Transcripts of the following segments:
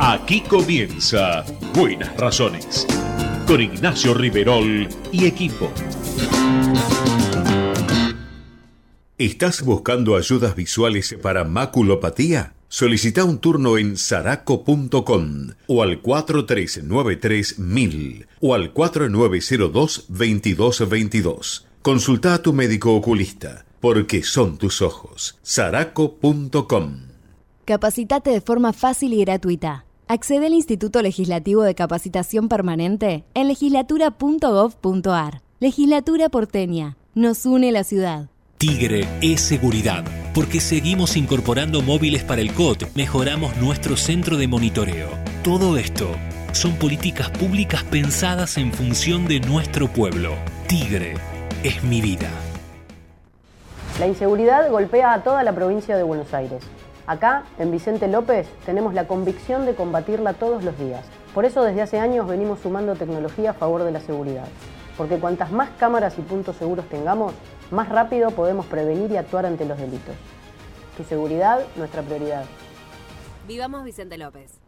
Aquí comienza Buenas Razones con Ignacio Riverol y equipo. ¿Estás buscando ayudas visuales para maculopatía? Solicita un turno en saraco.com o al 4393 o al 4902-2222. Consulta a tu médico oculista, porque son tus ojos. saraco.com Capacitate de forma fácil y gratuita. Accede al Instituto Legislativo de Capacitación Permanente en legislatura.gov.ar. Legislatura porteña. Nos une la ciudad. Tigre es seguridad, porque seguimos incorporando móviles para el COT, mejoramos nuestro centro de monitoreo. Todo esto son políticas públicas pensadas en función de nuestro pueblo. Tigre es mi vida. La inseguridad golpea a toda la provincia de Buenos Aires. Acá, en Vicente López, tenemos la convicción de combatirla todos los días. Por eso desde hace años venimos sumando tecnología a favor de la seguridad. Porque cuantas más cámaras y puntos seguros tengamos, más rápido podemos prevenir y actuar ante los delitos. Tu seguridad, nuestra prioridad. Vivamos Vicente López.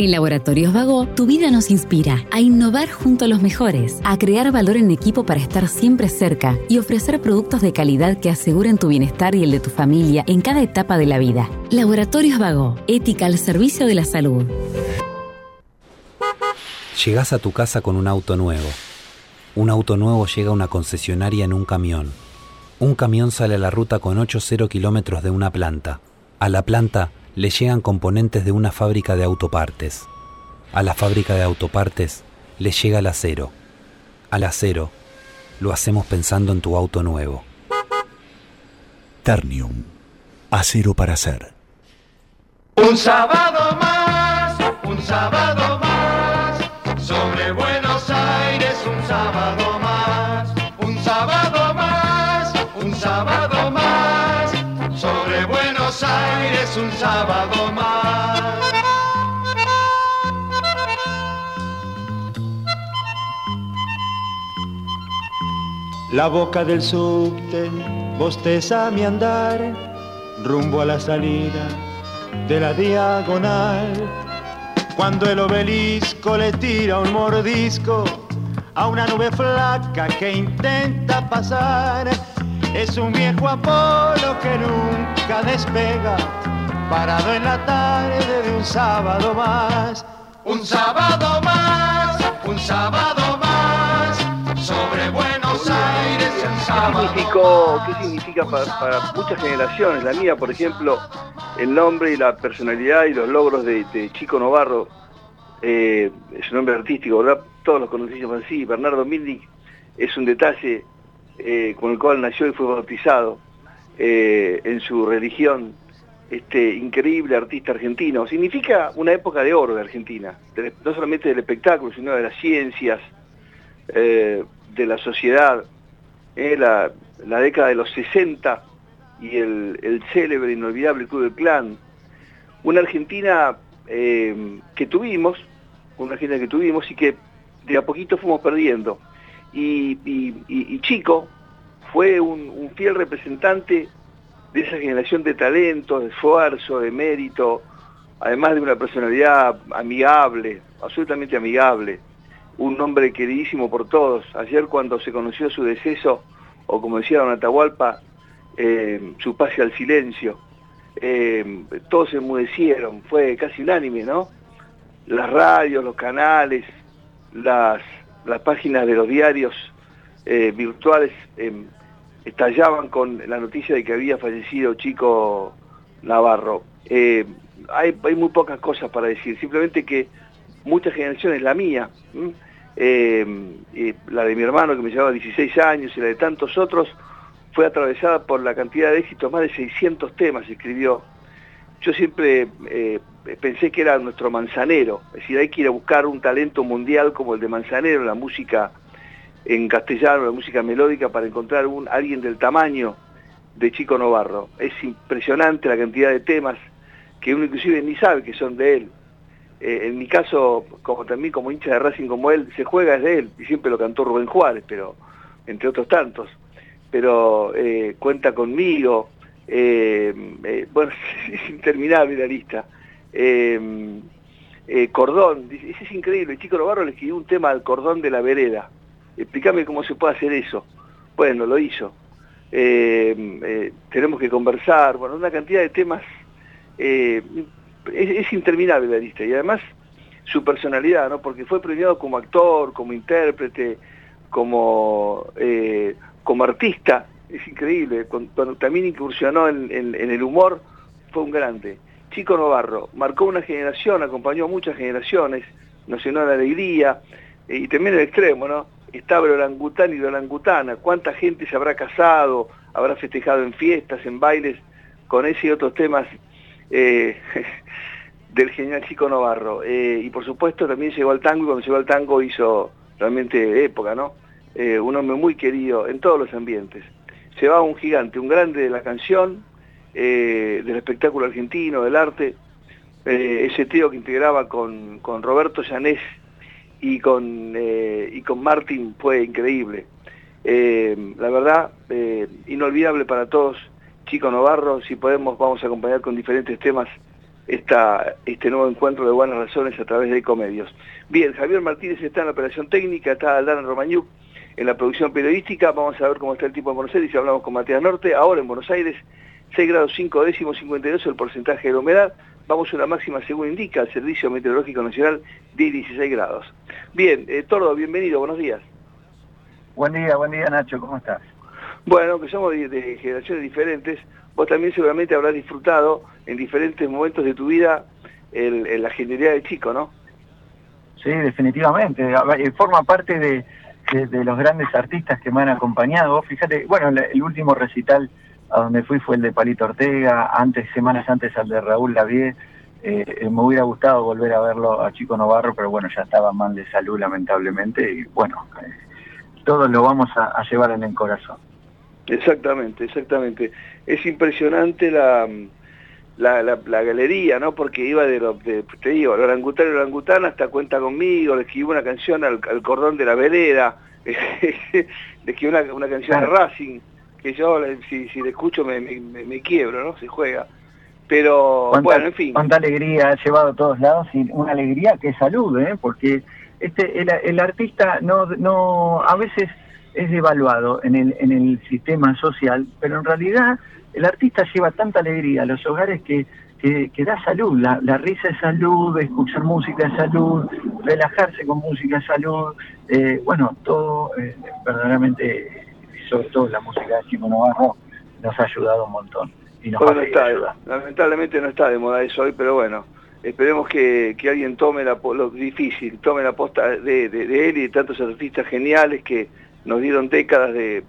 En Laboratorios Vago, tu vida nos inspira a innovar junto a los mejores, a crear valor en equipo para estar siempre cerca y ofrecer productos de calidad que aseguren tu bienestar y el de tu familia en cada etapa de la vida. Laboratorios Vago, ética al servicio de la salud. Llegás a tu casa con un auto nuevo. Un auto nuevo llega a una concesionaria en un camión. Un camión sale a la ruta con 8-0 kilómetros de una planta. A la planta le llegan componentes de una fábrica de autopartes. A la fábrica de autopartes le llega el acero. Al acero lo hacemos pensando en tu auto nuevo. Ternium. Acero para hacer. Un sábado más, un sábado más, La boca del subte bosteza mi andar, rumbo a la salida de la diagonal. Cuando el obelisco le tira un mordisco a una nube flaca que intenta pasar, es un viejo Apolo que nunca despega, parado en la tarde de un sábado más. Un sábado más, un sábado ¿Qué significó, qué significa para, muchas generaciones? La mía, por ejemplo, el nombre y la personalidad y los logros de, Chico Novarro, eh, es un nombre artístico, ¿verdad? Todos los conocimos así. Bernardo Milnik es un detalle eh, con el cual nació y fue bautizado eh, en su religión este increíble artista argentino. Significa una época de oro de Argentina, no solamente del espectáculo, sino de las ciencias, de la sociedad. Eh, la, década de los 60 y el, el célebre, inolvidable Club del Clan. Una Argentina eh, que tuvimos, una Argentina que tuvimos y que de a poquito fuimos perdiendo. Y Chico fue un, un fiel representante de esa generación de talento, de esfuerzo, de mérito, además de una personalidad amigable, absolutamente amigable, un hombre queridísimo por todos. Ayer cuando se conoció su deceso, o como decía don Atahualpa, eh, su pase al silencio, eh, todos se enmudecieron, fue casi unánime, ¿no? Las radios, los canales, las, las páginas de los diarios eh, virtuales eh, estallaban con la noticia de que había fallecido Chico Navarro. Hay, muy pocas cosas para decir, simplemente que muchas generaciones, la mía. Eh, la de mi hermano que me llevaba 16 años y la de tantos otros, fue atravesada por la cantidad de éxitos, más de 600 temas escribió yo siempre eh, pensé que era nuestro manzanero, es decir, hay que ir a buscar un talento mundial como el de Manzanero, la música en castellano, la música melódica, para encontrar un, alguien del tamaño de Chico Novarro. Es impresionante la cantidad de temas que uno inclusive ni sabe que son de él. Eh, en mi caso, como también como hincha de Racing como él, se juega es de él, y siempre lo cantó Rubén Juárez, pero entre otros tantos. Pero eh, cuenta conmigo, eh, bueno, es interminable la lista. cordón, ese es increíble, Chico Novarro le escribió un tema al cordón de la vereda. Explícame cómo se puede hacer eso. Bueno, lo hizo. tenemos que conversar, bueno, una cantidad de temas es, interminable la lista y además su personalidad, ¿no? porque fue premiado como actor, como intérprete, como, eh, como artista, es increíble, cuando, también incursionó en, el humor, fue un grande. Chico Novarro, marcó una generación, acompañó a muchas generaciones, nos llenó de alegría, y también el extremo, ¿no? Estaba el orangután y la orangutana, cuánta gente se habrá casado, habrá festejado en fiestas, en bailes, con ese y otros temas eh, del genial Chico Novarro. Eh, y por supuesto también llegó al tango y cuando llegó al tango hizo realmente época, ¿no? Eh, un hombre muy querido en todos los ambientes. Va un gigante, un grande de la canción, del espectáculo argentino, del arte, ese tío que integraba con, con Roberto Llanés y con, y con Martín fue increíble. la verdad, inolvidable para todos Chico Novarro, si podemos vamos a acompañar con diferentes temas esta, este nuevo encuentro de buenas razones a través de Ecomedios. Bien, Javier Martínez está en la operación técnica, está Aldana Romañuc en la producción periodística, vamos a ver cómo está el tipo en Buenos Aires, y hablamos con Matías Norte, ahora en Buenos Aires, 6 grados 5 décimos 52 el porcentaje de la humedad, vamos a una máxima según indica el Servicio Meteorológico Nacional de 16 grados. Bien, eh, Tordo, bienvenido, buenos días. Buen día, buen día Nacho, ¿cómo estás? Bueno, que somos de, generaciones diferentes, vos también seguramente habrás disfrutado en diferentes momentos de tu vida el, la genialidad de chico, ¿no? Sí, definitivamente. Eh, forma parte de, los grandes artistas que me han acompañado. Fíjate, bueno, el, último recital a donde fui fue el de Palito Ortega, antes, semanas antes al de Raúl Lavie. Eh, eh, me hubiera gustado volver a verlo a Chico Novarro, pero bueno, ya estaba mal de salud lamentablemente y bueno, todos lo vamos a llevar en el corazón. Exactamente, exactamente. Es impresionante la, la, la, galería, ¿no? Porque iba de, lo, de te digo, el orangután y el orangután hasta cuenta conmigo, le escribí una canción al, cordón de la vereda, le escribí una, una canción a Racing, que yo si, si le escucho me, me, quiebro, ¿no? Se juega. Pero bueno, en fin. Cuánta alegría ha llevado a todos lados y una alegría que salud, ¿eh? Porque este el, el artista no, no a veces es devaluado en el, en el sistema social, pero en realidad el artista lleva tanta alegría a los hogares que, que, da salud, la, la, risa es salud, escuchar música es salud, relajarse con música es salud, eh, bueno, todo eh, verdaderamente, sobre todo la música de Chico Navarro, nos ha ayudado un montón. Y nos lamentablemente no está de moda eso hoy, pero bueno, esperemos que, que alguien tome la, lo difícil, tome la posta de, de, de él y de tantos artistas geniales que nos dieron décadas de,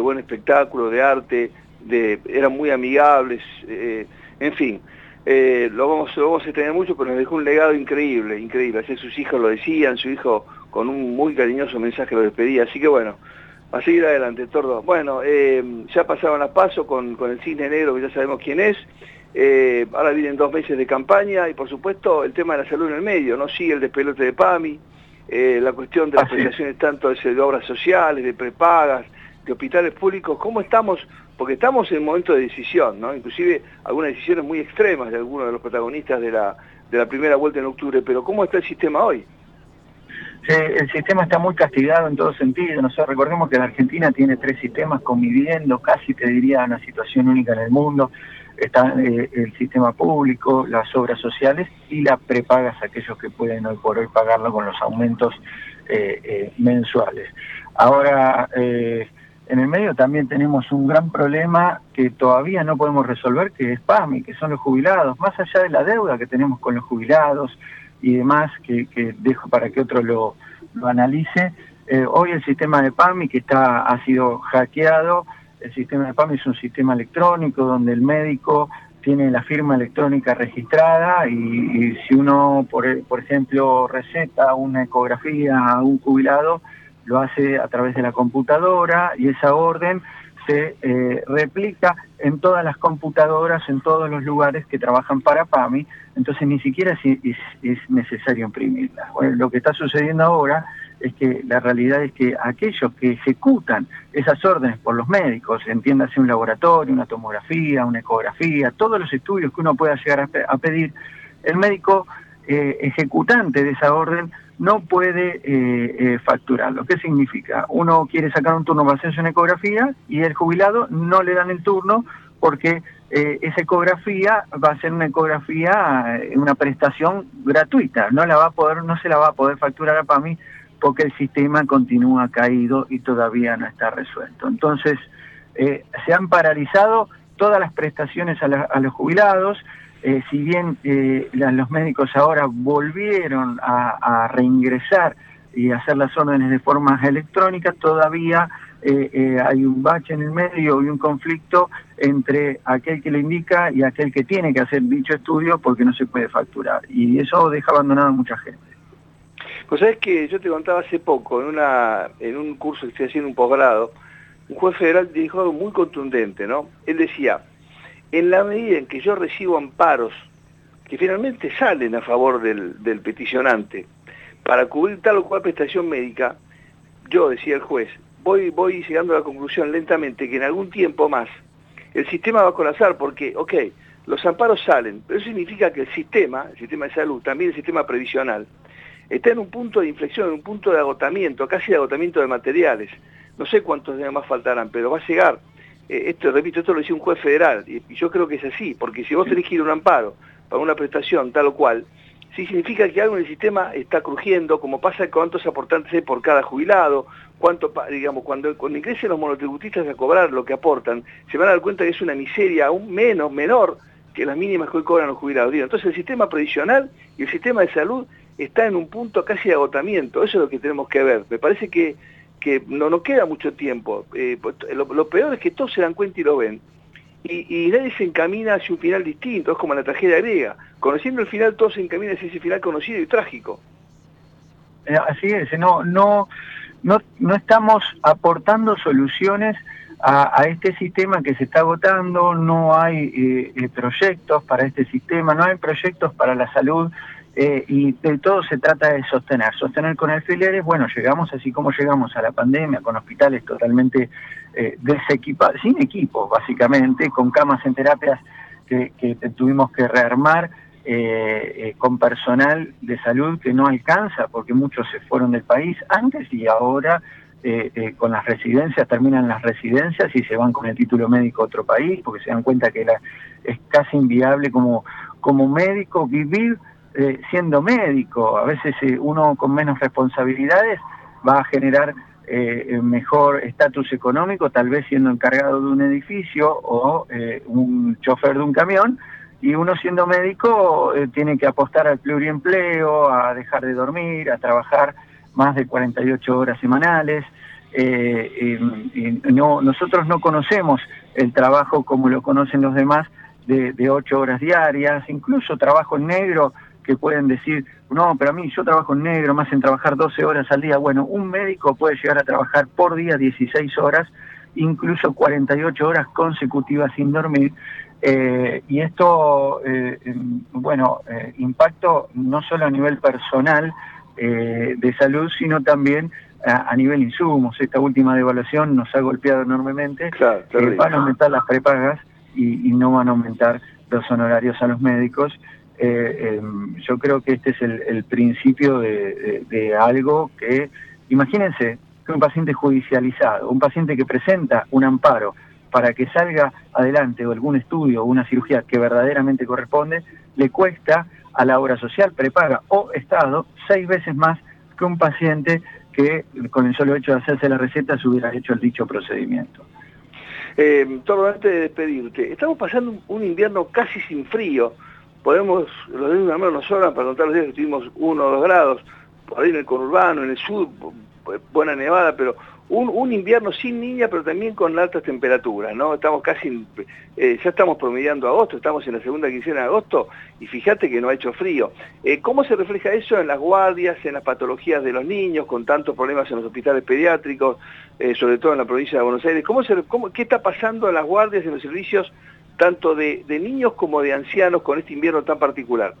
buen espectáculo, de arte, de, eran muy amigables, eh, en fin. Eh, lo, vamos, lo vamos a tener mucho, pero nos dejó un legado increíble, increíble. Así sus hijos lo decían, su hijo con un muy cariñoso mensaje lo despedía. Así que bueno, a seguir adelante, Tordo. Bueno, eh, ya pasaron las pasos con, con el cine negro, que ya sabemos quién es. ahora vienen dos meses de campaña y por supuesto el tema de la salud en el medio, ¿no? Sigue el despelote de PAMI, eh, la cuestión de las prestaciones tanto de obras sociales, de prepagas, de hospitales públicos, ¿cómo estamos? Porque estamos en un momento de decisión, ¿no? Inclusive algunas decisiones muy extremas de algunos de los protagonistas de la, de la primera vuelta en octubre, pero ¿cómo está el sistema hoy? Sí, el sistema está muy castigado en todo sentido. Nosotros recordemos que la Argentina tiene tres sistemas conviviendo, casi te diría una situación única en el mundo está eh, el sistema público, las obras sociales y las prepagas a aquellos que pueden hoy por hoy pagarlo con los aumentos eh, eh, mensuales. Ahora, en el medio también tenemos un gran problema que todavía no podemos resolver, que es PAMI, que son los jubilados, más allá de la deuda que tenemos con los jubilados y demás, que, dejo para que otro lo, lo analice. hoy el sistema de PAMI que está, ha sido hackeado, el sistema de PAMI es un sistema electrónico donde el médico tiene la firma electrónica registrada y, si uno, por, por, ejemplo, receta una ecografía a un jubilado, lo hace a través de la computadora y esa orden se eh, replica en todas las computadoras, en todos los lugares que trabajan para PAMI, entonces ni siquiera es, es, necesario imprimirla. lo que está sucediendo ahora es que la realidad es que aquellos que ejecutan esas órdenes por los médicos, entiéndase un laboratorio, una tomografía, una ecografía, todos los estudios que uno pueda llegar a, pedir, el médico eh, ejecutante de esa orden no puede eh, eh, facturarlo. ¿Qué significa? Uno quiere sacar un turno para hacerse una ecografía y el jubilado no le dan el turno porque eh, esa ecografía va a ser una ecografía, una prestación gratuita, no la va a poder, no se la va a poder facturar a PAMI porque el sistema continúa caído y todavía no está resuelto. Entonces, se han paralizado todas las prestaciones a los jubilados, eh, si bien eh, los médicos ahora volvieron a, reingresar y hacer las órdenes de forma electrónica, todavía eh, hay un bache en el medio y un conflicto entre aquel que le indica y aquel que tiene que hacer dicho estudio porque no se puede facturar. Y eso deja abandonada a mucha gente. Pues sabes que yo te contaba hace poco, en, una, en un curso que estoy haciendo, un posgrado, un juez federal dijo algo muy contundente, ¿no? Él decía, en la medida en que yo recibo amparos que finalmente salen a favor del, peticionante para cubrir tal o cual prestación médica, yo, decía el juez, voy, voy llegando a la conclusión lentamente que en algún tiempo más el sistema va a colapsar porque, ok, los amparos salen, pero eso significa que el sistema, el sistema de salud, también el sistema previsional, está en un punto de inflexión, en un punto de agotamiento, casi de agotamiento de materiales. No sé cuántos días más faltarán, pero va a llegar eh, esto, repito, esto lo decía un juez federal, y, yo creo que es así, porque si vos tenés que ir a un amparo para una prestación tal o cual, sí significa que algo en el sistema está crujiendo, como pasa cuántos aportantes hay por cada jubilado, cuánto, digamos, cuando, cuando ingresen los monotributistas a cobrar lo que aportan, se van a dar cuenta que es una miseria aún menos, menor que las mínimas que hoy cobran los jubilados. Entonces el sistema previsional y el sistema de salud está en un punto casi de agotamiento, eso es lo que tenemos que ver. Me parece que que no nos queda mucho tiempo. Eh, pues, lo, peor es que todos se dan cuenta y lo ven. Y, nadie se encamina hacia un final distinto, es como la tragedia griega. Conociendo el final, todos se encaminan hacia ese final conocido y trágico. Eh, así es, no, no, no, no estamos aportando soluciones a, este sistema que se está agotando, no hay eh, proyectos para este sistema, no hay proyectos para la salud eh, y de todo se trata de sostener. Sostener con alfileres, bueno, llegamos así como llegamos a la pandemia, con hospitales totalmente eh, desequipados, sin equipo básicamente, con camas en terapias que, tuvimos que rearmar, eh, eh, con personal de salud que no alcanza, porque muchos se fueron del país antes y ahora con las residencias, terminan las residencias y se van con el título médico a otro país, porque se dan cuenta que la, es casi inviable como, como médico vivir eh, siendo médico. A veces eh, uno con menos responsabilidades va a generar eh, mejor estatus económico, tal vez siendo encargado de un edificio o un chofer de un camión, y uno siendo médico tiene que apostar al pluriempleo, a dejar de dormir, a trabajar más de 48 horas semanales. no, nosotros no conocemos el trabajo como lo conocen los demás de, de 8 horas diarias, incluso trabajo en negro que pueden decir, no, pero a mí yo trabajo en negro, más en trabajar 12 horas al día. Bueno, un médico puede llegar a trabajar por día 16 horas, incluso 48 horas consecutivas sin dormir. Eh, y esto, eh, bueno, eh, impacto no solo a nivel personal de salud, sino también a, nivel insumos. Esta última devaluación nos ha golpeado enormemente. van a aumentar las prepagas y, y no van a aumentar los honorarios a los médicos. Eh, em, yo creo que este es el, principio de, algo que, imagínense, que un paciente judicializado, un paciente que presenta un amparo para que salga adelante o algún estudio o una cirugía que verdaderamente corresponde, le cuesta a la obra social, prepaga o Estado seis veces más que un paciente que con el solo hecho de hacerse la receta se hubiera hecho el dicho procedimiento. Eh, todo antes de despedirte, estamos pasando un invierno casi sin frío, podemos, los días de una nos sobran para contar los días que tuvimos uno o dos grados, por ahí en el conurbano, en el sur, buena nevada, pero un, invierno sin niña, pero también con altas temperaturas, ¿no? Estamos casi, eh, ya estamos promediando agosto, estamos en la segunda quincena de agosto, y fíjate que no ha hecho frío. Eh, ¿Cómo se refleja eso en las guardias, en las patologías de los niños, con tantos problemas en los hospitales pediátricos, eh, sobre todo en la provincia de Buenos Aires? ¿Cómo cómo, ¿Qué está pasando en las guardias, en los servicios, tanto de, de niños como de ancianos, con este invierno tan particular?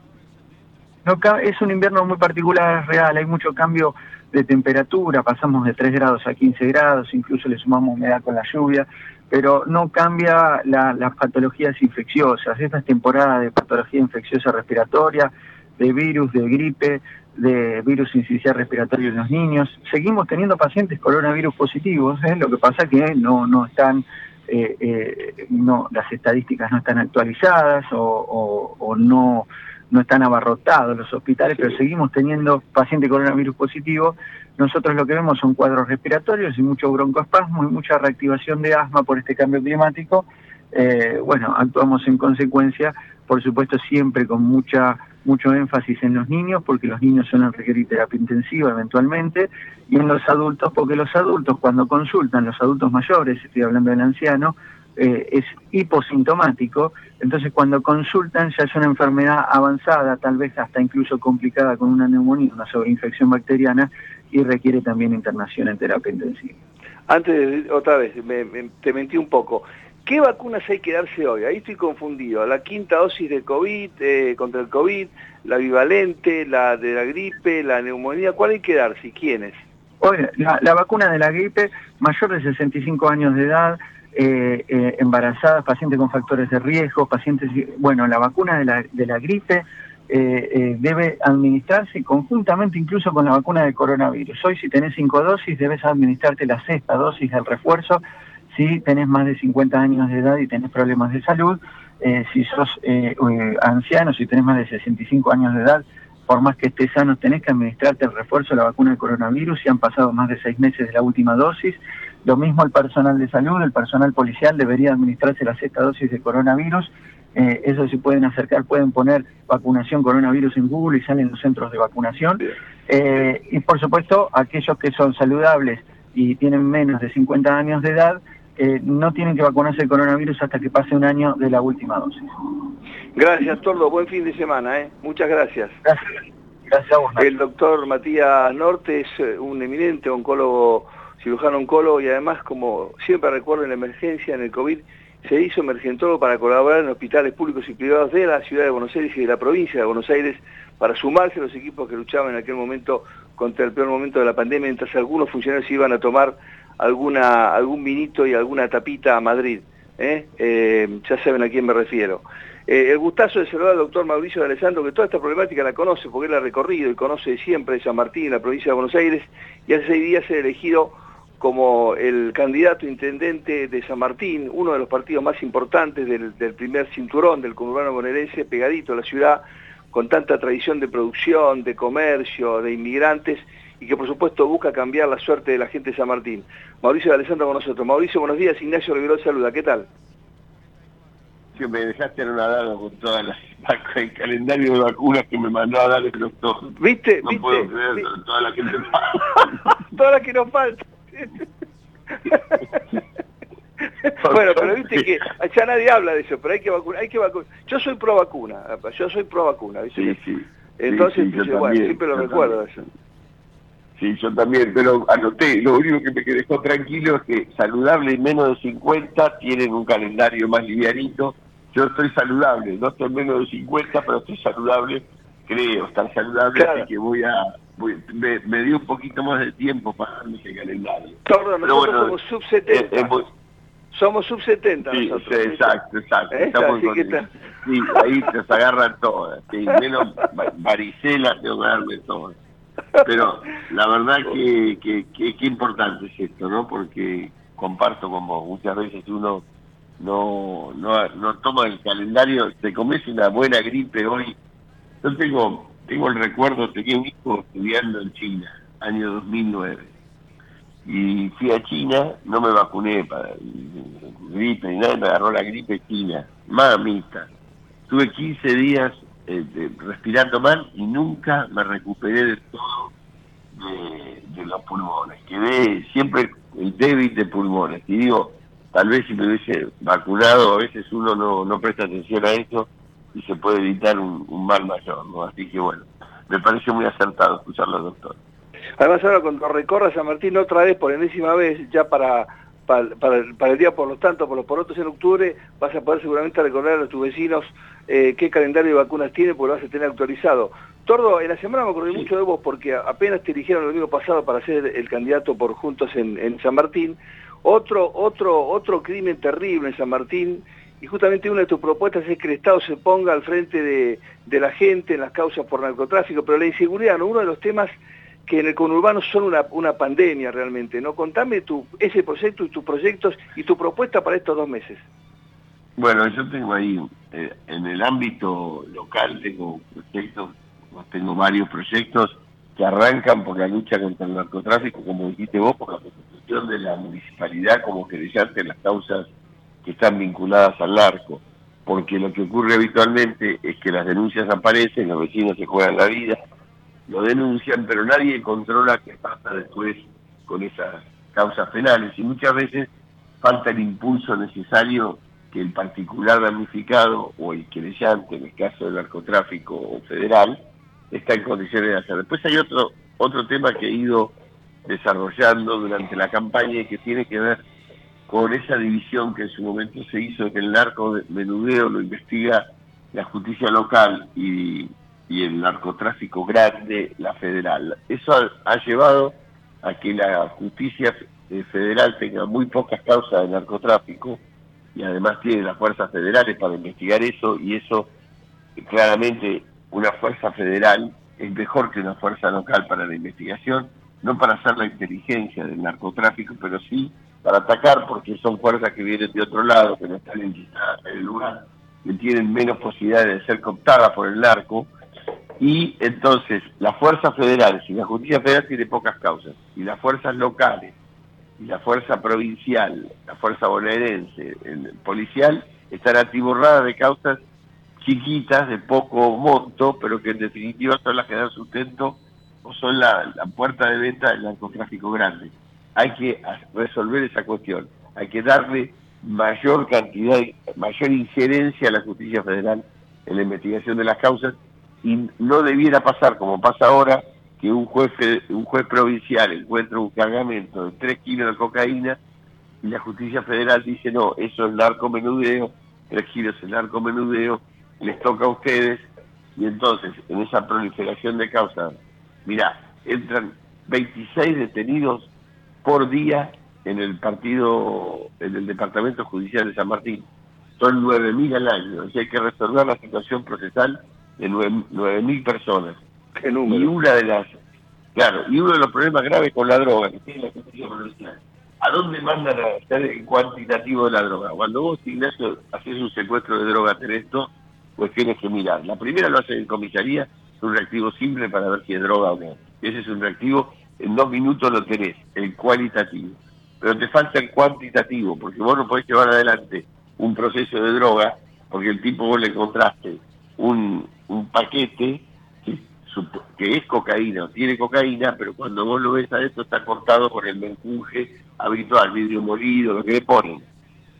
No, es un invierno muy particular, real, hay mucho cambio de temperatura, pasamos de 3 grados a 15 grados, incluso le sumamos humedad con la lluvia, pero no cambia las patologías infecciosas. Esta es temporada de patología infecciosa respiratoria, de virus, de gripe, de virus incisional respiratorio en los niños. Seguimos teniendo pacientes coronavirus positivos, ¿eh? lo que pasa que no, no están, eh, eh, no, las estadísticas no están actualizadas o, o no no están abarrotados los hospitales, pero seguimos teniendo pacientes coronavirus positivo. Nosotros lo que vemos son cuadros respiratorios y mucho broncoespasmo y mucha reactivación de asma por este cambio climático. Eh, bueno, actuamos en consecuencia, por supuesto siempre con mucha mucho énfasis en los niños, porque los niños suelen requerir terapia intensiva eventualmente, y en los adultos, porque los adultos cuando consultan, los adultos mayores, estoy hablando del anciano, eh, es hiposintomático, entonces cuando consultan ya es una enfermedad avanzada, tal vez hasta incluso complicada con una neumonía, una sobreinfección bacteriana y requiere también internación en terapia intensiva. Antes, otra vez, te mentí un poco. ¿Qué vacunas hay que darse hoy? Ahí estoy confundido. La quinta dosis de COVID, eh, contra el COVID, la bivalente, la de la gripe, la neumonía, ¿cuál hay que darse y quiénes? Oye, la, la vacuna de la gripe, mayor de 65 años de edad, eh, eh, embarazadas, pacientes con factores de riesgo, pacientes, bueno, la vacuna de la, de la gripe eh, eh, debe administrarse conjuntamente incluso con la vacuna de coronavirus. Hoy si tenés cinco dosis debes administrarte la sexta dosis del refuerzo si tenés más de 50 años de edad y tenés problemas de salud, si sos anciano, si tenés más de 65 años de edad, por más que estés sano, tenés que administrarte el refuerzo de la vacuna de coronavirus si han pasado más de seis meses de la última dosis. Lo mismo el personal de salud, el personal policial debería administrarse la sexta dosis de coronavirus. Eh, eso si pueden acercar, pueden poner vacunación coronavirus en Google y salen los centros de vacunación. Eh, y por supuesto, aquellos que son saludables y tienen menos de 50 años de edad, eh, no tienen que vacunarse el coronavirus hasta que pase un año de la última dosis. Gracias, Tordo. Buen fin de semana. ¿eh? Muchas gracias. Gracias. Gracias a vos. El doctor Matías Norte es un eminente oncólogo cirujano oncólogo y además, como siempre recuerdo en la emergencia, en el COVID, se hizo emergentólogo para colaborar en hospitales públicos y privados de la ciudad de Buenos Aires y de la provincia de Buenos Aires para sumarse a los equipos que luchaban en aquel momento contra el peor momento de la pandemia, mientras algunos funcionarios iban a tomar alguna, algún vinito y alguna tapita a Madrid. ¿eh? Eh, ya saben a quién me refiero. Eh, el gustazo de saludar al doctor Mauricio de Alessandro, que toda esta problemática la conoce, porque él ha recorrido y conoce siempre San Martín, la provincia de Buenos Aires, y hace seis días se elegido como el candidato intendente de San Martín, uno de los partidos más importantes del, primer cinturón del conurbano bonaerense, pegadito a la ciudad, con tanta tradición de producción, de comercio, de inmigrantes, y que por supuesto busca cambiar la suerte de la gente de San Martín. Mauricio de Alessandro con nosotros. Mauricio, buenos días. Ignacio Riverol saluda. ¿Qué tal? Que me dejaste anonadado con toda la, el calendario de vacunas que me mandó a dar el doctor. ¿Viste? No ¿Viste? puedo creer toda la gente toda la que nos falta. bueno, pero viste que ya nadie habla de eso, pero hay que vacunar, hay que vacunar. Yo soy pro vacuna, yo soy pro vacuna, Sí, sí. Entonces, siempre lo recuerdo eso. Sí, yo también, pero anoté, lo único que me dejó tranquilo es que saludable y menos de 50 tienen un calendario más livianito. Yo estoy saludable, no estoy menos de 50, pero estoy saludable, creo estar saludable, así que voy a me, dio un poquito más de tiempo para darme ese calendario. Tordo, nosotros somos sub 70. somos sub 70 sí, nosotros. exacto, exacto. Estamos sí, ahí se agarran todas. menos varicela tengo que darme todas. Pero la verdad que, que, que, importante es esto, ¿no? Porque comparto con vos, muchas veces uno no, no, no toma el calendario, te comes una buena gripe hoy. Yo tengo tengo el recuerdo, tenía un hijo estudiando en China, año 2009. Y fui a China, no me vacuné para gripe ni nada, me agarró la gripe china. Mamita. Tuve 15 días eh, respirando mal y nunca me recuperé de todo de, los pulmones. Quedé siempre el débil de pulmones. Y digo, tal vez si me hubiese vacunado, a veces uno no, no presta atención a eso y se puede evitar un, mal mayor, ¿no? Así que bueno, me parece muy acertado escucharlo, doctor. Además ahora cuando recorra San Martín otra vez, por enésima vez, ya para, para, el día por los tantos, por los porotos en octubre, vas a poder seguramente recordar a tus vecinos eh, qué calendario de vacunas tiene, porque lo vas a tener actualizado. Tordo, en la semana me acordé mucho de vos porque apenas te eligieron el domingo pasado para ser el candidato por Juntos en, San Martín. Otro, otro, otro crimen terrible en San Martín y justamente una de tus propuestas es que el Estado se ponga al frente de, la gente en las causas por narcotráfico, pero la inseguridad, ¿no? uno de los temas que en el conurbano son una, una pandemia realmente, ¿no? Contame tu, ese proyecto y tus proyectos y tu propuesta para estos dos meses. Bueno, yo tengo ahí, eh, en el ámbito local, tengo proyectos, tengo varios proyectos que arrancan por la lucha contra el narcotráfico, como dijiste vos, por la constitución de la municipalidad como que en las causas que están vinculadas al narco, porque lo que ocurre habitualmente es que las denuncias aparecen, los vecinos se juegan la vida, lo denuncian, pero nadie controla qué pasa después con esas causas penales y muchas veces falta el impulso necesario que el particular damnificado o el querellante, en el caso del narcotráfico federal, está en condiciones de hacer. Después hay otro, otro tema que he ido desarrollando durante la campaña y que tiene que ver con esa división que en su momento se hizo que el narco menudeo lo investiga la justicia local y, el narcotráfico grande la federal. Eso ha, llevado a que la justicia eh, federal tenga muy pocas causas de narcotráfico y además tiene las fuerzas federales para investigar eso y eso claramente una fuerza federal es mejor que una fuerza local para la investigación, no para hacer la inteligencia del narcotráfico, pero sí para atacar porque son fuerzas que vienen de otro lado, que no están en el lugar, que tienen menos posibilidades de ser cooptadas por el narco. Y entonces las fuerzas federales y la justicia federal tiene pocas causas, y las fuerzas locales, y la fuerza provincial, la fuerza bonaerense, el policial, están atiborradas de causas chiquitas, de poco monto, pero que en definitiva son las que dan sustento o son la, la puerta de venta del narcotráfico grande. Hay que resolver esa cuestión, hay que darle mayor cantidad, mayor injerencia a la justicia federal en la investigación de las causas y no debiera pasar como pasa ahora que un juez un juez provincial encuentra un cargamento de 3 kilos de cocaína y la justicia federal dice no, eso es narcomenudeo, 3 kilos es narcomenudeo, les toca a ustedes y entonces en esa proliferación de causas, mira, entran 26 detenidos por día en el partido, en el Departamento Judicial de San Martín. Son 9.000 al año, o hay que resolver la situación procesal de 9.000 personas. Y una de las, claro, y uno de los problemas graves con la droga que tiene la justicia provincial. ¿A dónde mandan a hacer el cuantitativo de la droga? Cuando vos, Ignacio, haces un secuestro de droga, tenés dos tienes que mirar. La primera lo hace en comisaría, es un reactivo simple para ver si es droga o no. Ese es un reactivo en dos minutos lo tenés, el cualitativo. Pero te falta el cuantitativo, porque vos no podés llevar adelante un proceso de droga, porque el tipo vos le encontraste un, paquete que, es cocaína, o tiene cocaína, pero cuando vos lo ves a esto está cortado por el menjunje habitual, vidrio molido, lo que le ponen.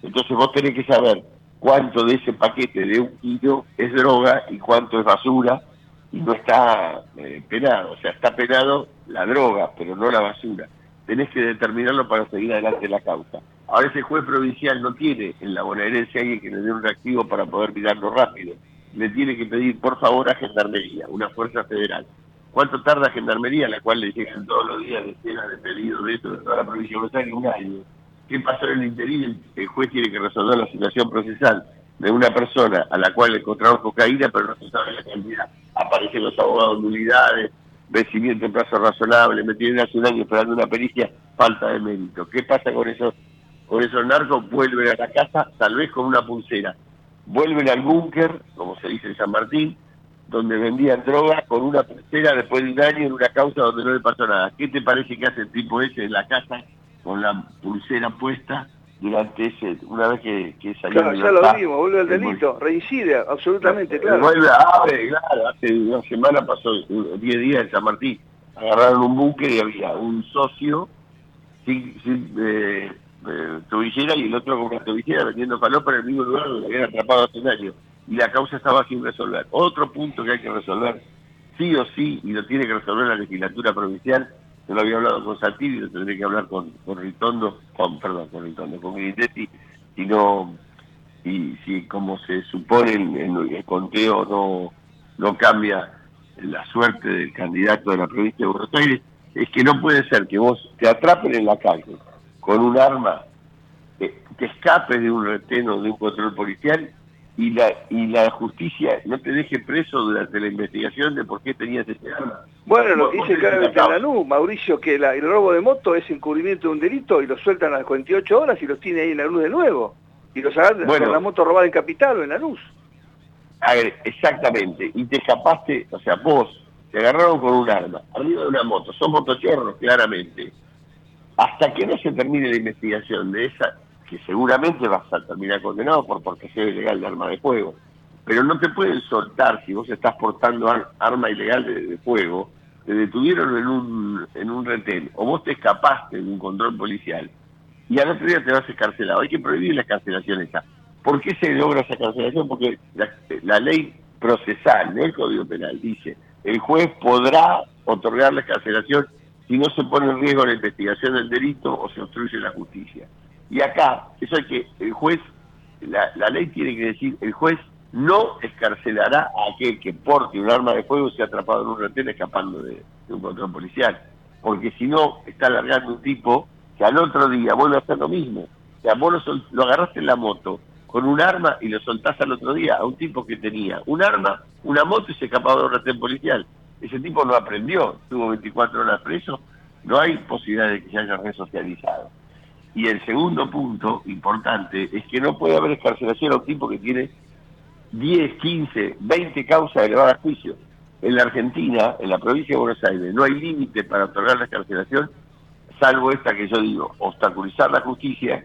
Entonces vos tenés que saber cuánto de ese paquete de un kilo es droga y cuánto es basura y no está eh, penado, o sea, está penado la droga, pero no la basura. Tenés que determinarlo para seguir adelante la causa. Ahora ese juez provincial no tiene en la bonaerense alguien que le dé un reactivo para poder mirarlo rápido. Le tiene que pedir, por favor, a Gendarmería, una fuerza federal. ¿Cuánto tarda Gendarmería, a la cual le llegan todos los días decenas de pedidos de esto de toda la provincia de Buenos? Un año. ¿Qué pasó en el interior? El juez tiene que resolver la situación procesal de una persona a la cual le encontraron cocaína, pero no se sabe la cantidad. Aparecen los abogados nulidades, vencimiento en plazo razonable, me tienen hace un año esperando una pericia, falta de mérito. ¿Qué pasa con esos, con esos narcos? Vuelven a la casa, tal vez con una pulsera. Vuelven al búnker, como se dice en San Martín, donde vendían droga con una pulsera después de un año en una causa donde no le pasó nada. ¿Qué te parece que hace el tipo ese en la casa con la pulsera puesta? durante ese, una vez que, que salió Claro, ya lo vimos, vuelve al delito, reincide, absolutamente, claro. Vuelve a claro, hace una semana pasó, 10 días en San Martín, agarraron un buque y había un socio sin, sin eh, eh, tobillera y el otro con una tobillera vendiendo falopa en el mismo lugar donde habían atrapado hace un año. Y la causa estaba sin resolver. Otro punto que hay que resolver, sí o sí, y lo tiene que resolver la legislatura provincial, yo lo había hablado con Santilli, lo tendré que hablar con, con Ritondo, con, perdón, con Ritondo, con Grindetti, si no, y si como se supone en, el conteo no, no cambia la suerte del candidato de la provincia de Buenos Aires, es que no puede ser que vos te atrapen en la calle con un arma, que, que escapes de un reteno, de un control policial y la y la justicia no te deje preso durante la investigación de por qué tenías ese arma. Bueno, lo dice claramente en la NU, Mauricio, que el robo de moto es encubrimiento de un delito y lo sueltan a las 48 horas y los tiene ahí en la luz de nuevo. Y los agarran bueno, con la moto robada en Capital o en la luz. Exactamente. Y te escapaste, o sea, vos te agarraron con un arma, arriba de una moto, son motochorros, claramente. Hasta que no se termine la investigación de esa, que seguramente vas a terminar condenado por sea ilegal de arma de fuego, pero no te pueden soltar si vos estás portando arma ilegal de, fuego, te detuvieron en un, en un retén, o vos te escapaste de un control policial, y al otro día te vas escarcelado. Hay que prohibir la escarcelación esa. ¿Por qué se logra esa escarcelación? Porque la, la ley procesal, no el Código Penal, dice, el juez podrá otorgar la escarcelación si no se pone en riesgo la investigación del delito o se obstruye la justicia. Y acá, eso es que el juez, la, ley tiene que decir, el juez no escarcelará a aquel que porte un arma de fuego y se ha atrapado en un retén escapando de, un control policial. Porque si no, está alargando un tipo que al otro día vuelve a hacer lo mismo. O sea, vos lo, lo agarraste en la moto con un arma y lo soltás al otro día a un tipo que tenía un arma, una moto y se escapaba de un retén policial. Ese tipo no aprendió, estuvo 24 horas preso, no hay posibilidad de que se haya resocializado. Y el segundo punto importante es que no puede haber escarcelación a un tipo que tiene 10, 15, 20 causas elevadas a juicio. En la Argentina, en la provincia de Buenos Aires, no hay límite para otorgar la escarcelación, salvo esta que yo digo, obstaculizar la justicia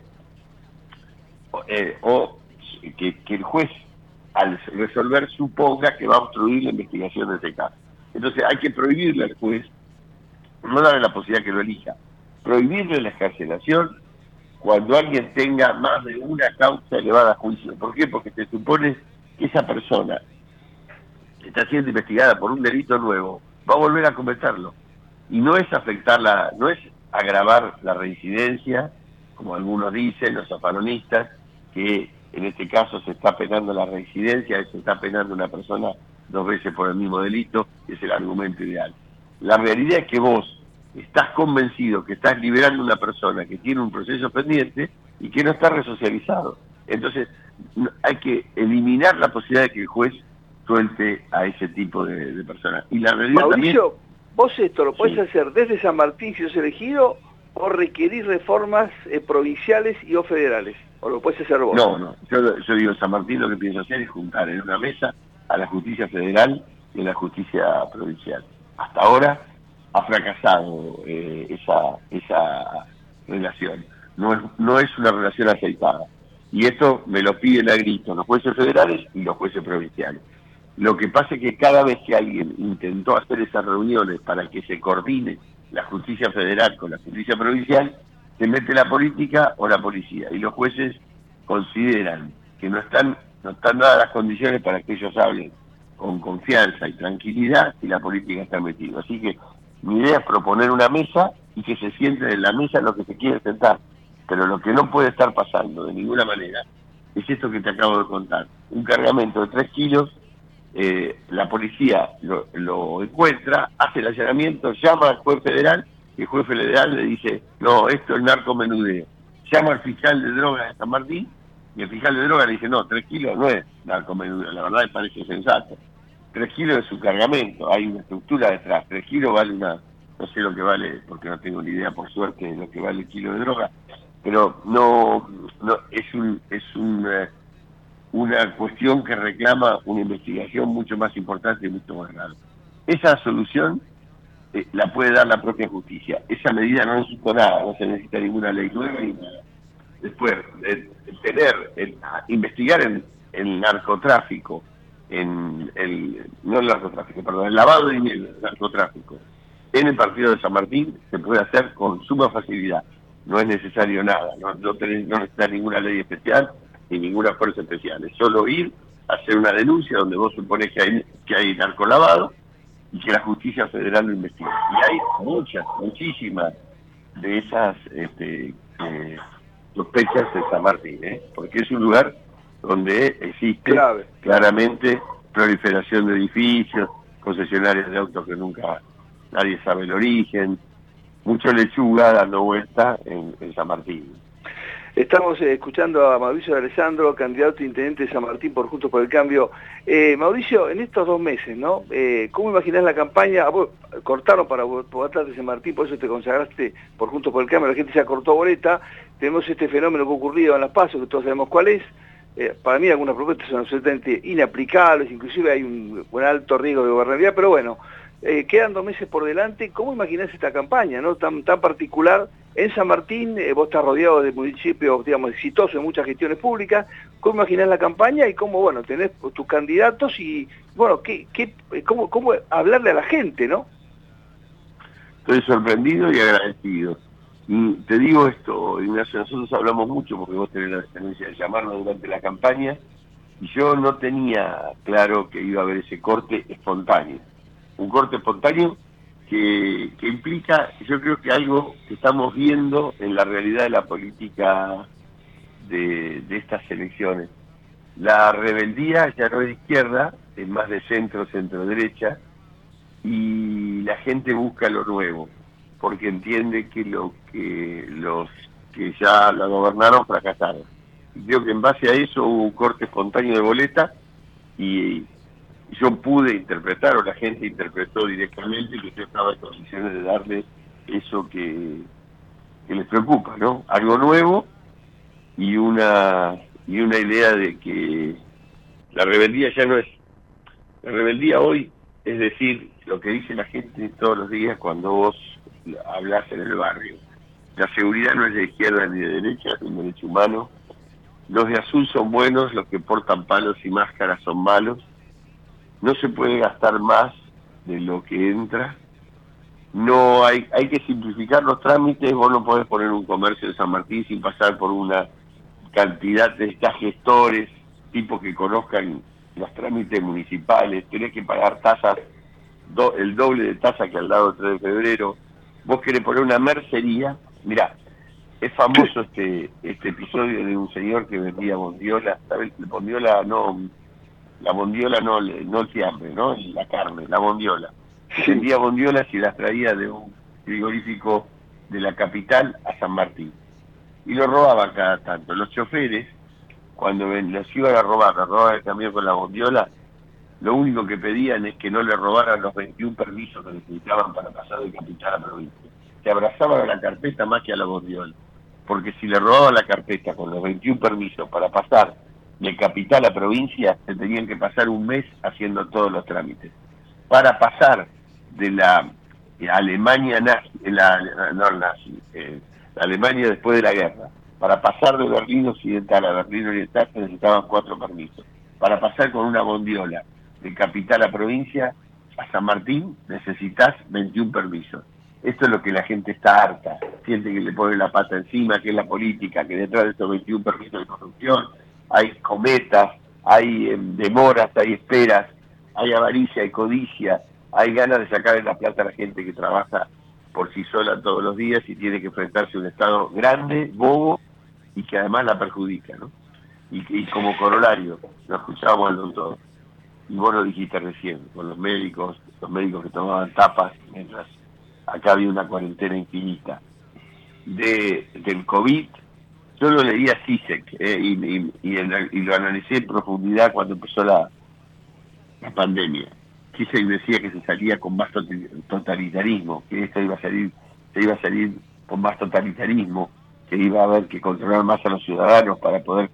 eh, o que, el juez al resolver suponga que va a obstruir la investigación de ese caso. Entonces hay que prohibirle al juez, no darle la posibilidad que lo elija, prohibirle la escarcelación cuando alguien tenga más de una causa elevada a juicio. ¿Por qué? Porque se supone que esa persona que está siendo investigada por un delito nuevo va a volver a cometerlo. Y no es afectarla, no es agravar la reincidencia, como algunos dicen, los afanonistas, que en este caso se está penando la reincidencia, se está penando una persona dos veces por el mismo delito, es el argumento ideal. La realidad es que vos estás convencido que estás liberando a una persona que tiene un proceso pendiente y que no está resocializado. Entonces, hay que eliminar la posibilidad de que el juez suelte a ese tipo de, personas. Y la realidad Mauricio, vos esto lo puedes hacer desde San Martín si sos elegido o requerir reformas eh, provinciales y o federales. ¿O lo puedes hacer vos? No, no. Yo, yo digo, San Martín lo que pienso hacer es juntar en una mesa a la justicia federal y a la justicia provincial. Hasta ahora ha fracasado eh, esa, esa relación. No es, no es una relación aceitada. Y esto me lo piden a grito los jueces federales y los jueces provinciales. Lo que pasa es que cada vez que alguien intentó hacer esas reuniones para que se coordine la justicia federal con la justicia provincial, se mete la política o la policía. Y los jueces consideran que no están, no están dadas las condiciones para que ellos hablen con confianza y tranquilidad y la política está metida. Así que mi idea es proponer una mesa y que se sienten en la mesa lo que se quiere sentar. Pero lo que no puede estar pasando de ninguna manera es esto que te acabo de contar. Un cargamento de 3 kilos, eh, la policía lo, encuentra, hace el allanamiento, llama al juez federal y el juez federal le dice, no, esto es narcomenudeo. Llama al fiscal de drogas de San Martín y el fiscal de drogas le dice, no, 3 kilos no es narcomenudeo. La verdad me parece sensato. 3 kilos de su cargamento, hay una estructura detrás, 3 kilos vale una, no sé lo que vale, porque no tengo ni idea por suerte de lo que vale el kilo de droga, pero no, no es un, es un, eh, una cuestión que reclama una investigación mucho más importante y mucho más grande. Esa solución eh, la puede dar la propia justicia. Esa medida no necesita nada, no se necesita ninguna ley nueva. Después, investigar en el narcotráfico, en el, no el narcotráfico, perdón, el lavado de dinero, el narcotráfico, en el partido de San Martín se puede hacer con suma facilidad. no es necesario nada, no, no, no necesita ninguna ley especial ni ninguna fuerza especial, es solo ir, hacer una denuncia donde vos supones que hay, que hay narcolavado y que la justicia federal lo investiga. Y hay muchas, muchísimas de esas este, eh, sospechas de San Martín, ¿eh? porque es un lugar donde existe claramente proliferación de edificios, concesionarios de autos que nunca nadie sabe el origen, mucho lechuga dando vuelta en, San Martín. Estamos eh, escuchando a Mauricio Alessandro, candidato a intendente de San Martín por Juntos por el Cambio. Eh, Mauricio, en estos dos meses, ¿no? Eh, ¿Cómo imaginás la campaña? Ah, cortaron para votar de San Martín, por eso te consagraste por Juntos por el Cambio, la gente se acortó boleta. Tenemos este fenómeno que ha ocurrido en Las Pasos, que todos sabemos cuál es. para mí algunas propuestas son absolutamente inaplicables, inclusive hay un, alto riesgo de gobernabilidad, pero bueno, quedan dos meses por delante, ¿cómo imaginás esta campaña no tan, tan particular? En San Martín eh, vos estás rodeado de municipios, digamos, exitosos en muchas gestiones públicas, ¿cómo imaginás la campaña y cómo, bueno, tenés tus candidatos y, bueno, ¿qué, qué, cómo, cómo hablarle a la gente, no? Estoy sorprendido y agradecido. Y te digo esto, Ignacio, nosotros hablamos mucho porque vos tenés la tendencia de llamarnos durante la campaña y yo no tenía claro que iba a haber ese corte espontáneo un corte espontáneo que, implica, yo creo que algo que estamos viendo en la realidad de la política de, estas elecciones. La rebeldía ya no es de izquierda, es más de centro, centro-derecha, y la gente busca lo nuevo, porque entiende que lo que los que ya la gobernaron fracasaron. Creo que en base a eso hubo un corte espontáneo de boleta y, yo pude interpretar, o la gente interpretó directamente, que yo estaba en condiciones de darle eso que, les preocupa, ¿no? Algo nuevo y una, y una idea de que la rebeldía ya no es... La rebeldía hoy es decir lo que dice la gente todos los días cuando vos hablas en el barrio. La seguridad no es de izquierda ni de derecha, es un derecho humano. Los de azul son buenos, los que portan palos y máscaras son malos no se puede gastar más de lo que entra, no hay, hay que simplificar los trámites, vos no podés poner un comercio de San Martín sin pasar por una cantidad de estas gestores, tipos que conozcan los trámites municipales, tenés que pagar tasas, el doble de tasa que al lado del 3 de febrero, vos querés poner una mercería, mirá, es famoso este este episodio de un señor que vendía bondiola, ¿sabes? Bondiola no la bondiola no, no el fiambre, ¿no? La carne, la bondiola. Vendía bondiolas y las traía de un frigorífico de la capital a San Martín. Y lo robaban cada tanto. Los choferes, cuando los iban a robar, a robar el camión con la bondiola, lo único que pedían es que no le robaran los 21 permisos que necesitaban para pasar de capital a provincia. Se abrazaban a la carpeta más que a la bondiola. Porque si le robaban la carpeta con los 21 permisos para pasar de capital a provincia se tenían que pasar un mes haciendo todos los trámites. Para pasar de la Alemania nazi, la, no nazi, eh, la Alemania después de la guerra, para pasar de Berlín Occidental a Berlín Oriental se necesitaban cuatro permisos. Para pasar con una bondiola de capital a provincia a San Martín necesitas 21 permisos. Esto es lo que la gente está harta, siente que le pone la pata encima, que es la política, que detrás de estos 21 permisos de corrupción hay cometas, hay em, demoras, hay esperas, hay avaricia, hay codicia, hay ganas de sacarle la plata a la gente que trabaja por sí sola todos los días y tiene que enfrentarse a un Estado grande, bobo y que además la perjudica, ¿no? Y, como corolario, lo escuchábamos al doctor, y vos lo dijiste recién, con los médicos, los médicos que tomaban tapas mientras acá había una cuarentena infinita. De, del COVID yo lo leí a CISEC eh, y, lo analicé en profundidad cuando empezó la, pandemia. CISEC decía que se salía con más totalitarismo, que esto iba a salir, se iba a salir con más totalitarismo, que iba a haber que controlar más a los ciudadanos para poder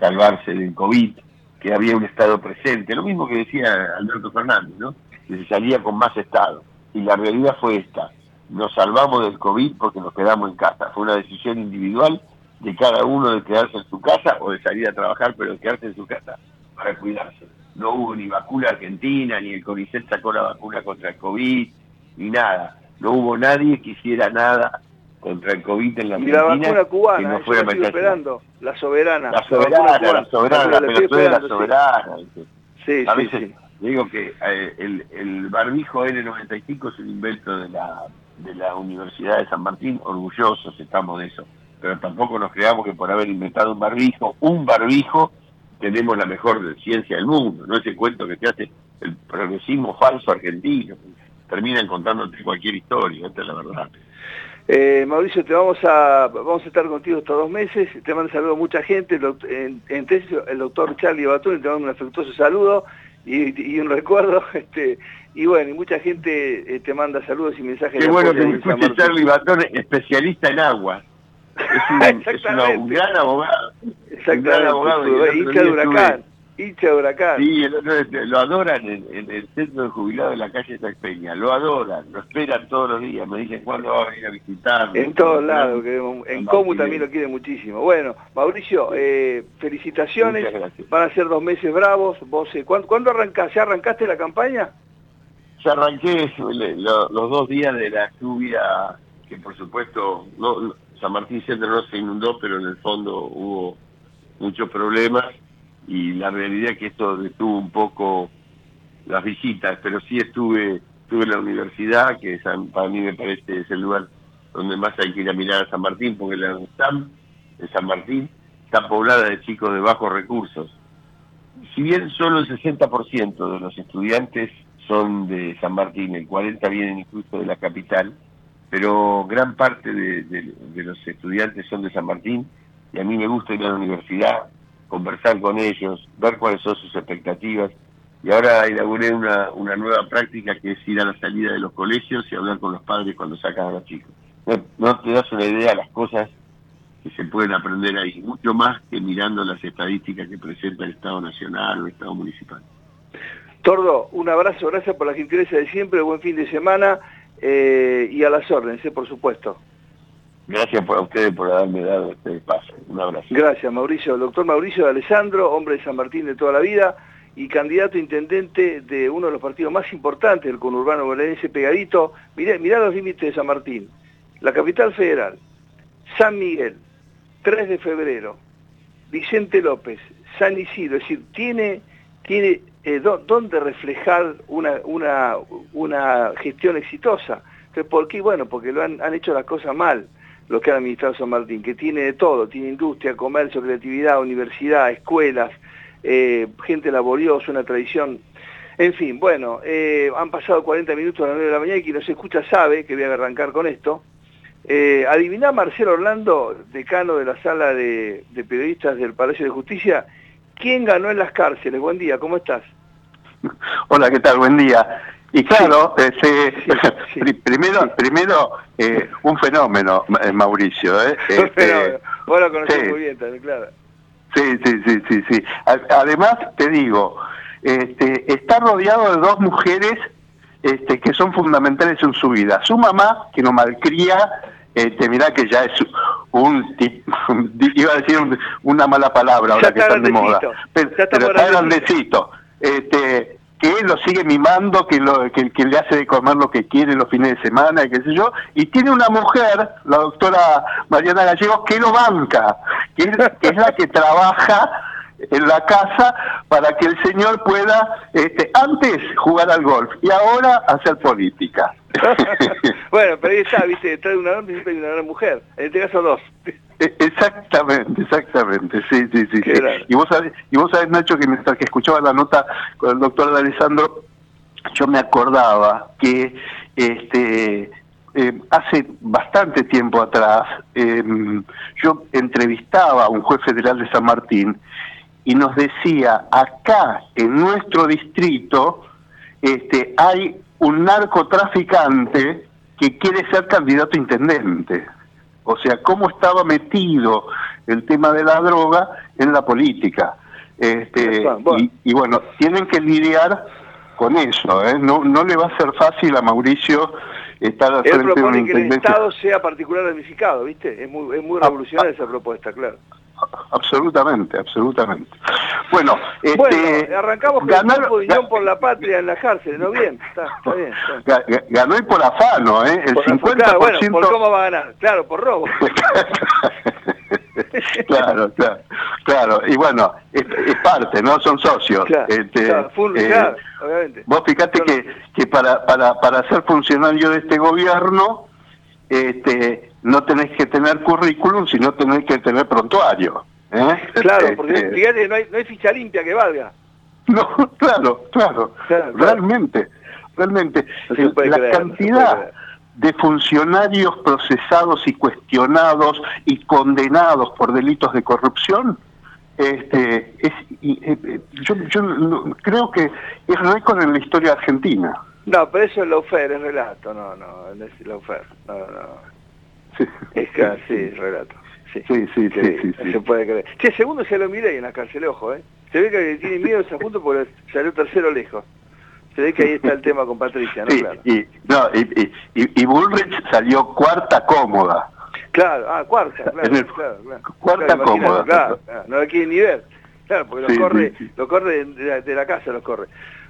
salvarse del COVID, que había un Estado presente, lo mismo que decía Alberto Fernández, ¿no? que se salía con más Estado. Y la realidad fue esta, nos salvamos del COVID porque nos quedamos en casa, fue una decisión individual de cada uno de quedarse en su casa o de salir a trabajar, pero de quedarse en su casa para cuidarse. No hubo ni vacuna argentina, ni el CONICET sacó la vacuna contra el COVID, ni nada. No hubo nadie que hiciera nada contra el COVID en la Argentina. Y la vacuna cubana, no fue esperando, la soberana. La soberana, la, soberana, la, de la soberana. Sí, a veces digo que eh, el, el barbijo N95 es un invento de la, de la Universidad de San Martín, orgullosos estamos de eso. Pero tampoco nos creamos que por haber inventado un barbijo, un barbijo, tenemos la mejor ciencia del mundo, no ese cuento que te hace el progresismo falso argentino, terminan contándote cualquier historia, esta es la verdad. Eh, Mauricio, te vamos a vamos a estar contigo estos dos meses, te mando saludo a mucha gente, en, el doctor Charlie Batún, te mando un afectuoso saludo y, un recuerdo, este y bueno, y mucha gente eh, te manda saludos y mensajes. Qué bueno que me escuche Charlie Batón, especialista en agua. Es un, un gran abogado. Exactamente, un gran abogado, hincha de huracán hincha de huracán. Sí, lo adoran en, el centro de jubilados de la calle Peña, lo adoran, lo esperan todos los días, me dicen cuándo va a venir a visitar. En todos lados, en Comu también lo quiere muchísimo. Bueno, Mauricio, eh, felicitaciones, van a ser dos meses bravos, vos, eh, ¿cuándo, ¿cuándo arrancaste? ¿Ya arrancaste la campaña? Ya arranqué los dos días de la lluvia, que por supuesto no, San Martín Centro no se inundó, pero en el fondo hubo muchos problemas y la realidad es que esto detuvo un poco las visitas, pero sí estuve, estuve en la universidad, que para mí me parece es el lugar donde más hay que ir a mirar a San Martín, porque la UNSAM de San Martín está poblada de chicos de bajos recursos. Si bien solo el 60% de los estudiantes son de San Martín, el 40% vienen incluso de la capital, pero gran parte de los estudiantes son de San Martín y a mí me gusta ir a la universidad, conversar con ellos, ver cuáles son sus expectativas. Y ahora inauguré una, nueva práctica que es ir a la salida de los colegios y hablar con los padres cuando sacan a los chicos. No, te das una idea de las cosas que se pueden aprender ahí, mucho más que mirando las estadísticas que presenta el Estado Nacional o el Estado Municipal. Tordo, un abrazo, gracias por la gentileza de siempre, buen fin de semana eh, y a las órdenes, eh, por supuesto. Gracias por, a ustedes por haberme dado este espacio. Un abrazo. Gracias, Mauricio. doctor Mauricio de Alessandro, hombre de San Martín de toda la vida y candidato a intendente de uno de los partidos más importantes del conurbano bonaerense pegadito. Mirá, mirá los límites de San Martín. La capital federal, San Miguel, 3 de febrero, Vicente López, San Isidro. Es decir, tiene, tiene eh, dónde reflejar una, una, una gestión exitosa. Entonces, ¿por qué? Bueno, porque lo han, han hecho las cosas mal lo que ha administrado San Martín, que tiene de todo, tiene industria, comercio, creatividad, universidad, escuelas, eh, gente laboriosa, una tradición. En fin, bueno, eh, han pasado 40 minutos a las 9 de la mañana y quien nos escucha sabe que voy a arrancar con esto. Eh, adiviná Marcelo Orlando, decano de la sala de, periodistas del Palacio de Justicia, ¿quién ganó en las cárceles? Buen día, ¿cómo estás? Hola, ¿qué tal? Buen día. Y claro, primero, primero eh, un fenómeno, eh, Mauricio. ¿eh? Este, Vos lo conocés muy bien también, claro. Sí, sí, sí, sí, sí. Además, te digo, este, está rodeado de dos mujeres este, que son fundamentales en su vida. Su mamá, que no malcría, este, mirá que ya es un, iba a decir una mala palabra ahora que están de moda, pero, pero está grandecito. Este, que lo sigue mimando, que, lo, que, le hace de comer lo que quiere los fines de semana, y qué sé yo, y tiene una mujer, la doctora Mariana Gallegos, que lo banca, que es la que trabaja en la casa para que el señor pueda este, antes jugar al golf y ahora hacer política. bueno, pero ahí está, viste, hombre y una mujer, en este caso dos. E, exactamente, exactamente, sí, sí, sí. Y vos sabés, y vos sabés, Nacho, que mientras que escuchaba la nota con el doctor Alessandro, yo me acordaba que este eh, hace bastante tiempo atrás em, yo entrevistaba a un juez federal de San Martín y nos decía, acá en nuestro distrito este, hay un narcotraficante que quiere ser candidato a intendente. O sea, cómo estaba metido el tema de la droga en la política. Este, Y, bueno, tienen que lidiar con eso. ¿eh? No, no le va a ser fácil a Mauricio estar al frente de una que el Estado sea particular edificado, ¿viste? Es muy, es muy ah, revolucionaria ah. esa propuesta, claro. Absolutamente, absolutamente. Bueno, este, arrancamos con ganar, el por la patria en la cárcel, ¿no? Bien, está, está bien. Ganó y por afano, ¿eh? El 50%... bueno, ¿por cómo va a ganar? Claro, por robo. claro, claro, claro. Y bueno, es, parte, ¿no? Son socios. este, eh, obviamente. Vos fíjate que, que para, para, para ser funcionario de este gobierno, este, no tenés que tener currículum, sino tenés que tener prontuario. ¿eh? Claro, porque este, fíjate, no hay, no hay ficha limpia que valga. No, claro, claro, realmente, realmente. la cantidad de funcionarios procesados y cuestionados y condenados por delitos de corrupción, este, es, eh, yo, yo creo que es récord en la historia argentina. No, pero eso es Laufer, es relato, no, no, es Laufer, no, no. Sí. Es casi relato. Sí, sí, sí, sí, sí, Se puede creer. Che, segundo se lo miré en la cárcel, ojo, ¿eh? Se ve que tiene miedo ese junto porque salió tercero lejos. Se ve que ahí está el tema con Patricia, ¿no? Sí, y, no, y, y, y, Bullrich salió cuarta cómoda. Claro, ah, cuarta, claro, claro, claro, Cuarta cómoda. Claro, no la quiere ni ver. Claro, porque lo corre, lo corre de la, casa, los corre.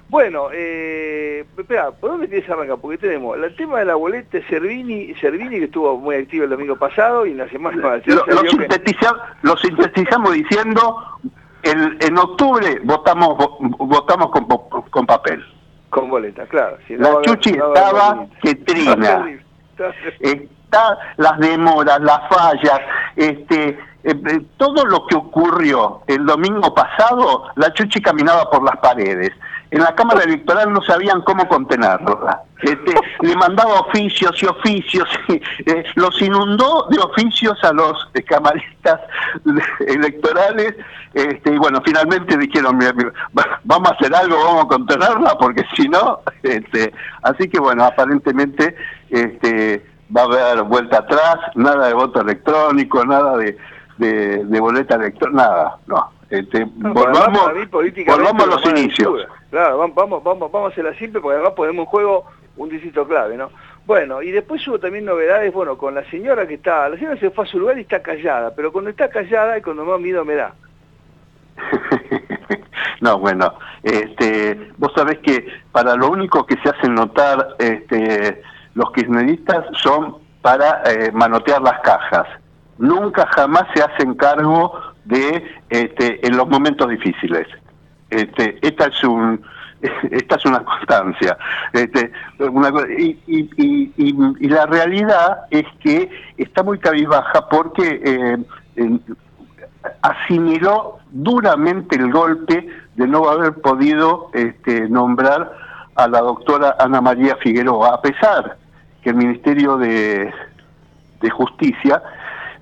Bueno, eh, espera, ¿por dónde quieres arrancar? Porque tenemos el tema de la boleta Servini, Servini que estuvo muy activo el domingo pasado y en la semana... Lo, lo, sintetizamos diciendo, el, en octubre votamos votamos con, con papel. Con boleta, claro. la Chuchi estaba que trina. Las demoras, las fallas, este, eh, eh, todo lo que ocurrió el domingo pasado, la Chuchi caminaba por las paredes en la Cámara Electoral no sabían cómo contenerla. Este, le mandaba oficios y oficios, eh, los inundó de oficios a los camaristas electorales, este, y bueno, finalmente dijeron, vamos a hacer algo, vamos a contenerla, porque si no, este, así que bueno, aparentemente este, va a haber vuelta atrás, nada de voto electrónico, nada de, de boleta electrónica, nada, no, este, volvamos, volvamos a los inicios. Claro, vamos, vamos, vamos a hacerla simple porque además ponemos en juego un distrito clave, ¿no? Bueno, y después hubo también novedades, bueno, con la señora que está, la señora se fue a su lugar y está callada, pero cuando está callada y cuando más miedo me da. no, bueno, este, vos sabés que para lo único que se hacen notar este, los kirchneristas son para eh, manotear las cajas. Nunca jamás se hacen cargo de este, en los momentos difíciles. Este, esta es un esta es una constancia. Este, y, y, la realidad es que está muy cabizbaja porque eh, asimiló duramente el golpe de no haber podido este, nombrar a la doctora Ana María Figueroa, a pesar que el Ministerio de, de Justicia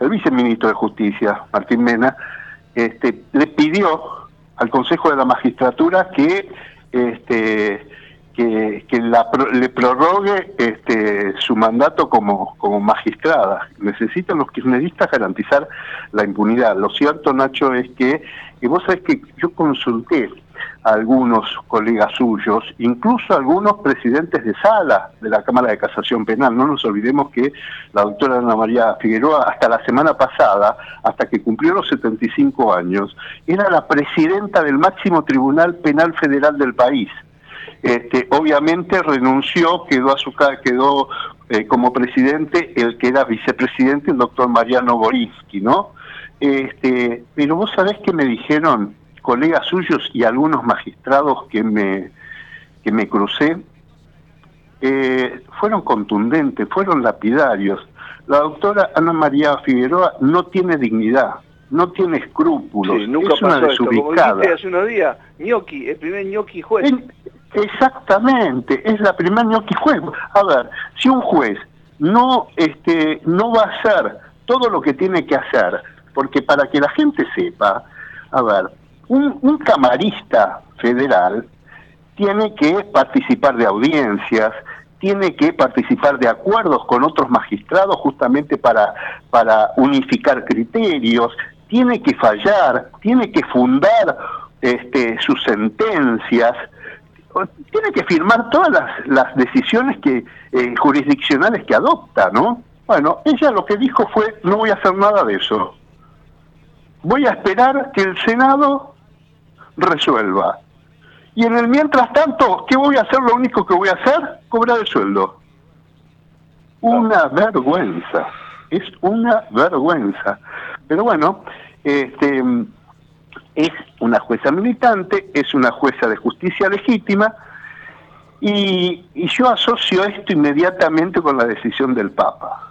el viceministro de Justicia, Martín Mena, este, le pidió al Consejo de la Magistratura que este, que, le prorrogue este, su mandato como, como magistrada. Necesitan los kirchneristas garantizar la impunidad. Lo cierto, Nacho, es que, y vos sabés que yo consulté algunos colegas suyos, incluso algunos presidentes de sala de la Cámara de Casación Penal. No nos olvidemos que la doctora Ana María Figueroa, hasta la semana pasada, hasta que cumplió los 75 años, era la presidenta del máximo tribunal penal federal del país. Este, obviamente renunció, quedó a su quedó eh, como presidente el que era vicepresidente, el doctor Mariano Boriski, ¿no? Este, pero vos sabés que me dijeron, colegas suyos y algunos magistrados que me, que me crucé, eh, fueron contundentes, fueron lapidarios. La doctora Ana María Figueroa no tiene dignidad, no tiene escrúpulos, nunca es una desubicada. Como hace unos días, ñoqui, el primer ñoqui juez. exactamente, es la primer ñoqui juez. A ver, si un juez no, este, no va a hacer todo lo que tiene que hacer, porque para que la gente sepa, a ver, un, camarista federal tiene que participar de audiencias, tiene que participar de acuerdos con otros magistrados justamente para, para unificar criterios, tiene que fallar, tiene que fundar este, sus sentencias, tiene que firmar todas las, decisiones que, eh, jurisdiccionales que adopta, ¿no? Bueno, ella lo que dijo fue, no voy a hacer nada de eso. voy a esperar que el Senado resuelva. Y en el mientras tanto, ¿qué voy a hacer? Lo único que voy a hacer, cobrar el sueldo. Una vergüenza, es una vergüenza. Pero bueno, este, es una jueza militante, es una jueza de justicia legítima, y, yo asocio esto inmediatamente con la decisión del Papa.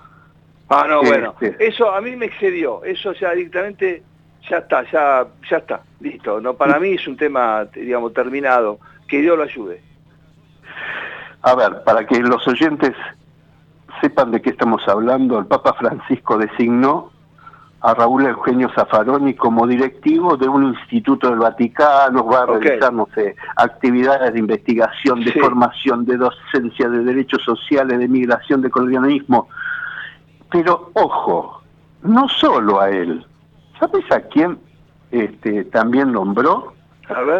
Ah, no, bueno, este, eso a mí me excedió, eso ya directamente, ya está, ya, ya está, listo. No, para mí es un tema, digamos, terminado, que Dios lo ayude. A ver, para que los oyentes sepan de qué estamos hablando, el Papa Francisco designó a Raúl Eugenio Zaffaroni como directivo de un instituto del Vaticano, va a realizar, no sé, actividades de investigación, de formación, de docencia, de derechos sociales, de migración, de colonialismo. Pero, ojo, no solo a él. ¿Sabes a quién este, también nombró?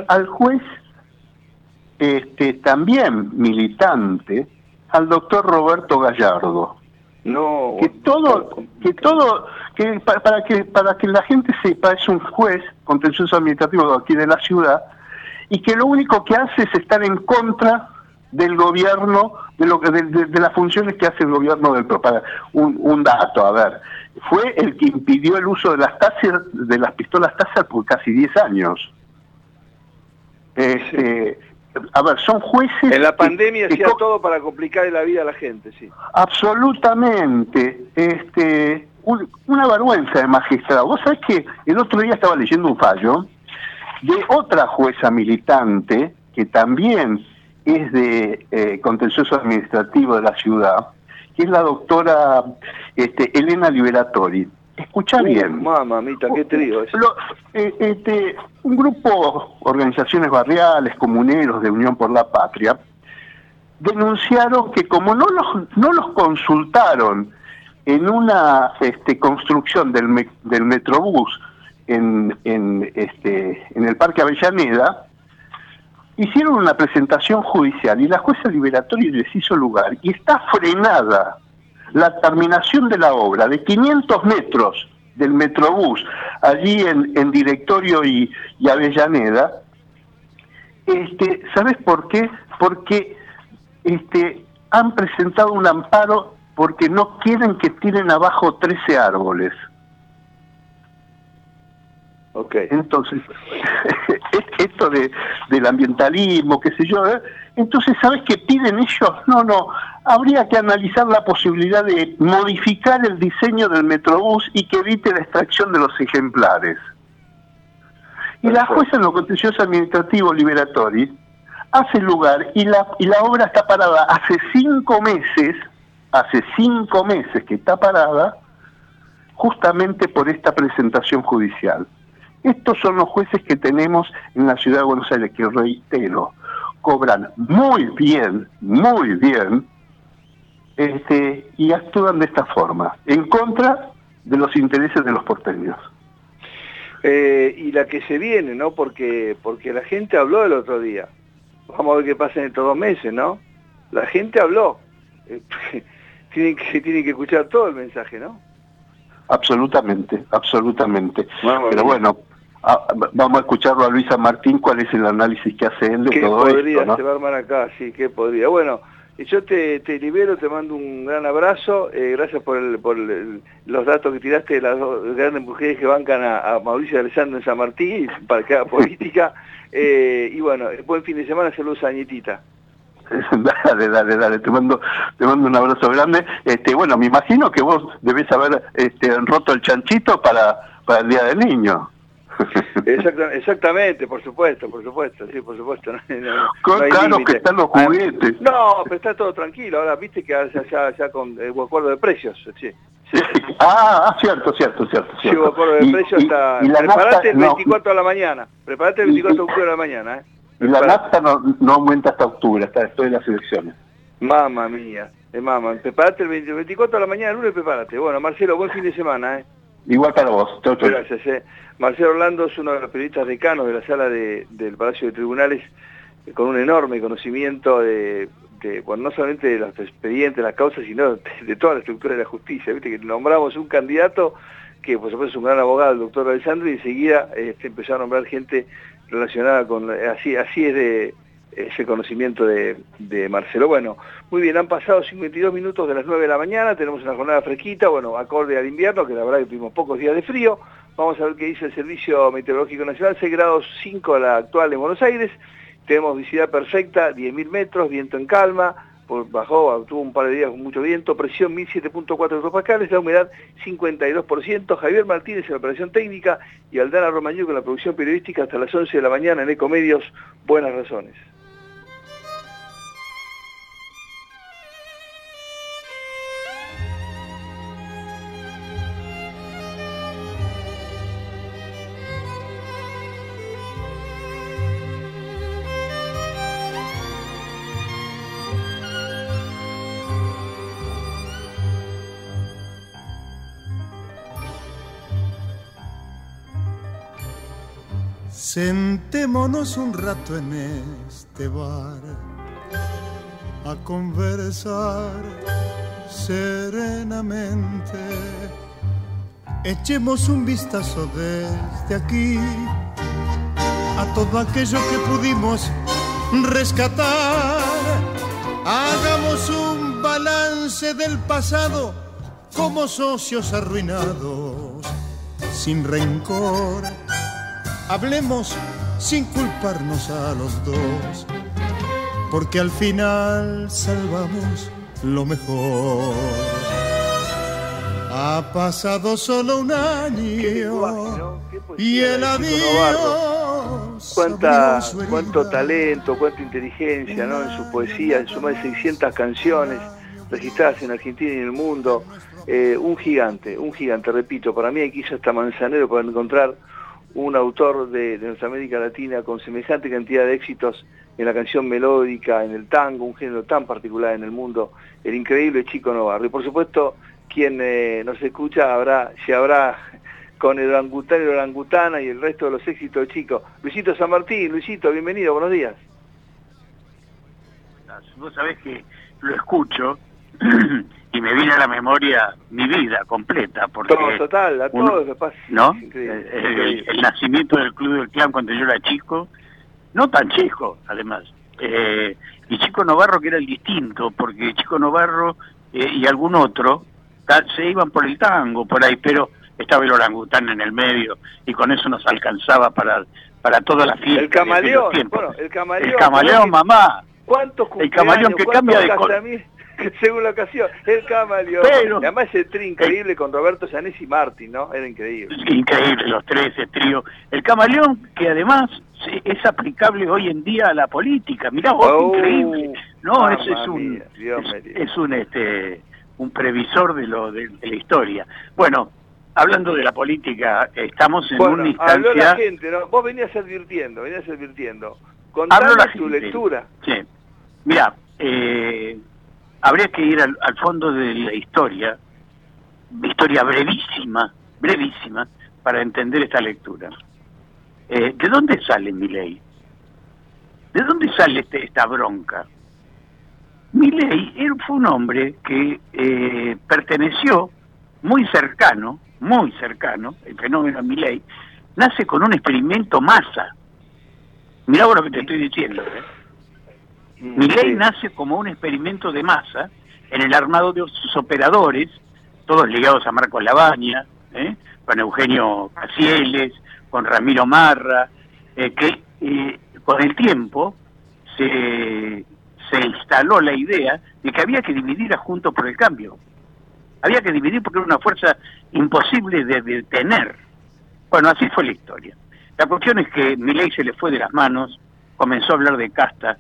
Al juez, este, también militante, al doctor Roberto Gallardo. No. Que todo, que todo, que para, que para que la gente sepa es un juez contencioso administrativo aquí de la ciudad y que lo único que hace es estar en contra del gobierno, de, lo, de, de, las funciones que hace el gobierno del para un, un dato, a ver, fue el que impidió el uso de las taser, de las pistolas Taser por casi 10 años. Este, a ver, son jueces... En la pandemia hacía todo para complicar la vida a la gente, sí. Absolutamente. Este, una vergüenza de magistrado. Vos sabés que el otro día estaba leyendo un fallo de otra jueza militante que también es de eh, contencioso administrativo de la ciudad, que es la doctora este, Elena Liberatori. Escucha uh, bien. Mamita, qué trío eh, este, un grupo, organizaciones barriales, comuneros de Unión por la Patria, denunciaron que como no los, no los consultaron en una este, construcción del, del Metrobús en, en, este, en el Parque Avellaneda, hicieron una presentación judicial y la jueza liberatoria les hizo lugar y está frenada la terminación de la obra de 500 metros del Metrobús, allí en, en Directorio y, y, Avellaneda, este, ¿sabes por qué? Porque este, han presentado un amparo porque no quieren que tiren abajo 13 árboles. Okay. Entonces, esto de, del ambientalismo, qué sé yo, ¿eh? entonces, ¿sabes qué piden ellos? No, no, habría que analizar la posibilidad de modificar el diseño del Metrobús y que evite la extracción de los ejemplares. Y la jueza en lo contencioso administrativo liberatorio hace lugar y la, y la obra está parada hace cinco meses, hace cinco meses que está parada, justamente por esta presentación judicial. Estos son los jueces que tenemos en la ciudad de Buenos Aires, que reitero, cobran muy bien, muy bien, este, y actúan de esta forma, en contra de los intereses de los porteños. Eh, y la que se viene, ¿no? Porque, porque la gente habló el otro día. Vamos a ver qué pasa en estos dos meses, ¿no? La gente habló. Eh, tienen que, tienen que escuchar todo el mensaje, ¿no? Absolutamente, absolutamente. Pero bueno, Ah, vamos a escucharlo a Luisa Martín, cuál es el análisis que hace él de todo podría, esto. Se va a armar acá, sí, que podría. Bueno, yo te, te libero, te mando un gran abrazo, eh, gracias por, el, por los datos que tiraste de las dos grandes mujeres que bancan a, Mauricio Alessandro en San Martín, para que haga política, eh, y bueno, buen fin de semana, saludos a Añetita. dale, dale, dale, te mando, te mando un abrazo grande. Este, bueno, me imagino que vos debés haber este, roto el chanchito para, para el Día del Niño exactamente, por supuesto, por supuesto, sí, por supuesto. No, que están los ah, juguetes. No, pero está todo tranquilo. Ahora, viste que ya, ya, con el eh, acuerdo de precios, sí. Ah, ah, cierto, cierto, cierto. Sí, acuerdo de precios está... preparate el 24 de la mañana, preparate el 24 de octubre de la mañana, ¿eh? Y la nafta no, no aumenta hasta octubre, hasta después de las elecciones. Mamma mía, eh, mamá, preparate el 24 de la mañana, el lunes prepárate. Bueno, Marcelo, buen fin de semana, ¿eh? Igual para vos. Gracias. Eh. Marcelo Orlando es uno de los periodistas decanos de la sala del Palacio de Tribunales, eh, con un enorme conocimiento de, bueno, no solamente de los expedientes, las causas, sino de, toda la estructura de la justicia. Viste que nombramos un candidato que por supuesto es un gran abogado, el doctor Alessandro, y enseguida este, empezó a nombrar gente relacionada con, así, así es de ese conocimiento de, Marcelo. Bueno, muy bien, han pasado 52 minutos de las 9 de la mañana, tenemos una jornada fresquita, bueno, acorde al invierno, que la verdad que tuvimos pocos días de frío. Vamos a ver qué dice el Servicio Meteorológico Nacional, 6 grados 5 a la actual en Buenos Aires, tenemos visibilidad perfecta, 10.000 metros, viento en calma, bajó, tuvo un par de días con mucho viento, presión 1007.4 hectopascales, la humedad 52%, Javier Martínez en la operación técnica y Aldana Romañú con la producción periodística hasta las 11 de la mañana en Ecomedios, buenas razones. Sentémonos un rato en este bar a conversar serenamente. Echemos un vistazo desde aquí a todo aquello que pudimos rescatar. Hagamos un balance del pasado como socios arruinados, sin rencor Hablemos sin culparnos a los dos, porque al final salvamos lo mejor. Ha pasado solo un año y el adiós. Cuánta, cuánto talento, cuánta inteligencia ¿no? en su poesía, en sus más de 600 canciones registradas en Argentina y en el mundo. Eh, un gigante, un gigante, repito, para mí aquí hizo hasta Manzanero para encontrar un autor de, nuestra América Latina con semejante cantidad de éxitos en la canción melódica, en el tango, un género tan particular en el mundo, el increíble Chico Novarro. Y por supuesto, quien eh, nos escucha habrá, se habrá con el orangután y la orangutana y el resto de los éxitos de Chico. Luisito San Martín, Luisito, bienvenido, buenos días. Vos sabés que lo escucho y me viene a la memoria mi vida completa. Porque todo, total, a todo lo pasa. ¿No? Eh, el, nacimiento del Club del Clan cuando yo era chico, no tan chico, además. Eh, y Chico Novarro que era el distinto, porque Chico Novarro eh, y algún otro se iban por el tango, por ahí, pero estaba el orangután en el medio y con eso nos alcanzaba para para toda la fiesta. El camaleón, bueno, el camaleón. El camaleón, mamá. ¿Cuántos El camaleón que cambia de según la ocasión, el camaleón. Pero, además ese trío increíble con Roberto Sanés y Martín, ¿no? Era increíble. Increíble, los tres, ese trío. El camaleón que además es aplicable hoy en día a la política. Mirá vos, oh, increíble. No, ese es un, es, un, este, un previsor de, lo, de, la historia. Bueno, hablando de la política, estamos en una instancia... Habló la gente, ¿no? Vos venías advirtiendo, venías advirtiendo. Contanos tu lectura. Sí. Mira, eh, habría que ir al, fondo de la historia, historia brevísima, brevísima, para entender esta lectura. Eh, ¿De dónde sale mi ley? ¿De dónde sale este, esta bronca? Milley fue un hombre que eh, perteneció muy cercano, muy cercano, el fenómeno Milley, nace con un experimento masa. Mirá lo que te estoy diciendo. ¿eh? Mi ley nace como un experimento de masa en el armado de sus operadores, todos ligados a Marcos Labaña, ¿eh? con Eugenio Casieles, con Ramiro Marra, eh, que eh, con el tiempo se, se instaló la idea de que había que dividir a Juntos por el Cambio. Había que dividir porque era una fuerza imposible de detener. Bueno, así fue la historia. La cuestión es que mi ley se le fue de las manos, comenzó a hablar de casta,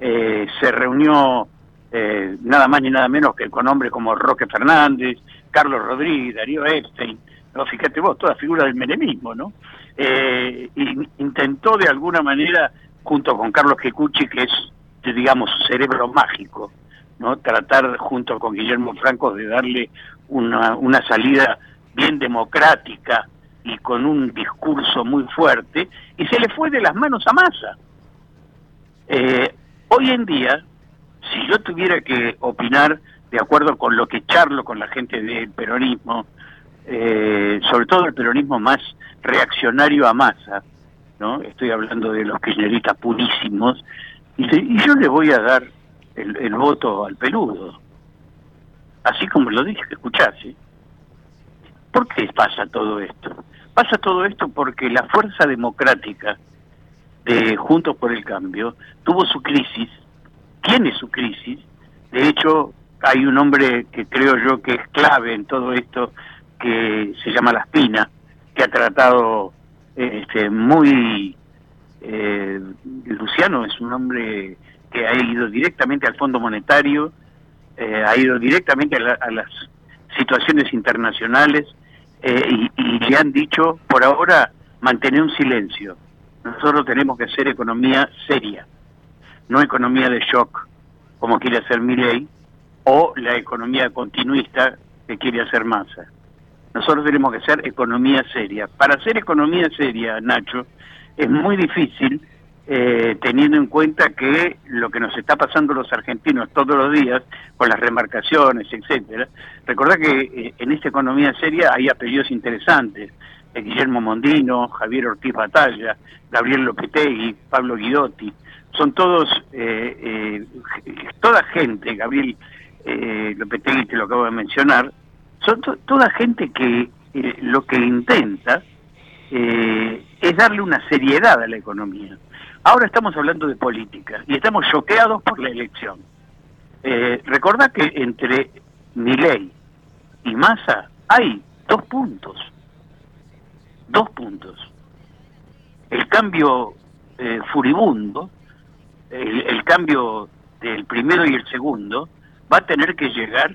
eh, se reunió eh, nada más ni nada menos que con hombres como Roque Fernández, Carlos Rodríguez, Darío Epstein, ¿no? fíjate vos, toda figura del menemismo, ¿no? Eh, intentó de alguna manera, junto con Carlos Quecucci, que es, digamos, su cerebro mágico, ¿no? Tratar junto con Guillermo Franco de darle una, una salida bien democrática y con un discurso muy fuerte, y se le fue de las manos a Massa. Eh, Hoy en día, si yo tuviera que opinar de acuerdo con lo que charlo con la gente del peronismo, eh, sobre todo el peronismo más reaccionario a masa, ¿no? Estoy hablando de los kirchneristas purísimos, y, yo le voy a dar el, voto al peludo. Así como lo dije, escuchase. ¿Por qué pasa todo esto? Pasa todo esto porque la fuerza democrática de Juntos por el Cambio tuvo su crisis, tiene su crisis, de hecho hay un hombre que creo yo que es clave en todo esto, que se llama La Espina, que ha tratado este, muy... Eh, Luciano es un hombre que ha ido directamente al Fondo Monetario, eh, ha ido directamente a, las situaciones internacionales eh, y, y, le han dicho, por ahora, mantener un silencio. Nosotros tenemos que hacer economía seria, no economía de shock, como quiere hacer Milley, o la economía continuista que quiere hacer Massa. Nosotros tenemos que hacer economía seria. Para hacer economía seria, Nacho, es muy difícil eh, teniendo en cuenta que lo que nos está pasando los argentinos todos los días, con las remarcaciones, etcétera, recordad que eh, en esta economía seria hay apellidos interesantes, Guillermo Mondino, Javier Ortiz Batalla, Gabriel Lopetegui, Pablo Guidotti, son todos, toda gente, Gabriel Lopetegui te lo acabo de mencionar, son toda gente que eh, lo que intenta eh, es darle una seriedad a la economía. Ahora estamos hablando de política y estamos choqueados por la elección. Eh, recordá que entre Milei y Massa hay dos puntos. Dos puntos. El cambio eh, furibundo, el, el cambio del primero y el segundo, va a tener que llegar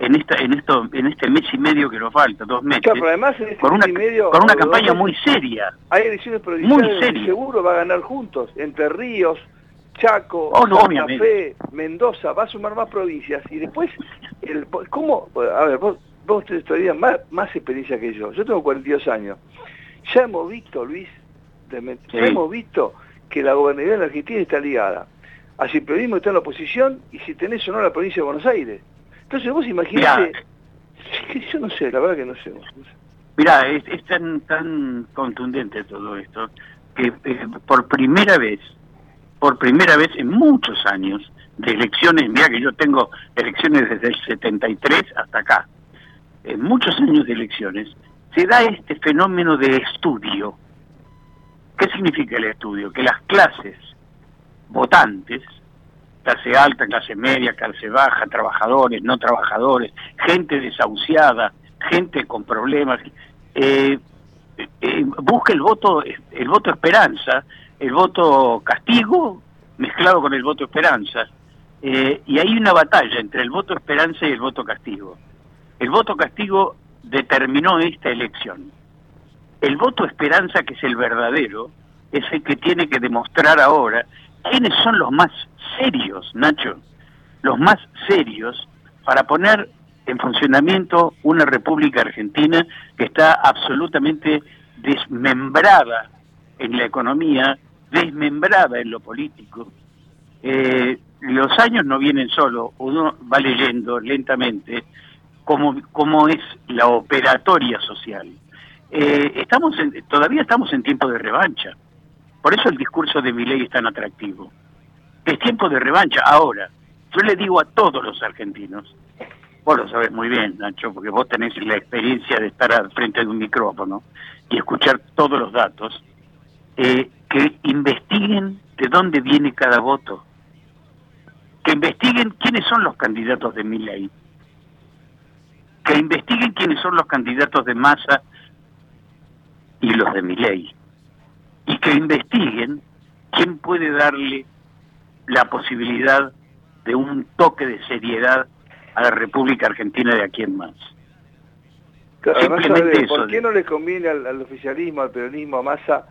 en esta en esto en este mes y medio que nos falta dos meses además este con una medio, con una campaña muy seria. hay elecciones provinciales muy seguro va a ganar juntos. Entre Ríos Chaco oh, Santa Fe Mendoza va a sumar más provincias. Y después el cómo a ver vos vos tenés todavía más, más experiencia que yo. Yo tengo 42 años. Ya hemos visto Luis ya hemos visto que la gobernabilidad en la Argentina está ligada a si el periodismo está en la oposición y si tenés o no la provincia de Buenos Aires. Entonces vos imaginate, yo no sé, la verdad que no sé. Mirá, es, tan, tan contundente todo esto, que eh, por primera vez, por primera vez en muchos años de elecciones, mira que yo tengo elecciones desde el 73 hasta acá, en muchos años de elecciones, se da este fenómeno de estudio. ¿Qué significa el estudio? Que las clases votantes clase alta, clase media, clase baja, trabajadores, no trabajadores, gente desahuciada, gente con problemas, eh, eh, busca el voto, el voto esperanza, el voto castigo mezclado con el voto esperanza, eh, y hay una batalla entre el voto esperanza y el voto castigo. El voto castigo determinó esta elección. El voto esperanza, que es el verdadero, es el que tiene que demostrar ahora quiénes son los más serios, Nacho, los más serios para poner en funcionamiento una República Argentina que está absolutamente desmembrada en la economía, desmembrada en lo político. Eh, los años no vienen solo, uno va leyendo lentamente cómo, cómo es la operatoria social. Eh, estamos todavía estamos en tiempo de revancha. Por eso el discurso de mi ley es tan atractivo. Es tiempo de revancha. Ahora, yo le digo a todos los argentinos, vos lo sabes muy bien, Nacho, porque vos tenés la experiencia de estar al frente de un micrófono y escuchar todos los datos, eh, que investiguen de dónde viene cada voto, que investiguen quiénes son los candidatos de mi ley, que investiguen quiénes son los candidatos de Massa y los de mi ley y que investiguen quién puede darle la posibilidad de un toque de seriedad a la República Argentina de aquí en más. ¿Por qué no le conviene al, oficialismo, al peronismo, a Massa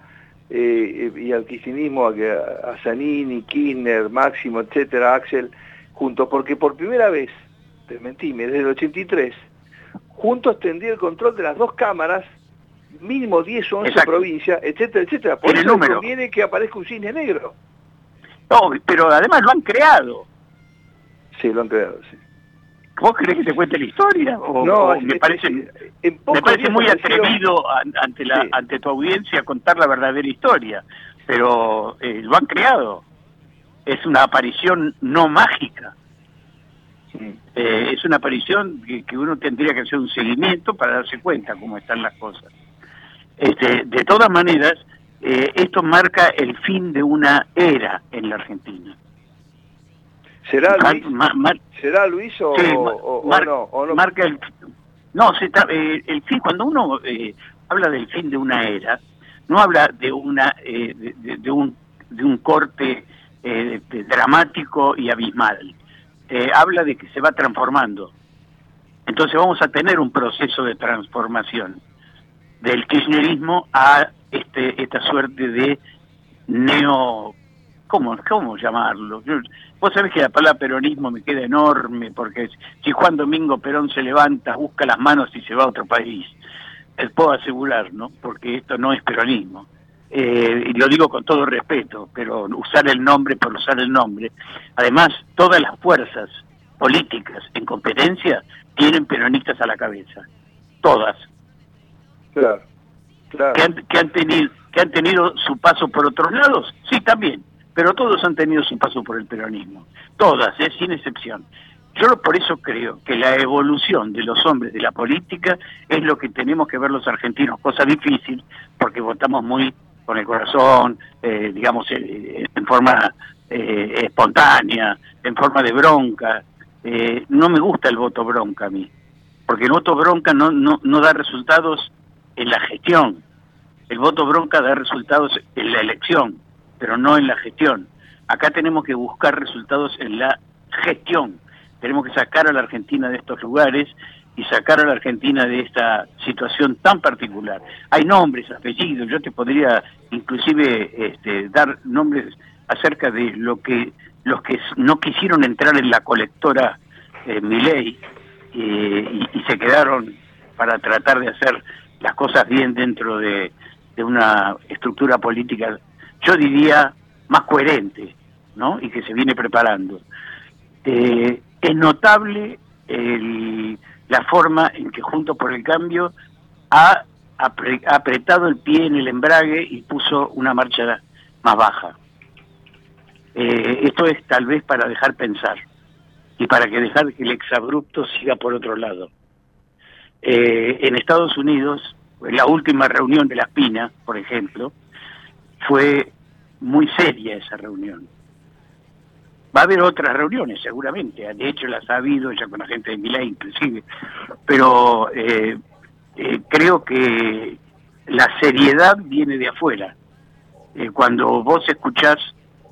eh, y al kirchnerismo, a, a Zanini, Kirchner, Máximo, etcétera, Axel, juntos? Porque por primera vez, te mentime, desde el 83, juntos tendría el control de las dos cámaras mínimo 10 o 11 provincias, etcétera, etcétera. Por eso conviene que aparezca un cisne negro. No, pero además lo han creado. Sí, lo han creado, sí. ¿Vos querés que te cuente la historia? O, no, me parece, me parece muy atrevido ante, la, ante tu audiencia contar la verdadera historia, pero eh, lo han creado. Es una aparición no mágica. Eh, es una aparición que, uno tendría que hacer un seguimiento para darse cuenta cómo están las cosas. Este, de todas maneras, eh, esto marca el fin de una era en la Argentina. ¿Será Luis, ¿será Luis o, no, Marca el, no, se eh, el fin, cuando uno eh, habla del fin de una era, no habla de una de, un de un corte dramático y abismal. Habla de que se va transformando. Entonces vamos a tener un proceso de transformación del kirchnerismo a este, esta suerte de neo... ¿Cómo, cómo llamarlo? vos sabés que la palabra peronismo me queda enorme, porque si Juan Domingo Perón se levanta, busca las manos y se va a otro país, les puedo asegurar, ¿no? Porque esto no es peronismo. Eh, y lo digo con todo respeto, pero usar el nombre por usar el nombre. Además, todas las fuerzas políticas en competencia tienen peronistas a la cabeza. Todas. Claro. Que, han, que, han tenido, que han tenido su paso por otros lados, sí, también, pero todos han tenido su paso por el peronismo, todas, ¿eh? sin excepción. Yo por eso creo que la evolución de los hombres de la política es lo que tenemos que ver los argentinos, cosa difícil, porque votamos muy con el corazón, eh, digamos, eh, en forma espontánea, en forma de bronca. no me gusta el voto bronca a mí, porque el voto bronca no, no, no da resultados en la gestión. El voto bronca da resultados en la elección, pero no en la gestión. Acá tenemos que buscar resultados en la gestión. Tenemos que sacar a la Argentina de estos lugares y sacar a la Argentina de esta situación tan particular. Hay nombres, apellidos, yo te podría inclusive este, dar nombres acerca de lo que los que no quisieron entrar en la colectora eh, Miley eh, y, se quedaron para tratar de hacer las cosas bien dentro de, una estructura política, yo diría, más coherente, ¿no? Y que se viene preparando. Eh, es notable la forma en que Junto por el Cambio ha apretado el pie en el embrague y puso una marcha más baja. Eh, esto es tal vez para dejar pensar y para que dejar que el exabrupto siga por otro lado. Eh, en Estados Unidos, la última reunión de la Espina, por ejemplo, fue muy seria esa reunión. Va a haber otras reuniones, seguramente. De hecho, las ha habido ya con la gente de Milán, inclusive. Pero eh, eh, creo que la seriedad viene de afuera. cuando vos escuchás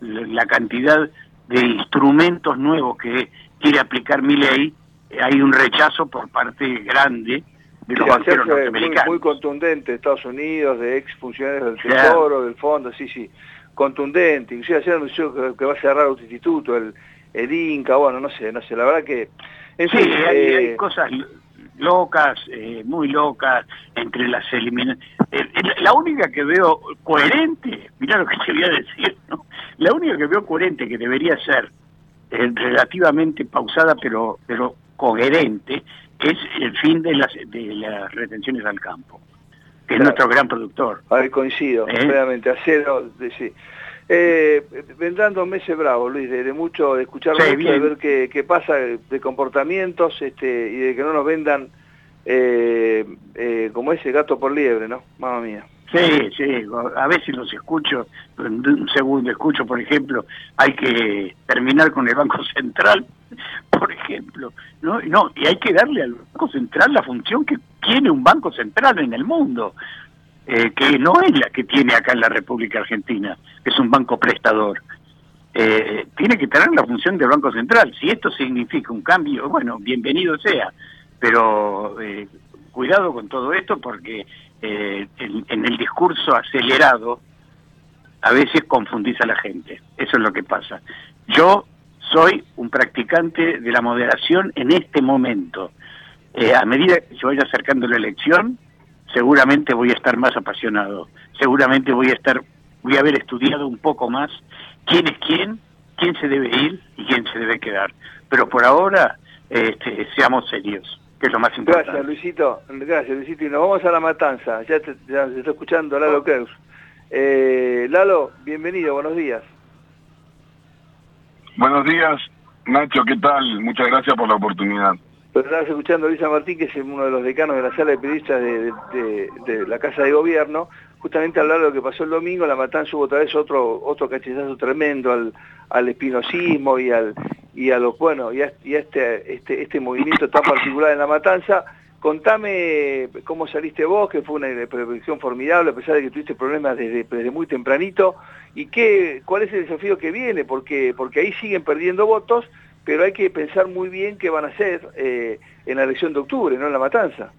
la cantidad de instrumentos nuevos que quiere aplicar mi ley, hay un rechazo por parte grande de los banqueros norteamericanos. Muy, contundente Estados Unidos, de ex funcionarios del Tesoro, del Fondo, sí, sí, contundente. Inclusive ayer anunció que, va a cerrar otro instituto, el, el Inca, bueno, no sé, no sé, la verdad que... En sí, hay, eh, cosas locas, eh, muy locas, entre las eliminaciones. Eh, la única que veo coherente, mirá lo que te voy a decir, ¿no? la única que veo coherente que debería ser relativamente pausada pero pero coherente es el fin de las, de las retenciones al campo, que es nuestro gran productor. Ahí coincido, ¿Eh? acero, de, sí. Eh, vendrán dos meses bravos, Luis, de, mucho, de escuchar mucho, de ver qué, qué, pasa, de comportamientos este, y de que no nos vendan eh, eh, como ese gato por liebre, ¿no? Mamma mía. Sí, sí, a veces los escucho, en un segundo escucho, por ejemplo, hay que terminar con el Banco Central, por ejemplo, ¿no? no Y hay que darle al Banco Central la función que tiene un Banco Central en el mundo, eh, que no es la que tiene acá en la República Argentina, que es un banco prestador. Eh, tiene que tener la función del Banco Central. Si esto significa un cambio, bueno, bienvenido sea, pero eh, cuidado con todo esto porque eh, en, el discurso acelerado a veces confundís a la gente. Eso es lo que pasa. Yo soy un practicante de la moderación en este momento. Eh, a medida que se vaya acercando la elección, seguramente voy a estar más apasionado. Seguramente voy a estar, voy a haber estudiado un poco más quién es quién, quién se debe ir y quién se debe quedar. Pero por ahora este, seamos serios, que es lo más importante. Gracias, Luisito. Gracias, Luisito. Y nos vamos a la matanza. Ya te, ya está escuchando Lalo Kreuz. Eh, Lalo, bienvenido, buenos días. Buenos días, Nacho, ¿qué tal? Muchas gracias por la oportunidad. Estabas escuchando a Luisa Martín, que es uno de los decanos de la sala de periodistas de, la Casa de Gobierno, justamente hablar de lo que pasó el domingo, la matanza hubo otra vez otro, otro cachezazo tremendo al, al espinosismo y al y a los bueno y a, este, este, este movimiento tan particular en la matanza. Contame cómo saliste vos, que fue una predicción formidable, a pesar de que tuviste problemas desde, desde muy tempranito, y qué, cuál es el desafío que viene, porque, porque ahí siguen perdiendo votos, pero hay que pensar muy bien qué van a hacer eh, en la elección de octubre, no en la matanza.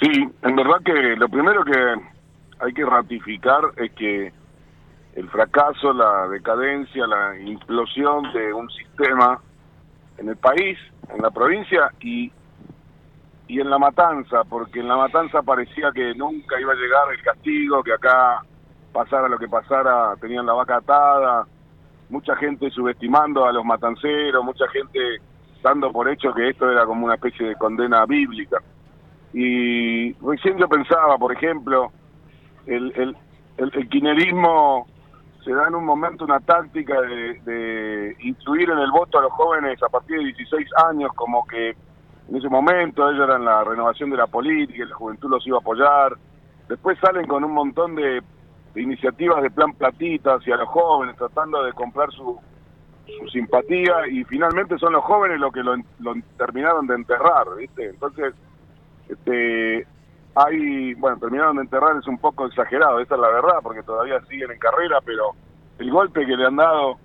Sí, en verdad que lo primero que hay que ratificar es que el fracaso, la decadencia, la implosión de un sistema en el país, en la provincia y, y en la matanza, porque en la matanza parecía que nunca iba a llegar el castigo, que acá pasara lo que pasara, tenían la vaca atada, mucha gente subestimando a los matanceros, mucha gente dando por hecho que esto era como una especie de condena bíblica. Y recién yo pensaba, por ejemplo, el, el, el, el se da en un momento una táctica de, de, incluir en el voto a los jóvenes a partir de 16 años, como que en ese momento ellos eran la renovación de la política, la juventud los iba a apoyar. Después salen con un montón de, iniciativas de plan platita hacia los jóvenes, tratando de comprar su, su simpatía, y finalmente son los jóvenes los que lo, lo terminaron de enterrar, ¿viste? Entonces, este, hay, bueno, terminaron de enterrar es un poco exagerado, esa es la verdad, porque todavía siguen en carrera, pero el golpe que le han dado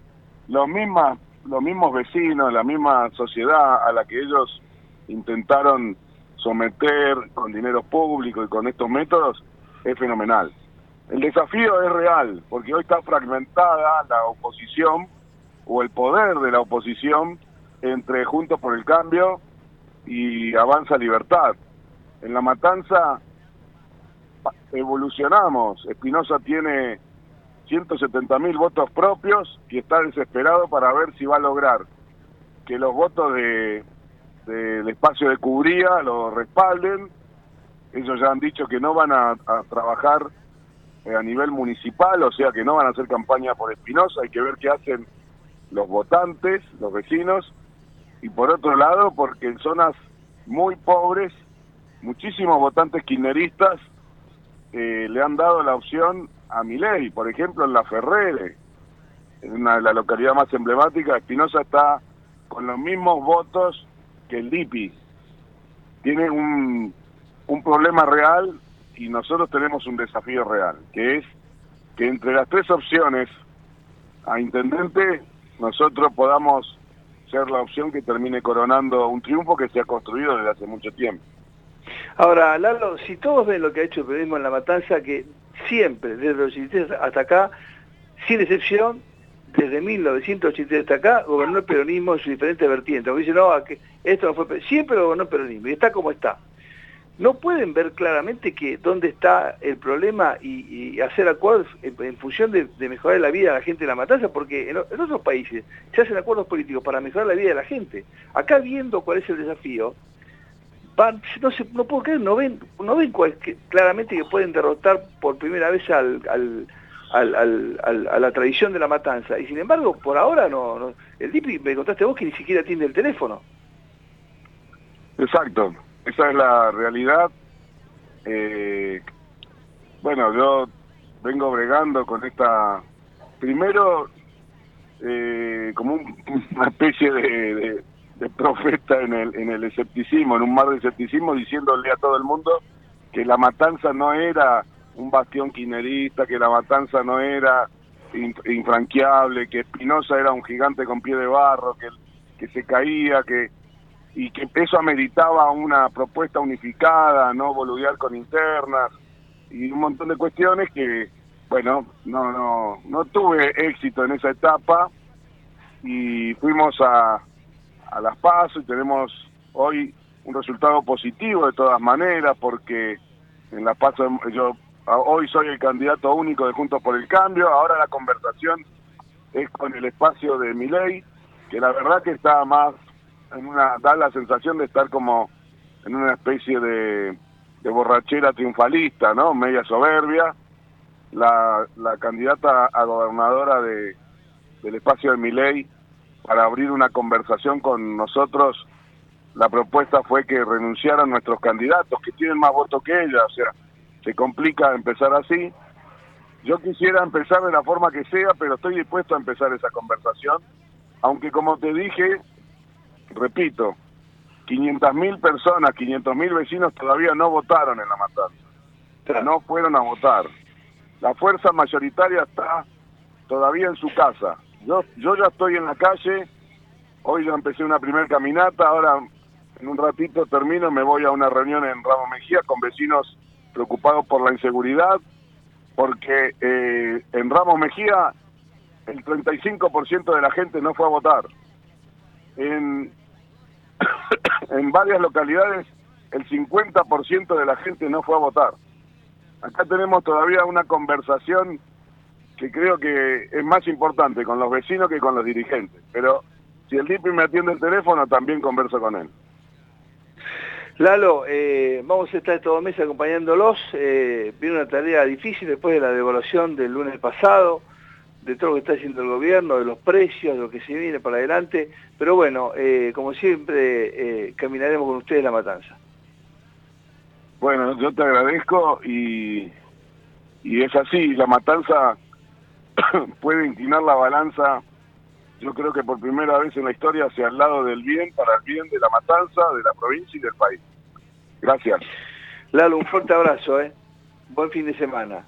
los mismas, los mismos vecinos, la misma sociedad a la que ellos intentaron someter con dinero público y con estos métodos es fenomenal. El desafío es real, porque hoy está fragmentada la oposición o el poder de la oposición entre Juntos por el Cambio y Avanza Libertad. En la matanza evolucionamos. Espinosa tiene 170 mil votos propios y está desesperado para ver si va a lograr que los votos de del espacio de Cubría lo respalden. Ellos ya han dicho que no van a, trabajar eh, a nivel municipal, o sea que no van a hacer campaña por Espinosa, hay que ver qué hacen los votantes, los vecinos, y por otro lado, porque en zonas muy pobres muchísimos votantes kirchneristas eh, le han dado la opción a Milei, por ejemplo en La Ferrere, en una de las localidades más emblemáticas, Espinosa está con los mismos votos que el DIPI. Tiene un, un problema real y nosotros tenemos un desafío real, que es que entre las tres opciones a intendente nosotros podamos ser la opción que termine coronando un triunfo que se ha construido desde hace mucho tiempo. Ahora, Lalo, si todos ven lo que ha hecho el periodismo en La Matanza, que siempre, desde los 83 hasta acá, sin excepción, desde 1983 hasta acá, gobernó el peronismo en sus diferentes vertientes. Como esto no fue... Siempre gobernó el peronismo y está como está. ¿No pueden ver claramente que dónde está el problema y, hacer acuerdos en, función de, mejorar la vida de la gente de La Matanza? Porque en, otros países se hacen acuerdos políticos para mejorar la vida de la gente. Acá viendo cuál es el desafío, no, se, no puedo creer, no ven, no ven claramente que pueden derrotar por primera vez al, al, a la tradición de la matanza. Y sin embargo, por ahora no, el DIPI me contaste vos que ni siquiera atiende el teléfono. Exacto, esa es la realidad. Eh, bueno, yo vengo bregando con esta, primero, eh, como una especie de de profeta en el, en el escepticismo, en un mar de escepticismo, diciéndole a todo el mundo que la matanza no era un bastión quinerista, que la matanza no era infranqueable, que Espinosa era un gigante con pie de barro, que se caía, que y que eso ameritaba una propuesta unificada, no boludear con internas y un montón de cuestiones que, bueno, no, no, no tuve éxito en esa etapa y fuimos a, a las PASO y tenemos hoy un resultado positivo de todas maneras porque en las PASO yo hoy soy el candidato único de Juntos por el Cambio, ahora la conversación es con el espacio de mi ley, que la verdad que está más en una, da la sensación de estar como en una especie de, borrachera triunfalista, ¿no? Media soberbia. La, la candidata a gobernadora de, del espacio de Miley para abrir una conversación con nosotros, la propuesta fue que renunciaran nuestros candidatos, que tienen más votos que ella, o sea, se complica empezar así. Yo quisiera empezar de la forma que sea, pero estoy dispuesto a empezar esa conversación, aunque como te dije, repito, 500.000 personas, 500.000 vecinos todavía no votaron en la matanza, no fueron a votar. La fuerza mayoritaria está todavía en su casa. Yo, yo ya estoy en la calle, hoy ya empecé una primer caminata, ahora en un ratito termino, me voy a una reunión en Ramos Mejía con vecinos preocupados por la inseguridad, porque eh, en Ramos Mejía el 35% de la gente no fue a votar. En, en varias localidades el 50% de la gente no fue a votar. Acá tenemos todavía una conversación que creo que es más importante con los vecinos que con los dirigentes. Pero si el DIPI me atiende el teléfono, también converso con él. Lalo, eh, vamos a estar todo mes acompañándolos. Eh, viene una tarea difícil después de la devaluación del lunes pasado, de todo lo que está haciendo el gobierno, de los precios, de lo que se viene para adelante. Pero bueno, eh, como siempre, eh, caminaremos con ustedes la matanza. Bueno, yo te agradezco y, y es así, la matanza puede inclinar la balanza, yo creo que por primera vez en la historia hacia el lado del bien, para el bien de la matanza, de la provincia y del país. Gracias. Lalo, un fuerte abrazo, ¿eh? Buen fin de semana.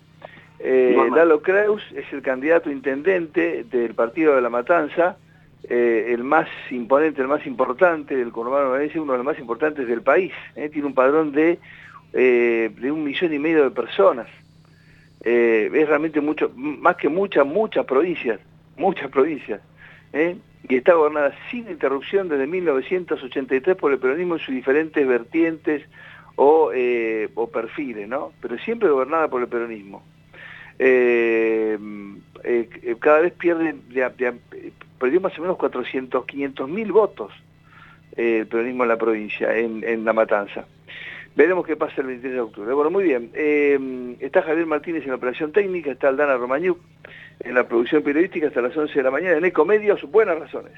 Eh, Lalo Creus es el candidato intendente del Partido de la Matanza, eh, el más imponente, el más importante del conurbano Valencia, uno de los más importantes del país. ¿eh? Tiene un padrón de, de un millón y medio de personas. Eh, es realmente mucho, más que muchas, muchas provincias, muchas provincias, ¿eh? y está gobernada sin interrupción desde 1983 por el peronismo en sus diferentes vertientes o, eh, o perfiles, ¿no? Pero siempre gobernada por el peronismo. Cada vez pierde, perdió más o menos 400, 500 mil votos el peronismo en la provincia, en, en La Matanza. Veremos qué pasa el 23 de octubre. Bueno, muy bien. Eh, está Javier Martínez en la operación técnica, está Aldana Romañuc en la producción periodística hasta las 11 de la mañana en Ecomedios, buenas razones.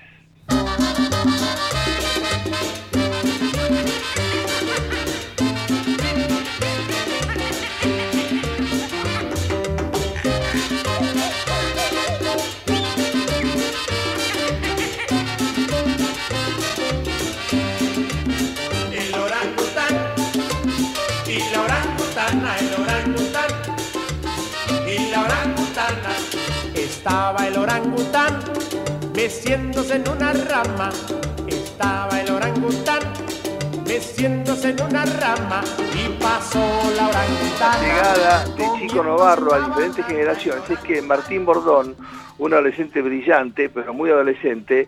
Orangután meciéndose en una rama. Estaba el orangután meciéndose en una rama y pasó la orangutana. Llegada de Chico Novarro a diferentes generaciones es que Martín Bordón, un adolescente brillante, pero muy adolescente,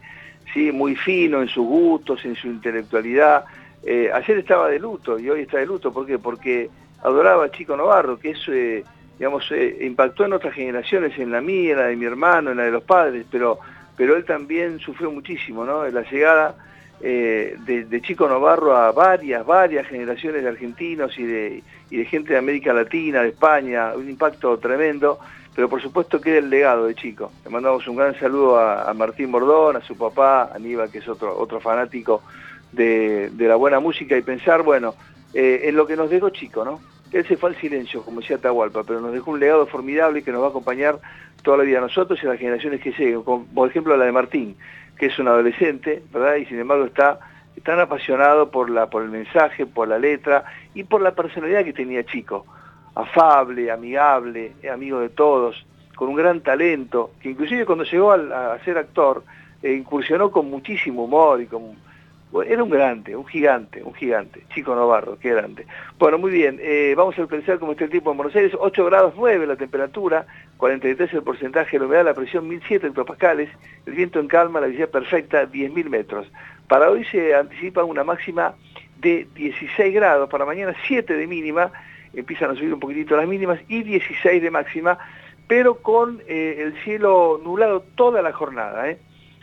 sí, muy fino en sus gustos, en su intelectualidad. Eh, ayer estaba de luto y hoy está de luto. ¿Por qué? Porque adoraba a Chico Novarro, que es eh, digamos, eh, impactó en otras generaciones, en la mía, en la de mi hermano, en la de los padres, pero, pero él también sufrió muchísimo, ¿no? La llegada eh, de, Chico Novarro a varias, varias generaciones de argentinos y de, gente de América Latina, de España, un impacto tremendo, pero por supuesto queda el legado de Chico. Le mandamos un gran saludo a, Martín Bordón, a su papá, Aníbal, que es otro, otro fanático de, la buena música, y pensar, bueno, eh, en lo que nos dejó Chico, ¿no? Él se fue al silencio, como decía Atahualpa, pero nos dejó un legado formidable que nos va a acompañar toda la vida a nosotros y a las generaciones que lleguen, por ejemplo la de Martín, que es un adolescente, ¿verdad? Y sin embargo está tan apasionado por, la, por el mensaje, por la letra y por la personalidad que tenía Chico. Afable, amigable, amigo de todos, con un gran talento, que inclusive cuando llegó a, ser actor, eh, incursionó con muchísimo humor y con era un grande, un gigante, un gigante. Chico Navarro, qué grande. Bueno, muy bien. Eh, vamos a pensar cómo está el tiempo en Buenos Aires. 8 grados 9 la temperatura, 43 el porcentaje de la humedad, la presión 1007 hectopascales, el viento en calma, la visibilidad perfecta, 10.000 metros. Para hoy se anticipa una máxima de 16 grados, para mañana 7 de mínima, empiezan a subir un poquitito las mínimas, y 16 de máxima, pero con eh, el cielo nublado toda la jornada. ¿eh?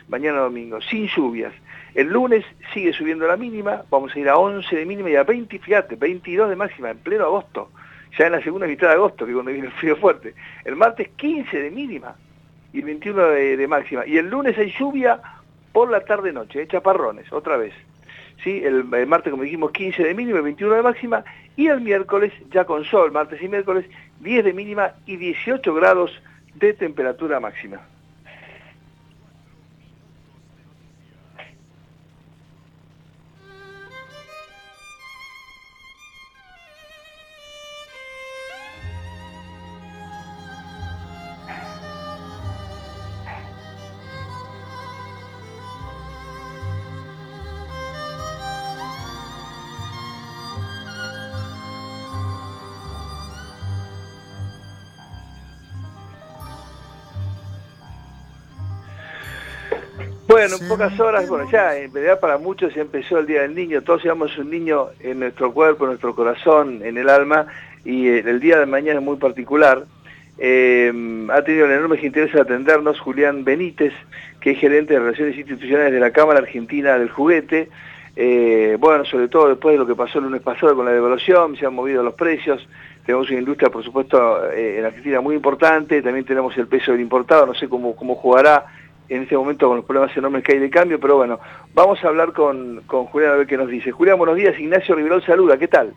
Mañana domingo, sin lluvias. El lunes sigue subiendo la mínima, vamos a ir a 11 de mínima y a 20, fíjate, 22 de máxima en pleno agosto, ya en la segunda mitad de agosto, que es cuando viene el frío fuerte. El martes 15 de mínima y 21 de, máxima. Y el lunes hay lluvia por la tarde-noche, ¿eh? chaparrones, otra vez. ¿Sí? El, martes, como dijimos, 15 de mínima, 21 de máxima, y el miércoles, ya con sol, martes y miércoles, 10 de mínima y 18 grados de temperatura máxima. Bueno, en pocas horas, bueno, ya en realidad para muchos ya empezó el Día del Niño, todos llevamos un niño en nuestro cuerpo, en nuestro corazón, en el alma, y eh, el día de mañana es muy particular. Eh, ha tenido el enorme interés de atendernos Julián Benítez, que es gerente de Relaciones Institucionales de la Cámara Argentina del Juguete. Eh, bueno, sobre todo después de lo que pasó el lunes pasado con la devaluación, se han movido los precios, tenemos una industria, por supuesto, en Argentina muy importante, también tenemos el peso del importado, no sé cómo, cómo jugará en este momento con los problemas enormes que hay de cambio, pero bueno, vamos a hablar con, con Julián a ver qué nos dice. Julián, buenos días, Ignacio Riverol saluda, ¿qué tal?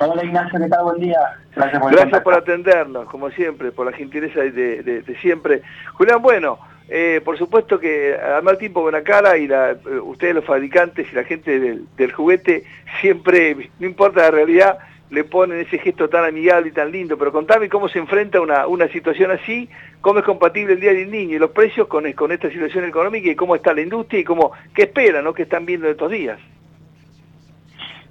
Hola Ignacio, ¿qué tal? Buen día. Gracias por, Gracias por atendernos, como siempre, por la gentileza de, siempre. Julián, bueno, eh, por supuesto que al mal tiempo buena cara y la, eh, ustedes los fabricantes y la gente del, del juguete siempre, no importa la realidad, le ponen ese gesto tan amigable y tan lindo, pero contame cómo se enfrenta una, una situación así, cómo es compatible el Día del Niño y los precios con, con esta situación económica y cómo está la industria y cómo, qué esperan, ¿no? qué están viendo estos días.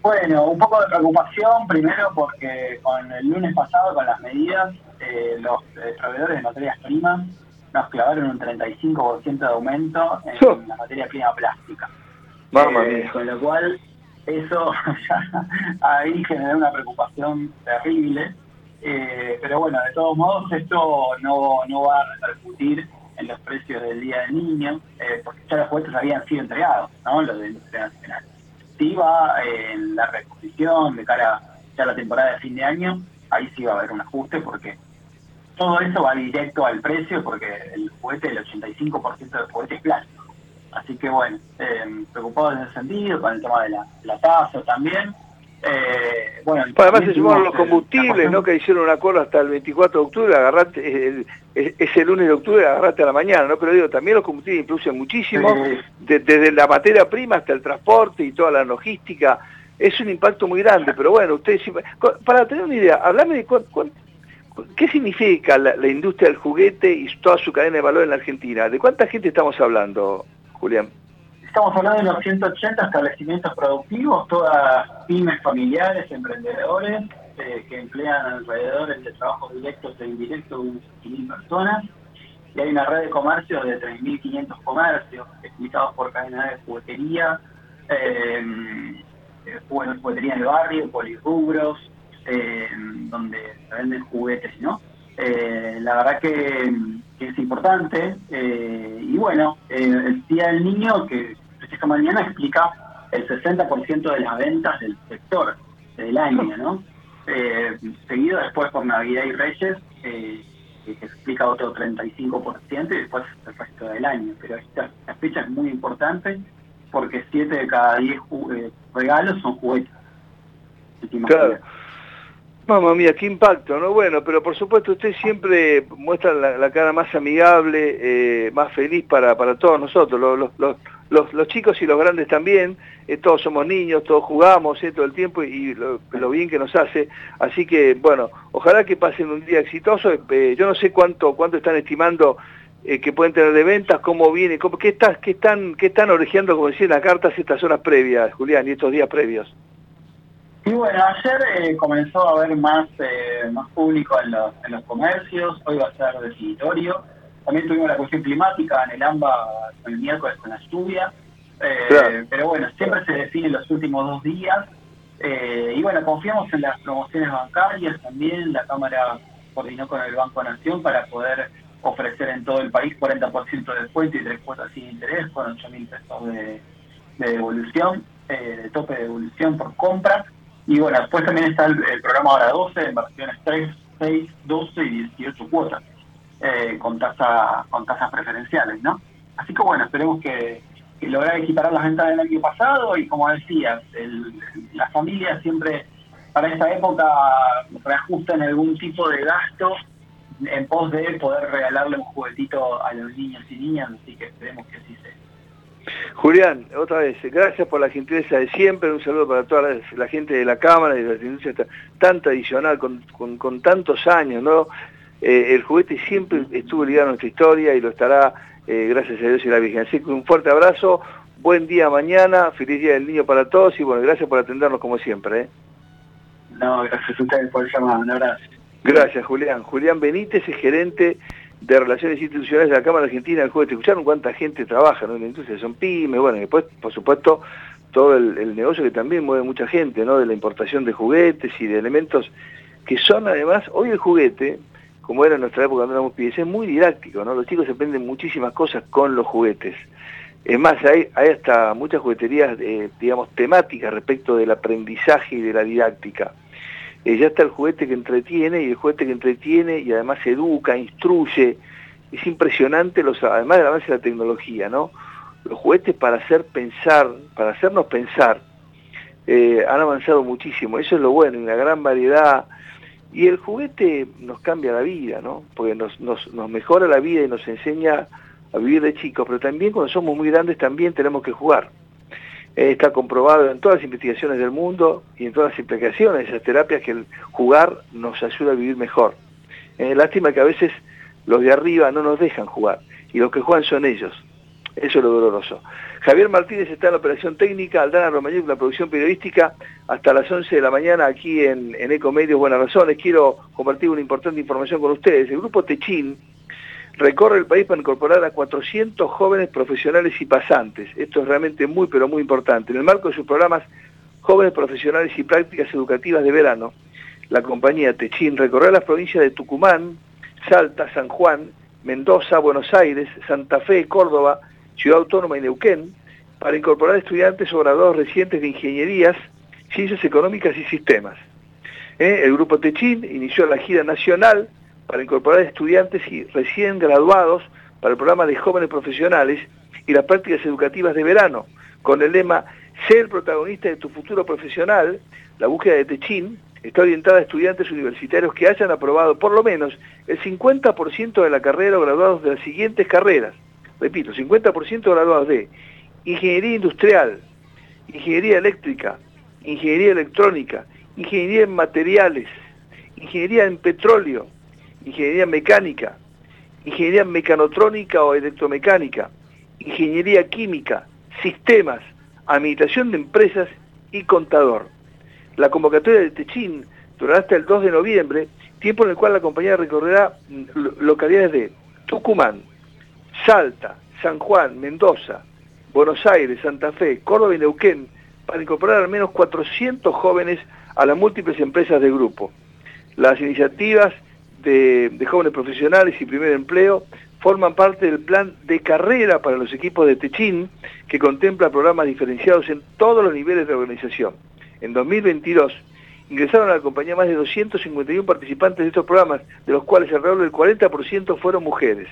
Bueno, un poco de preocupación, primero porque con el lunes pasado, con las medidas, eh, los eh, proveedores de materias primas nos clavaron un 35% de aumento en la materia prima plástica. Vamos, eh, con lo cual eso ahí generó una preocupación terrible, eh, pero bueno, de todos modos esto no, no va a repercutir en los precios del Día del Niño, eh, porque ya los juguetes habían sido entregados, ¿no? Los de Industria Nacional. Sí va en la reposición de cara a la temporada de fin de año, ahí sí va a haber un ajuste porque todo eso va directo al precio porque el juguete, el 85% del juguete es plástico. Así que bueno, eh, preocupado en ese sentido, con el tema de la, la tasa también. Eh, bueno, además se sumaron los combustibles, ¿no? Que hicieron un acuerdo hasta el 24 de octubre, agarrate, ese lunes de octubre agarrate a la mañana, ¿no? Pero digo, también los combustibles influyen muchísimo, desde la materia prima hasta el transporte y toda la logística, es un impacto muy grande, pero bueno, ustedes, para tener una idea, hablame de qué significa la, la industria del juguete y toda su cadena de valor en la Argentina, ¿de cuánta gente estamos hablando? Julián? Estamos hablando de los 180 establecimientos productivos, todas pymes familiares, emprendedores, eh, que emplean alrededor de trabajos directos e indirectos de 1.000 personas. Y hay una red de comercios de 3.500 comercios, explicados por cadenas de juguetería, eh, eh juguetería en el barrio, polirrubros, eh, donde se venden juguetes, ¿no? Eh, la verdad que, es importante. Eh, y bueno, eh, el Día del Niño, que esta mañana, explica el 60% de las ventas del sector del año, ¿no? seguido después por Navidad y Reyes, que explica otro 35% y después el resto del año. Pero esta, fecha es muy importante porque 7 de cada 10 regalos son juguetes. Claro. Mamma mía, qué impacto, ¿no? Bueno, pero por supuesto usted siempre muestra la, cara más amigable, eh, más feliz para, para todos nosotros, los, los, los, chicos y los grandes también, eh, todos somos niños, todos jugamos eh, todo el tiempo y, lo, bien que nos hace. Así que, bueno, ojalá que pasen un día exitoso. yo no sé cuánto, cuánto están estimando que pueden tener de ventas, cómo viene, cómo, qué, qué, están, qué están orejeando, como decía en las cartas, estas horas previas, Julián, y estos días previos. Y bueno, ayer eh, comenzó a haber más eh, más público en los, en los comercios, hoy va a ser definitorio. También tuvimos la cuestión climática en el AMBA el miércoles con la lluvia. Eh, pero bueno, siempre se define los últimos dos días. y bueno, confiamos en las promociones bancarias también. La Cámara coordinó con el Banco Nación para poder ofrecer en todo el país 40% de descuento y tres cuotas sin interés con 8 mil pesos de, devolución, eh, de tope de devolución por compra. Y bueno, después también está el, programa Ahora 12 en versiones 3, 6, 12 y 18 cuotas eh, con, tasa, con tasas preferenciales, ¿no? Así que bueno, esperemos que, que lograr equiparar las ventas del año pasado y como decías, el, las familias siempre para esta época reajustan algún tipo de gasto en pos de poder regalarle un juguetito a los niños y niñas, así que esperemos que así sea. Julián, otra vez, gracias por la gentileza de siempre, un saludo para toda la, gente de la Cámara y de la industria tan tradicional, con, con, tantos años, ¿no? Eh, el juguete siempre estuvo ligado a nuestra historia y lo estará, eh, gracias a Dios y la Virgen. Así que un fuerte abrazo, buen día mañana, feliz día del niño para todos y bueno, gracias por atendernos como siempre. ¿eh? No, gracias a ustedes por el llamado, un abrazo. Gracias, Julián. Julián Benítez es gerente de Relaciones Institucionales de la Cámara Argentina del Juego. ¿Te escucharon cuánta gente trabaja en la industria? Son pymes, bueno, y después, por supuesto, todo el, negocio que también mueve mucha gente, ¿no? De la importación de juguetes y de elementos que son además, hoy el juguete, como era en nuestra época cuando éramos pibes, es muy didáctico, ¿no? Los chicos aprenden muchísimas cosas con los juguetes. Es más, hay, hay hasta muchas jugueterías, eh, digamos, temáticas respecto del aprendizaje y de la didáctica. Ya está el juguete que entretiene y el juguete que entretiene y además educa, instruye. Es impresionante, los, además del avance de la tecnología, ¿no? Los juguetes para hacer pensar, para hacernos pensar, eh, han avanzado muchísimo. Eso es lo bueno, una gran variedad. Y el juguete nos cambia la vida, ¿no? Porque nos, nos, nos mejora la vida y nos enseña a vivir de chicos, pero también cuando somos muy grandes también tenemos que jugar. Eh, está comprobado en todas las investigaciones del mundo y en todas las implicaciones esas terapias que el jugar nos ayuda a vivir mejor. Eh, lástima que a veces los de arriba no nos dejan jugar y los que juegan son ellos. Eso es lo doloroso. Javier Martínez está en la operación técnica, Aldana Romagnoli en la producción periodística, hasta las 11 de la mañana aquí en, en Ecomedios Buenas Razones. Quiero compartir una importante información con ustedes. El grupo Techín, recorre el país para incorporar a 400 jóvenes profesionales y pasantes. Esto es realmente muy, pero muy importante. En el marco de sus programas Jóvenes Profesionales y Prácticas Educativas de Verano, la compañía Techín recorre las provincias de Tucumán, Salta, San Juan, Mendoza, Buenos Aires, Santa Fe, Córdoba, Ciudad Autónoma y Neuquén, para incorporar estudiantes o graduados recientes de ingenierías, ciencias económicas y sistemas. ¿Eh? El grupo Techín inició la gira nacional para incorporar estudiantes y recién graduados para el programa de jóvenes profesionales y las prácticas educativas de verano, con el lema Ser el protagonista de tu futuro profesional, la búsqueda de Techín está orientada a estudiantes universitarios que hayan aprobado por lo menos el 50% de la carrera o graduados de las siguientes carreras. Repito, 50% graduados de Ingeniería Industrial, Ingeniería Eléctrica, Ingeniería Electrónica, Ingeniería en Materiales, Ingeniería en Petróleo, ingeniería mecánica, ingeniería mecanotrónica o electromecánica, ingeniería química, sistemas, administración de empresas y contador. La convocatoria de Techín durará hasta el 2 de noviembre, tiempo en el cual la compañía recorrerá localidades de Tucumán, Salta, San Juan, Mendoza, Buenos Aires, Santa Fe, Córdoba y Neuquén, para incorporar al menos 400 jóvenes a las múltiples empresas del grupo. Las iniciativas de, jóvenes profesionales y primer empleo forman parte del plan de carrera para los equipos de Techín, que contempla programas diferenciados en todos los niveles de organización. En 2022 ingresaron a la compañía más de 251 participantes de estos programas, de los cuales alrededor del 40% fueron mujeres.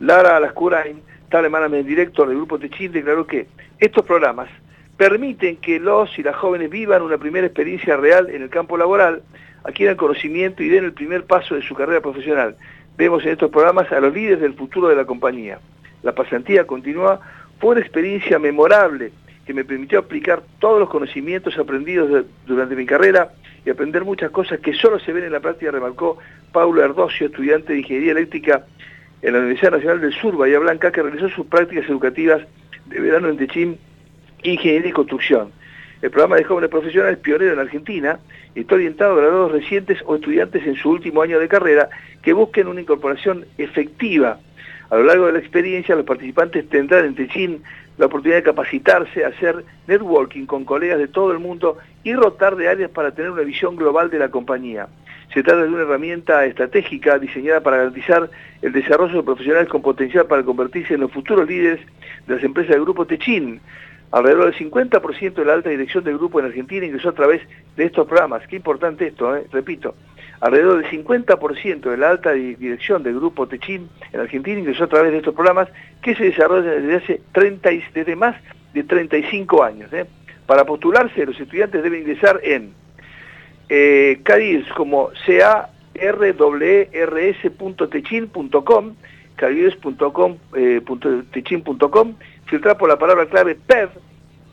Lara Alascurain, tal management director del grupo Techín, declaró que estos programas permiten que los y las jóvenes vivan una primera experiencia real en el campo laboral, adquieran conocimiento y den el primer paso de su carrera profesional. Vemos en estos programas a los líderes del futuro de la compañía. La pasantía continua fue una experiencia memorable que me permitió aplicar todos los conocimientos aprendidos durante mi carrera y aprender muchas cosas que solo se ven en la práctica, remarcó Paulo Erdocio, estudiante de Ingeniería Eléctrica en la Universidad Nacional del Sur, Bahía Blanca, que realizó sus prácticas educativas de verano en Techín, Ingeniería y Construcción. El programa de jóvenes profesionales pionero en Argentina está orientado a graduados recientes o estudiantes en su último año de carrera que busquen una incorporación efectiva. A lo largo de la experiencia, los participantes tendrán en Techín la oportunidad de capacitarse, hacer networking con colegas de todo el mundo y rotar de áreas para tener una visión global de la compañía. Se trata de una herramienta estratégica diseñada para garantizar el desarrollo de profesionales con potencial para convertirse en los futuros líderes de las empresas del grupo Techin. Alrededor del 50% de la alta dirección del grupo en Argentina ingresó a través de estos programas. Qué importante esto, ¿eh? repito. Alrededor del 50% de la alta dirección del grupo Techin en Argentina ingresó a través de estos programas que se desarrollan desde hace 30, desde más de 35 años. ¿eh? Para postularse, los estudiantes deben ingresar en eh, CARIRS como C-A-R-W-R-S.techin.com, carirs.com.techin.com, filtrar por la palabra clave PEV,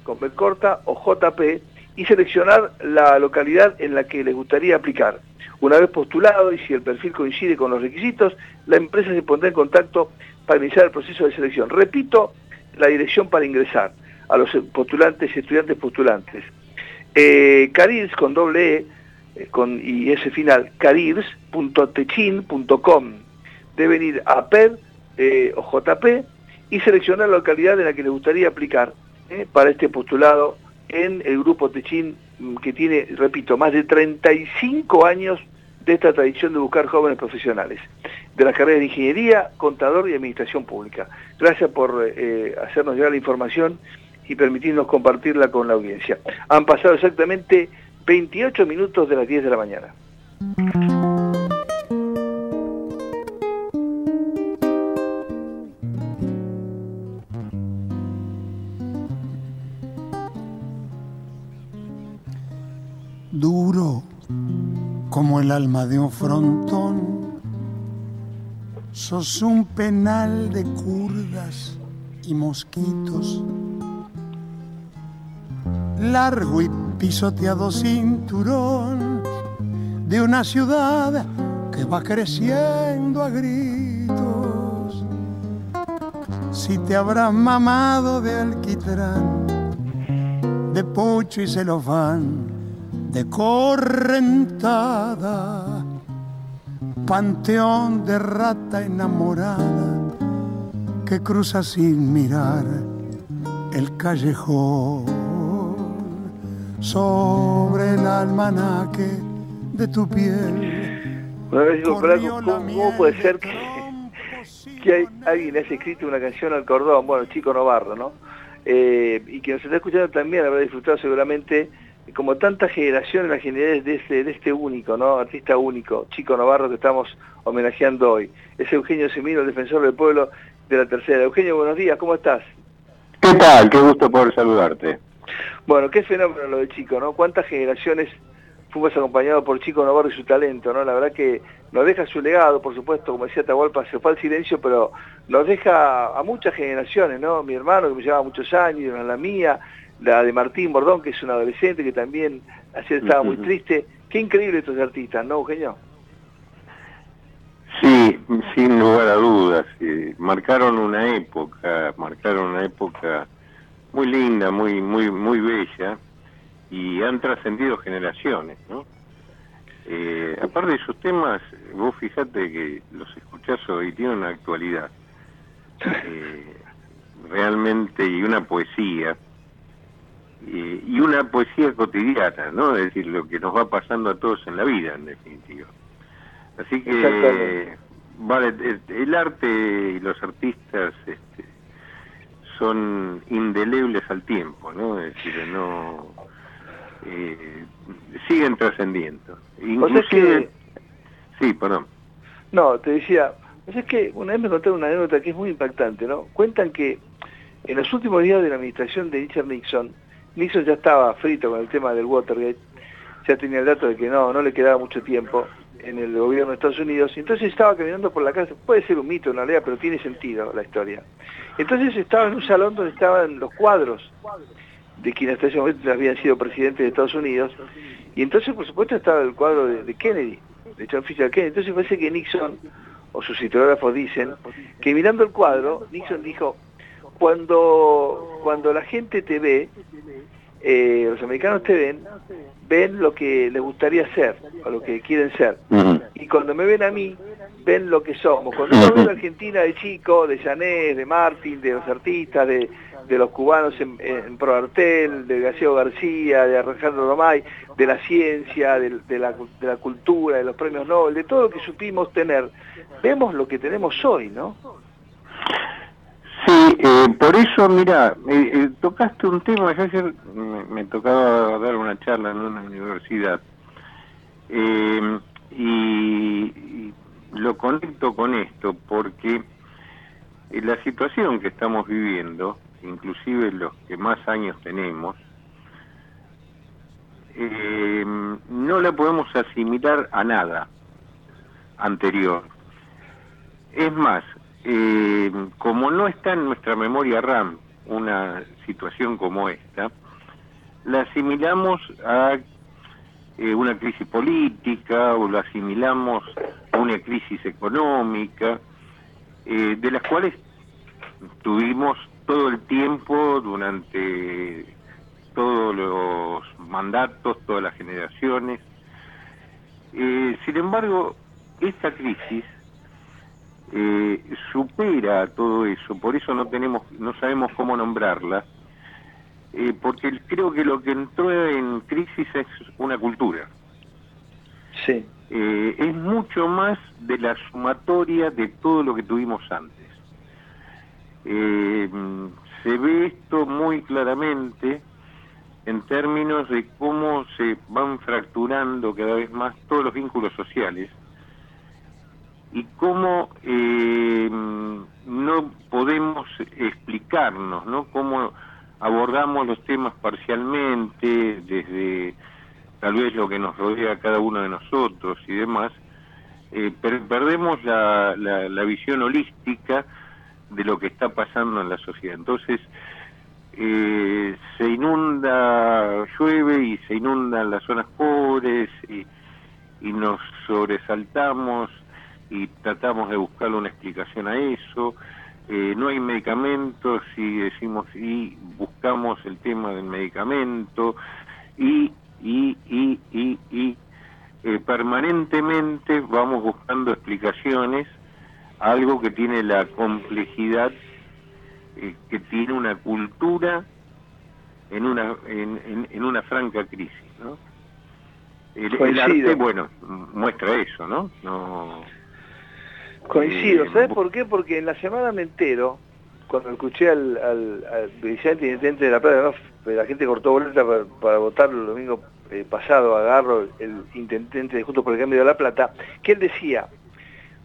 con B corta, o JP, y seleccionar la localidad en la que les gustaría aplicar. Una vez postulado y si el perfil coincide con los requisitos, la empresa se pondrá en contacto para iniciar el proceso de selección. Repito la dirección para ingresar a los postulantes y estudiantes postulantes. Eh, Carirs con doble E eh, con, y ese final, carirs.techin.com. Deben ir a PED eh, o JP y seleccionar la localidad en la que les gustaría aplicar para este postulado en el grupo Techin mm, que tiene, repito, más de 35 años de esta tradición de buscar jóvenes profesionales, de las carreras de ingeniería, contador y administración pública. Gracias por hacernos llegar la información y permitirnos compartirla con la audiencia. Han pasado exactamente 28 minutos de las 10 de la mañana. Como el alma de un frontón, sos un penal de curdas y mosquitos largo y pisoteado cinturón de una ciudad que va creciendo a gritos. Si te habrás mamado de alquitrán, de pocho y celofán, de correntada, panteón de rata enamorada que cruza sin mirar el callejón sobre el almanaque de tu piel. Una vez digo, ¿cómo, puede ser que, que hay, alguien haya escrito una canción al cordón? Bueno, Chico Novarro, ¿no? Eh, y que nos está escuchando también habrá disfrutado seguramente, como tantas generaciones, las generaciones de este, de este único, ¿no? Artista único, Chico Novarro, que estamos homenajeando hoy. Es Eugenio Semino, el defensor del pueblo de la tercera. Eugenio, buenos días, ¿cómo estás? ¿Qué tal? Qué gusto poder saludarte. Bueno, qué fenómeno lo de Chico, ¿no? ¿Cuántas generaciones fuimos acompañados por Chico Navarro y su talento, ¿no? La verdad que nos deja su legado, por supuesto, como decía Tahualpa, se fue al silencio, pero nos deja a muchas generaciones, ¿no? Mi hermano, que me llevaba muchos años, la mía, la de Martín Bordón, que es un adolescente que también ayer estaba muy triste. Qué increíble estos artistas, ¿no, Eugenio? Sí, sin lugar a dudas. Marcaron una época, marcaron una época muy linda, muy muy muy bella y han trascendido generaciones, ¿no? Eh, aparte de sus temas, vos fijate que los escuchás hoy tienen una actualidad eh, realmente y una poesía eh, y una poesía cotidiana, ¿no? Es decir, lo que nos va pasando a todos en la vida, en definitiva. Así que vale, el arte y los artistas este, son indelebles al tiempo, ¿no? Es decir, no eh, siguen trascendiendo. Inclusive, sí, perdón. No, te decía, es que una vez me contaron una anécdota que es muy impactante, ¿no? Cuentan que en los últimos días de la administración de Richard Nixon, Nixon ya estaba frito con el tema del Watergate, ya tenía el dato de que no, no le quedaba mucho tiempo en el gobierno de Estados Unidos, entonces estaba caminando por la casa, puede ser un mito en realidad, pero tiene sentido la historia. Entonces estaba en un salón donde estaban los cuadros de quienes hasta ese momento habían sido presidentes de Estados Unidos, y entonces por supuesto estaba el cuadro de, Kennedy, de John Fisher Kennedy, entonces parece que Nixon, o sus historiógrafos dicen, que mirando el cuadro, Nixon dijo, cuando, cuando la gente te ve, eh, los americanos te ven, ven lo que les gustaría ser, o lo que quieren ser. Y cuando me ven a mí, ven lo que somos. Cuando yo veo a Argentina de chico, de Janés, de Martín, de los artistas, de, los cubanos en, en Proartel, de García García, de Alejandro Romay, de la ciencia, de, la, de la cultura, de los premios Nobel, de todo lo que supimos tener, vemos lo que tenemos hoy, ¿no? Eh, por eso, mira, eh, eh, tocaste un tema, yo ayer me, tocaba dar una charla en una universidad y, lo conecto con esto porque la situación que estamos viviendo, inclusive los que más años tenemos, no la podemos asimilar a nada anterior. Es más, eh, como no está en nuestra memoria RAM una situación como esta, la asimilamos a eh, una crisis política o la asimilamos a una crisis económica, eh, de las cuales tuvimos todo el tiempo durante todos los mandatos, todas las generaciones. sin embargo, esta crisis eh, supera todo eso, por eso no tenemos, no sabemos cómo nombrarla, eh, porque creo que lo que entró en crisis es una cultura. Sí. Eh, es mucho más de la sumatoria de todo lo que tuvimos antes. se ve esto muy claramente en términos de cómo se van fracturando cada vez más todos los vínculos sociales y cómo eh, no podemos explicarnos, ¿no? Cómo abordamos los temas parcialmente desde tal vez lo que nos rodea a cada uno de nosotros y demás, eh, perdemos la, la, visión holística de lo que está pasando en la sociedad. Entonces, eh, se inunda, llueve y se inundan las zonas pobres y nos sobresaltamos y tratamos de buscarle una explicación a eso. Eh, no hay medicamentos y decimos y buscamos el tema del medicamento y y y y, y eh, permanentemente vamos buscando explicaciones a algo que tiene la complejidad eh, que tiene una cultura en una en, en, una franca crisis ¿no? el, el, arte bueno muestra eso no no Coincido, ¿sabes por qué? Porque en la semana me entero, cuando escuché al, al, intendente de La Plata, la gente cortó boleta para, votar el domingo eh, pasado, agarro el intendente de Juntos por el Cambio de La Plata, que él decía,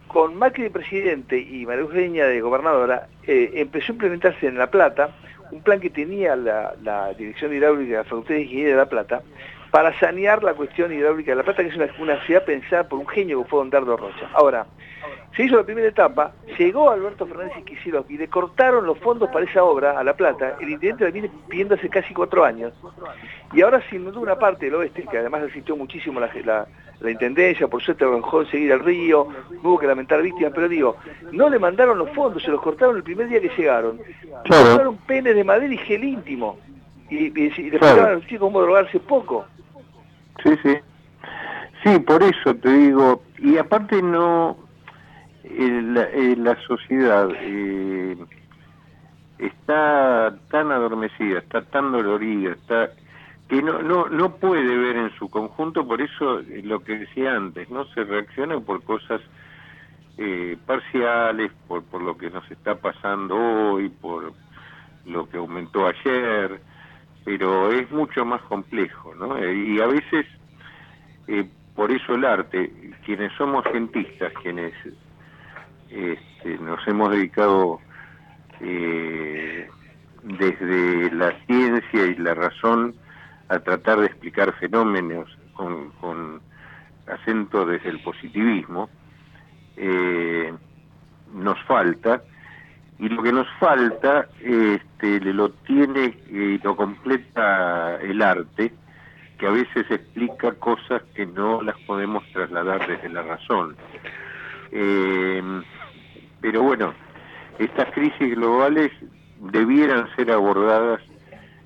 con Macri de presidente y María Eugenia de gobernadora, eh, empezó a implementarse en La Plata un plan que tenía la, Dirección Hidráulica de la Facultad de Ingeniería de La Plata para sanear la cuestión hidráulica de La Plata, que es una, una ciudad pensada por un genio que fue Don Dardo Rocha. Ahora, se hizo la primera etapa, llegó Alberto Fernández y Quisiro y le cortaron los fondos para esa obra a La Plata, el intendente la viene pidiendo hace casi cuatro años, y ahora sin duda una parte del oeste, que además asistió muchísimo la, la, intendencia, por suerte dejó seguir al río, hubo que lamentar víctimas, pero digo, no le mandaron los fondos, se los cortaron el primer día que llegaron, le cortaron penes de madera y gel íntimo, y, y, y le a los chicos cómo drogarse poco. Sí, sí. Sí, por eso te digo, y aparte no, la, la sociedad eh, está tan adormecida, está tan dolorida, está que no, no, no puede ver en su conjunto, por eso eh, lo que decía antes, no se reacciona por cosas eh, parciales, por, por lo que nos está pasando hoy, por lo que aumentó ayer, pero es mucho más complejo, ¿no? y a veces, por eso el arte, quienes somos cientistas, quienes este, nos hemos dedicado eh, desde la ciencia y la razón a tratar de explicar fenómenos con, acento desde el positivismo, eh, nos falta, y lo que nos falta este, lo tiene y lo completa el arte, que a veces explica cosas que no las podemos trasladar desde la razón. Eh, pero bueno, estas crisis globales debieran ser abordadas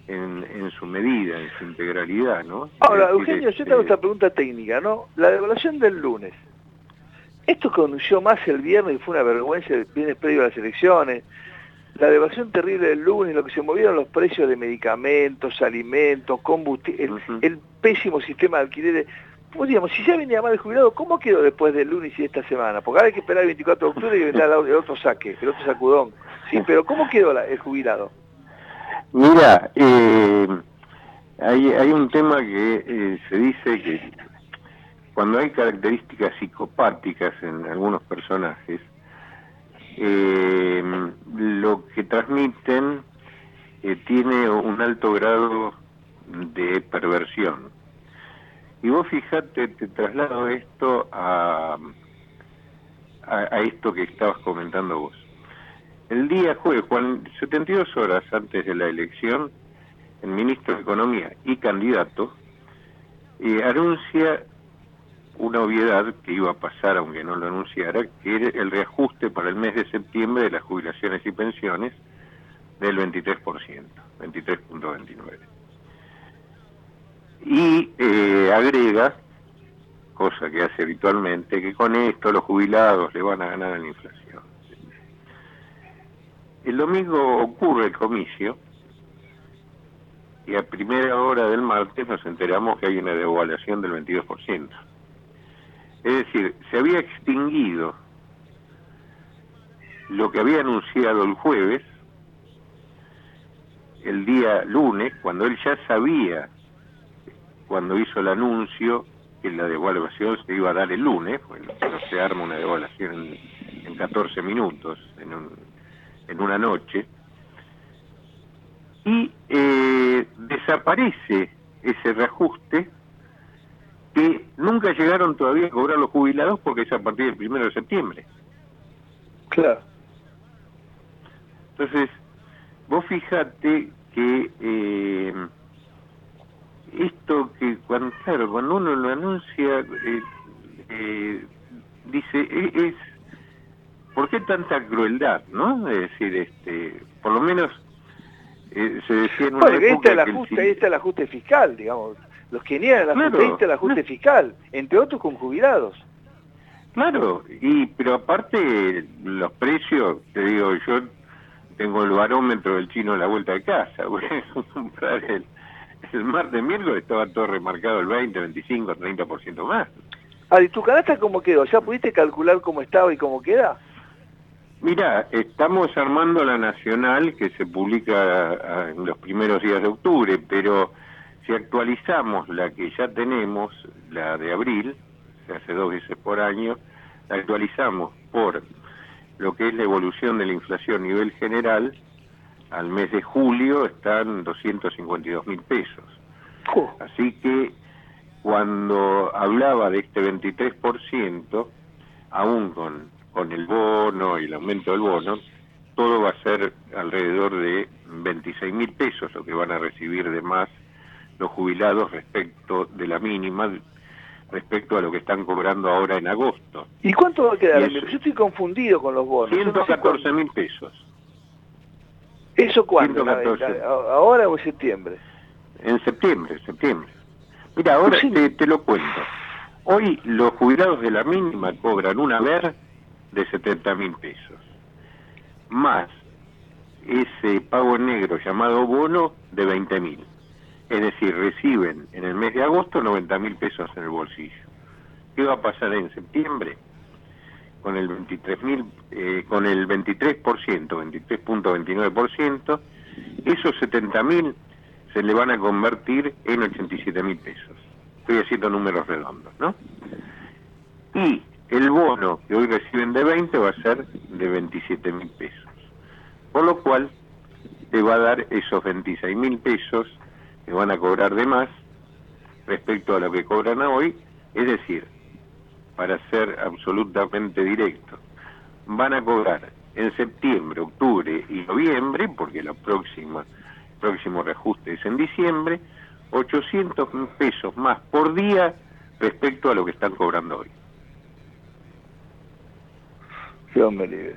en, en su medida, en su integralidad, ¿no? Ahora, Eugenio, yo tengo esta pregunta técnica, ¿no? La devaluación del lunes. Esto condució más el viernes y fue una vergüenza el viernes previo a las elecciones. La devaluación terrible del lunes, lo que se movieron los precios de medicamentos, alimentos, combustible, el, pésimo sistema de alquileres. Pues digamos, si ya venía mal el jubilado, ¿cómo quedó después del lunes y esta semana? Porque ahora hay que esperar el 24 de octubre y vendrá el otro saque, el otro sacudón. Sí, pero ¿cómo quedó el jubilado? Mira, eh, hay, hay un tema que eh, se dice que cuando hay características psicopáticas en algunos personajes, eh, lo que transmiten tiene un alto grado de perversión. Y vos fíjate, te traslado esto a, a esto que estabas comentando vos. El día jueves, 72 horas antes de la elección, el ministro de Economía y candidato eh, anuncia una obviedad que iba a pasar, aunque no lo anunciara, que era el reajuste para el mes de septiembre de las jubilaciones y pensiones del 23%, 23.29. Y eh, agrega, cosa que hace habitualmente, que con esto los jubilados le van a ganar en la inflación. El domingo ocurre el comicio y a primera hora del martes nos enteramos que hay una devaluación del 22%. Es decir, se había extinguido lo que había anunciado el jueves, el día lunes, cuando él ya sabía, cuando hizo el anuncio, que la devaluación se iba a dar el lunes, bueno, se arma una devaluación en, en 14 minutos, en un, en una noche, y eh, desaparece ese reajuste que nunca llegaron todavía a cobrar los jubilados porque es a partir del primero de septiembre. Claro. Entonces, vos fíjate que eh, esto que cuando, claro, cuando uno lo anuncia, eh, dice, e, es ¿por qué tanta crueldad, no? Es decir, este, por lo menos eh, se decía en una bueno, ahí está el ajuste, ahí está el ajuste fiscal, digamos. Los que niegan el ajuste, ahí está el ajuste fiscal, entre otros con jubilados. Claro, y pero aparte los precios, te digo, yo tengo el barómetro del chino a la vuelta de casa, el, el martes miércoles estaba todo remarcado el 20, 25, 30% más. Ah, ¿y tu canasta cómo quedó? ¿Ya pudiste calcular cómo estaba y cómo queda? Mira, estamos armando la nacional que se publica en los primeros días de octubre, pero si actualizamos la que ya tenemos, la de abril, se hace dos veces por año, la actualizamos por lo que es la evolución de la inflación a nivel general, al mes de julio están 252 mil pesos. Así que cuando hablaba de este 23%, aún con con el bono y el aumento del bono, todo va a ser alrededor de 26 mil pesos lo que van a recibir de más los jubilados respecto de la mínima, respecto a lo que están cobrando ahora en agosto. ¿Y cuánto va a quedar? Yo estoy confundido con los bonos. 114 mil pesos. ¿Eso cuándo? ¿Ahora o en septiembre? En septiembre, septiembre. Mira, ahora te, te, lo cuento. Hoy los jubilados de la mínima cobran una ver de 70 mil pesos, más ese pago negro llamado bono de 20 mil. Es decir, reciben en el mes de agosto 90 mil pesos en el bolsillo. ¿Qué va a pasar en septiembre? Con el 23 mil, eh, con el 23%, 23.29%, esos 70 mil se le van a convertir en 87 mil pesos. Estoy haciendo números redondos, ¿no? Y el bono que hoy reciben de 20 va a ser de 27 mil pesos. Por lo cual, te va a dar esos 26 mil pesos que van a cobrar de más respecto a lo que cobran hoy. Es decir, para ser absolutamente directo, van a cobrar en septiembre, octubre y noviembre, porque la próxima, próximo reajuste es en diciembre, 800 pesos más por día respecto a lo que están cobrando hoy. Dios me libre.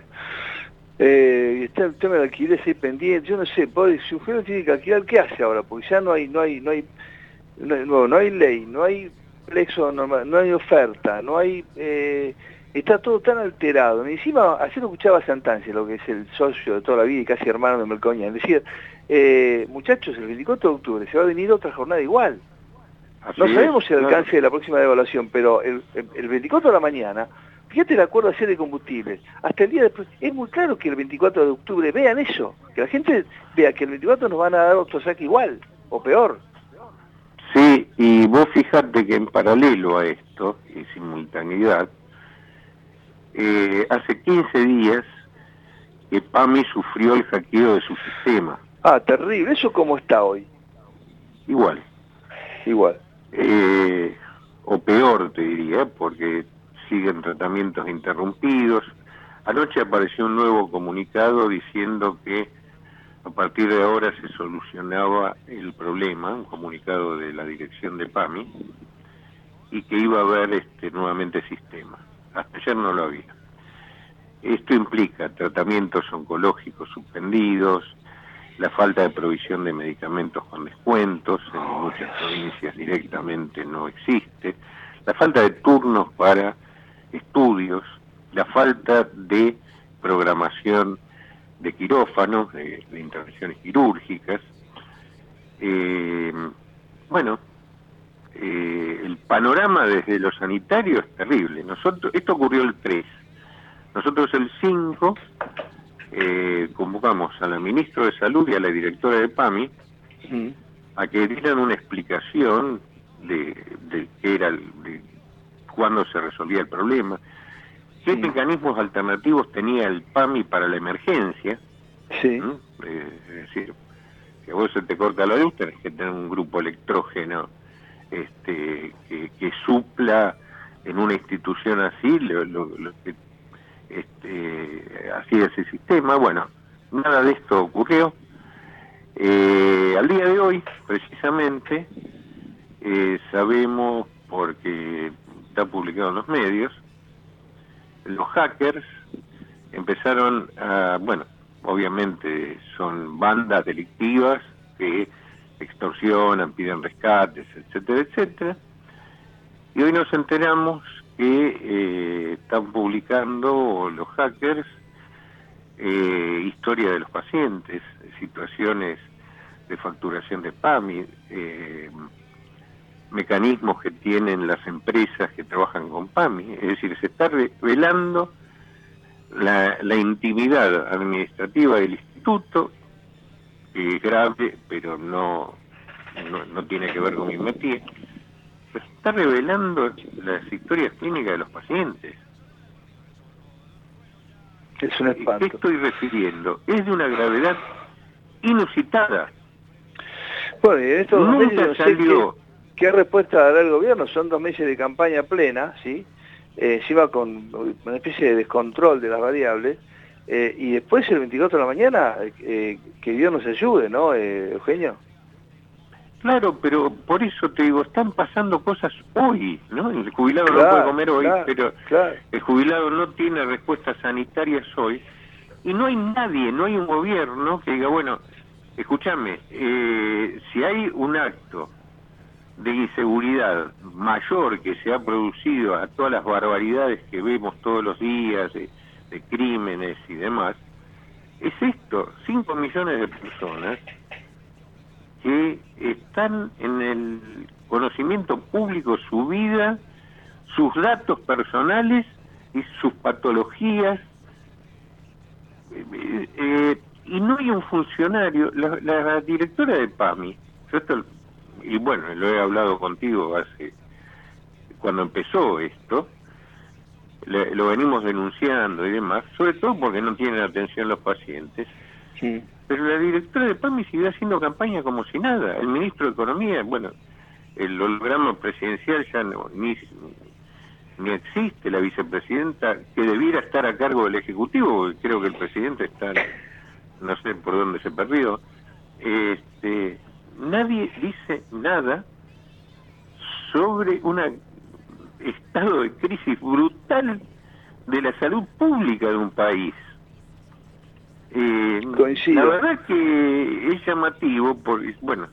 Eh, está el tema del alquiler ahí pendiente, yo no sé, si un tiene que alquilar, ¿qué hace ahora? Porque ya no hay, no hay, no hay, no, no hay ley, no hay plexo normal, no hay oferta, no hay, eh, está todo tan alterado. Y encima, ayer escuchaba a Santancia, lo que es el socio de toda la vida y casi hermano de Melcoña, es decir, eh, muchachos, el 24 de octubre se va a venir otra jornada igual. no sabemos el alcance de la próxima devaluación, pero el, el 24 de la mañana Fíjate el acuerdo ayer de combustibles. Hasta el día después, es muy claro que el 24 de octubre vean eso, que la gente vea que el 24 nos van a dar otro saque igual, o peor. Sí, y vos fijate que en paralelo a esto, y simultaneidad, eh, hace 15 días que PAMI sufrió el hackeo de su sistema. Ah, terrible. ¿Eso cómo está hoy? Igual. Igual. Eh, o peor, te diría, porque siguen tratamientos interrumpidos. Anoche apareció un nuevo comunicado diciendo que a partir de ahora se solucionaba el problema, un comunicado de la dirección de PAMI, y que iba a haber este, nuevamente sistema. Hasta ayer no lo había. Esto implica tratamientos oncológicos suspendidos, la falta de provisión de medicamentos con descuentos, en muchas provincias directamente no existe, la falta de turnos para estudios, la falta de programación de quirófanos, de, intervenciones quirúrgicas. Eh, bueno, eh, el panorama desde lo sanitario es terrible. Nosotros, esto ocurrió el 3. Nosotros el 5 eh, convocamos a la ministra de Salud y a la directora de PAMI a que dieran una explicación de, de qué era, de cuándo se resolvía el problema, qué mecanismos alternativos tenía el PAMI para la emergencia. Sí. Eh, es decir, si a vos se te corta la luz, tenés que tener un grupo electrógeno este, que, supla en una institución así lo, que este, así ese sistema. Bueno, nada de esto ocurrió. Eh, al día de hoy, precisamente, eh, sabemos, porque está publicado en los medios, los hackers empezaron a, bueno, obviamente son bandas delictivas que extorsionan, piden rescates, etcétera, etcétera. Y hoy nos enteramos que eh, están publicando los hackers eh, historia de los pacientes, situaciones de facturación de PAMI, eh, mecanismos que tienen las empresas que trabajan con PAMI. Es decir, se está revelando la, intimidad administrativa del instituto, que es grave, pero no, no, tiene que ver con mi metida. Se está revelando las historias clínicas de los pacientes. Es un espanto. ¿Qué estoy refiriendo? Es de una gravedad inusitada. Bueno, esto nunca salió ¿Qué respuesta dará el gobierno? Son dos meses de campaña plena, ¿sí? Eh, encima con una especie de descontrol de las variables, eh, y después el 24 de la mañana, eh, que Dios nos ayude, ¿no, Eugenio? Claro, pero por eso te digo, están pasando cosas hoy, ¿no? El jubilado no puede comer hoy, pero el jubilado no tiene respuestas sanitarias hoy, y no hay nadie, no hay un gobierno que diga, bueno, escúchame, si hay un acto de inseguridad mayor que se ha producido a todas las barbaridades que vemos todos los días, de, crímenes y demás, es esto, 5 millones de personas que están en el conocimiento público su vida, sus datos personales y sus patologías, eh, eh, y no hay un funcionario, la, la directora de PAMI, yo esto y bueno, lo he hablado contigo hace cuando empezó esto, lo venimos denunciando y demás, sobre todo porque no tienen atención los pacientes. Pero la directora de PAMI sigue haciendo campaña como si nada. El ministro de Economía, bueno, el holograma presidencial ya no, ni, ni existe, la vicepresidenta que debiera estar a cargo del Ejecutivo, porque creo que el presidente está, no sé por dónde se perdió, este, nadie dice nada sobre un estado de crisis brutal de la salud pública de un país. Eh, Coincido. La verdad que es llamativo, porque, bueno,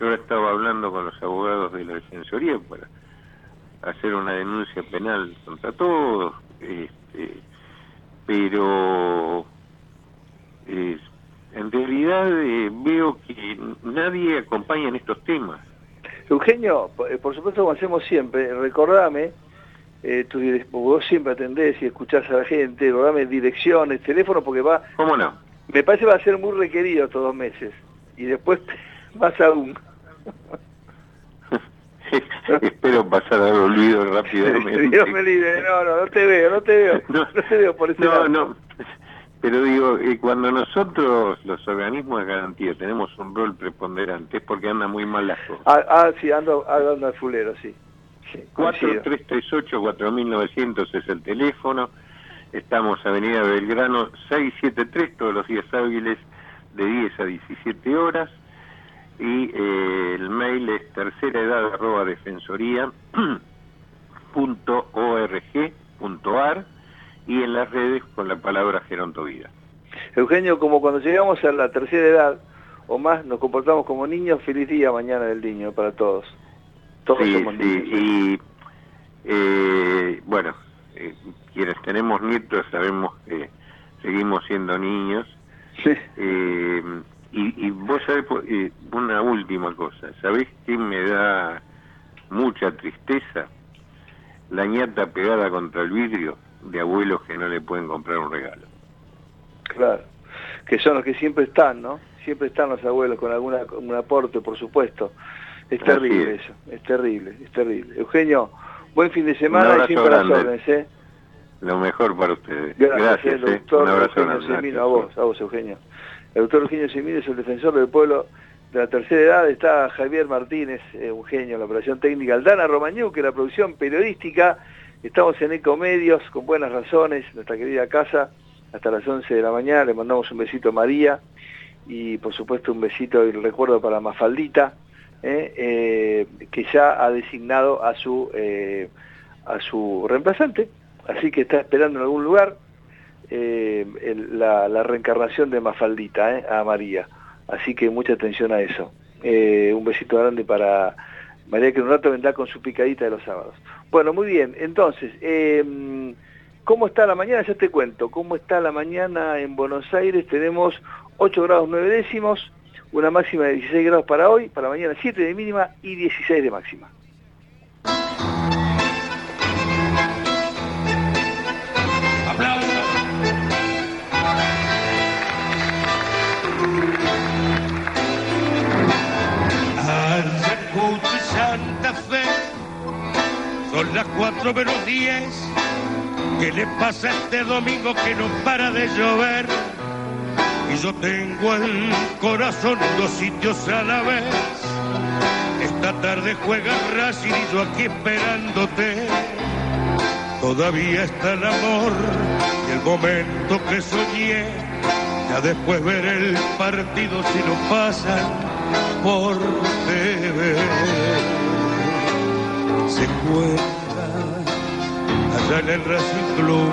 yo estaba hablando con los abogados de la Defensoría para hacer una denuncia penal contra todos, este, pero eh, en realidad eh, veo que nadie acompaña en estos temas. Eugenio, por, por supuesto como hacemos siempre, recordame, eh, direc- vos siempre atendés y escuchás a la gente, recordame direcciones, teléfono, porque va... ¿Cómo no? Me parece va a ser muy requerido estos dos meses. Y después más aún. Espero pasar al olvido rápidamente. Dios me libre, no, no, no te veo, no te veo, no, te veo por ese No, lado. no. Pero digo, eh, cuando nosotros, los organismos de garantía, tenemos un rol preponderante, es porque anda muy mal las cosas. Ah, ah, sí, ando, ando al fulero, sí. sí coincido. 4338-4900 es el teléfono. Estamos Avenida Belgrano 673 todos los días hábiles de 10 a 17 horas. Y eh, el mail es tercera edad arroba defensoría punto org punto ar y en las redes con la palabra gerontovida. Eugenio, como cuando llegamos a la tercera edad o más, nos comportamos como niños, feliz día mañana del niño para todos. Todos Sí, somos sí, niños. y eh, bueno, eh, quienes tenemos nietos sabemos que seguimos siendo niños. Eh, y, y vos sabés, po- eh, una última cosa, ¿sabés qué me da mucha tristeza? La ñata pegada contra el vidrio de abuelos que no le pueden comprar un regalo. Claro. Que son los que siempre están, ¿no? Siempre están los abuelos con alguna un aporte, por supuesto. Es terrible es. eso, es terrible, es terrible. Eugenio, buen fin de semana y siempre las órdenes, ¿eh? Lo mejor para ustedes. Gracias, Gracias, el eh. doctor un abrazo Eugenio grande. Semino, a vos, a vos Eugenio. El doctor Eugenio Semino es el defensor del pueblo de la tercera edad. Está Javier Martínez, eh, Eugenio, en la operación técnica. Aldana Romañú, que la producción periodística. Estamos en Ecomedios, con buenas razones, nuestra querida casa, hasta las 11 de la mañana. Le mandamos un besito a María y, por supuesto, un besito y recuerdo para Mafaldita, eh, eh, que ya ha designado a su, eh, a su reemplazante. Así que está esperando en algún lugar la, la reencarnación de Mafaldita, a María. Así que mucha atención a eso. Un besito grande para María que en un rato vendrá con su picadita de los sábados. Bueno, muy bien. Entonces, eh, ¿cómo está la mañana? Ya te cuento. ¿Cómo está la mañana en Buenos Aires? Tenemos 8 grados 9 décimos, una máxima de 16 grados para hoy, para mañana 7 de mínima y 16 de máxima. 4 menos 10. ¿Qué le pasa este domingo que no para de llover? Y yo tengo el corazón dos sitios a la vez. Esta tarde juega Racing y yo aquí esperándote. Todavía está el amor y el momento que soñé. Ya después ver el partido si no pasan por TV. Se allá en el Racing Club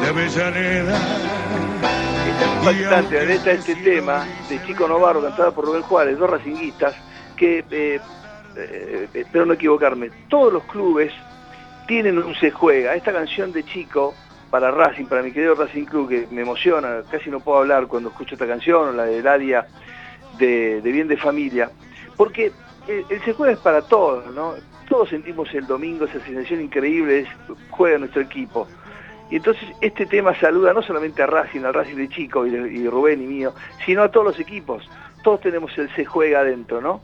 de Avellaneda. impactante letra de este tema de Chico Novarro, cantada por Rubén Juárez, dos racinguistas, que, eh, eh, espero no equivocarme, todos los clubes tienen un se juega. Esta canción de Chico para Racing, para mi querido Racing Club, que me emociona, casi no puedo hablar cuando escucho esta canción, o la del área de, de bien de familia, porque el, el se juega es para todos, ¿no? Todos sentimos el domingo esa sensación increíble, es, juega nuestro equipo. Y entonces este tema saluda no solamente a Racing, al Racing de Chico y, Rubén y mío, sino a todos los equipos. Todos tenemos el se juega adentro, ¿no?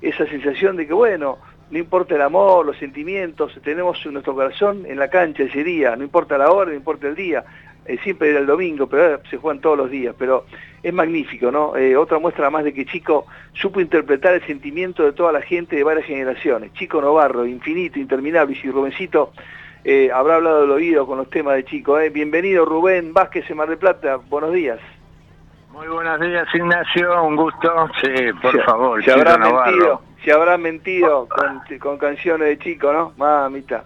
Esa sensación de que, bueno, no importa el amor, los sentimientos, tenemos nuestro corazón en la cancha ese día, no importa la hora, no importa el día. Eh, siempre era el domingo, pero ahora se juegan todos los días, pero es magnífico, ¿no? Eh, otra muestra más de que Chico supo interpretar el sentimiento de toda la gente de varias generaciones. Chico Novarro, infinito, interminable, y si Rubencito eh, habrá hablado del oído con los temas de Chico. ¿eh? Bienvenido Rubén Vázquez en Mar del Plata, buenos días. Muy buenos días, Ignacio, un gusto. Sí, por Se- favor, se Chico habrá mentido, se habrá mentido con, con canciones de Chico, ¿no? Mamita.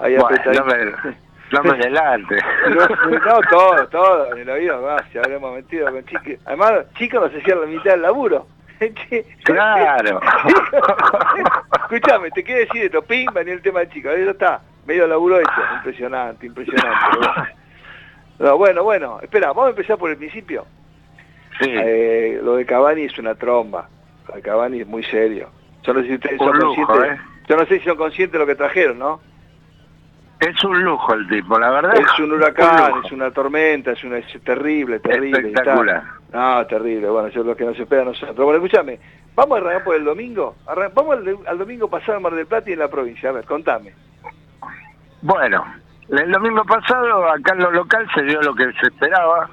Ahí Bueno, no me- No todo, todo, en la vida va, si habremos mentido con chicos. Además, chicos nos hacían la mitad del laburo. Claro. Escúchame, te quiero decir esto, ping, venía el tema del chico, ahí está, medio laburo hecho, impresionante, impresionante. No, bueno, bueno, espera, vamos a empezar por el principio. Sí. Eh, lo de Cavani es una tromba, lo de Cavani es muy serio. Yo no sé si ustedes son lujo, conscientes, ¿eh? yo no sé si son conscientes de lo que trajeron, ¿no? Es un lujo el tipo, la verdad. Es un huracán, es una tormenta, es una es terrible, terrible. Espectacular. tal. No, terrible, bueno, eso es lo que nos espera a nosotros. Bueno, escúchame, vamos a arrancar por el domingo, Arran- vamos al, al domingo pasado en Mar del Plata y en la provincia, a ver, contame. Bueno, el domingo pasado acá en lo local se dio lo que se esperaba.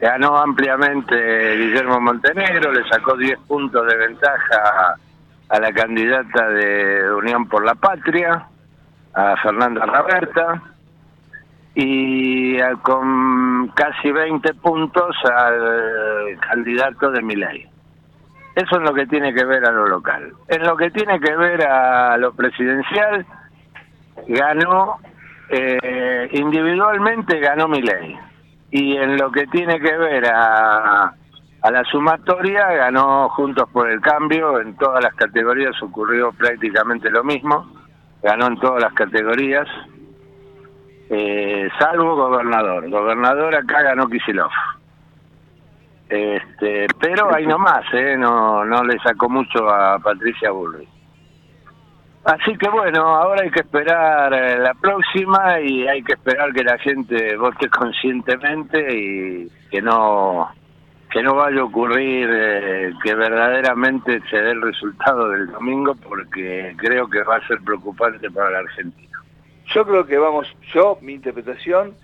Ganó ampliamente Guillermo Montenegro, le sacó 10 puntos de ventaja a la candidata de Unión por la Patria, a Fernanda Raberta, y a- con casi 20 puntos al candidato de Milei. Eso es lo que tiene que ver a lo local. En lo que tiene que ver a lo presidencial, ganó eh, individualmente ganó Milei y en lo que tiene que ver a, a la sumatoria ganó Juntos por el Cambio en todas las categorías ocurrió prácticamente lo mismo ganó en todas las categorías eh, salvo gobernador. Gobernador acá ganó Kisilov. Este pero ahí nomás eh no no le sacó mucho a Patricia Bullrich. Así que bueno, ahora hay que esperar eh, la próxima y hay que esperar que la gente vote conscientemente y que no que no vaya a ocurrir eh, que verdaderamente se dé el resultado del domingo porque creo que va a ser preocupante para la Argentina. Yo creo que vamos, yo, mi interpretación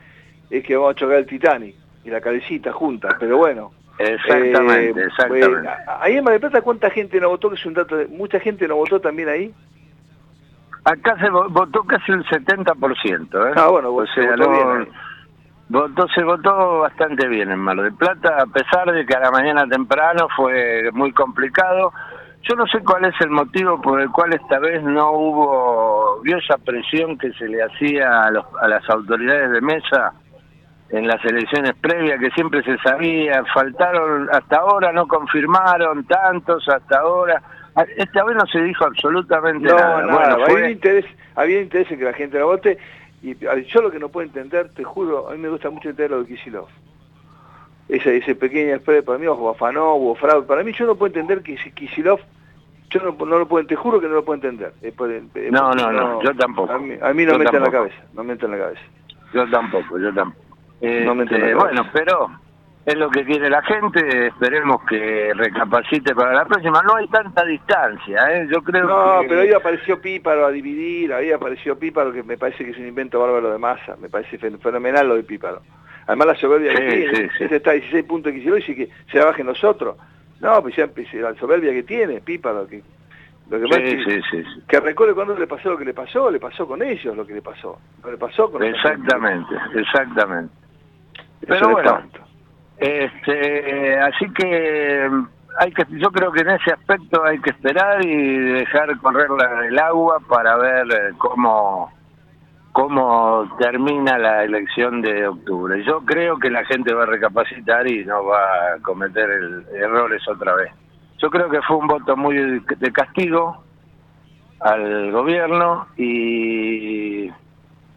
es que vamos a chocar el Titanic y la cabecita juntas, pero bueno. Exactamente, Eh, exactamente. eh, ahí en Mar del Plata, ¿cuánta gente no votó? Que es un dato de, ¿Mucha gente no votó también ahí? Acá se vo- votó casi el 70%, ¿eh? Ah, bueno, o se votó no- bien ahí. Votó, se votó bastante bien en Mar del Plata, a pesar de que a la mañana temprano fue muy complicado. Yo no sé cuál es el motivo por el cual esta vez no hubo, vio esa presión que se le hacía a, los- a las autoridades de mesa en las elecciones previas, que siempre se sabía, faltaron, hasta ahora no confirmaron tantos, hasta ahora. Ah, Esta vez no se dijo absolutamente No, nada. nada, Bueno, había, fue- interés, había interés en que la gente la vote y yo lo que no puedo entender, te juro, a mí me gusta mucho entender lo de Kisilov. Ese, ese pequeño express para mí o afanó, hubo fraude. Para mí yo no puedo entender que si Kisilov, yo no, no lo puedo, te juro que no lo puedo entender. No, no, no, yo tampoco. A mí, a mí no Yo me entra en la cabeza, no me entra en la cabeza. Yo tampoco, yo tampoco. No me entra en la Este, cabeza. bueno, pero es lo que quiere la gente, esperemos que recapacite para la próxima. No hay tanta distancia, ¿eh? yo creo No, que... pero ahí apareció Píparo a dividir, ahí apareció Píparo, que me parece que es un invento bárbaro de masa, me parece fen- fenomenal lo de Píparo. Además la soberbia que Sí, tiene, sí, sí. ese está a 16 puntos que y dice que se la bajen nosotros. No, pues ya empecé, la soberbia que tiene Píparo, que lo que pasa es que, sí, sí, sí. que recuerde cuando le pasó lo que le pasó, le pasó con ellos lo que le pasó, no le pasó con. Exactamente, exactamente. Eso Pero bueno, tanto. Este, así que hay que, yo creo que en ese aspecto hay que esperar y dejar correr la- el agua para ver eh, cómo cómo termina la elección de octubre. Yo creo que la gente va a recapacitar y no va a cometer errores otra vez. Yo creo que fue un voto muy de castigo al gobierno y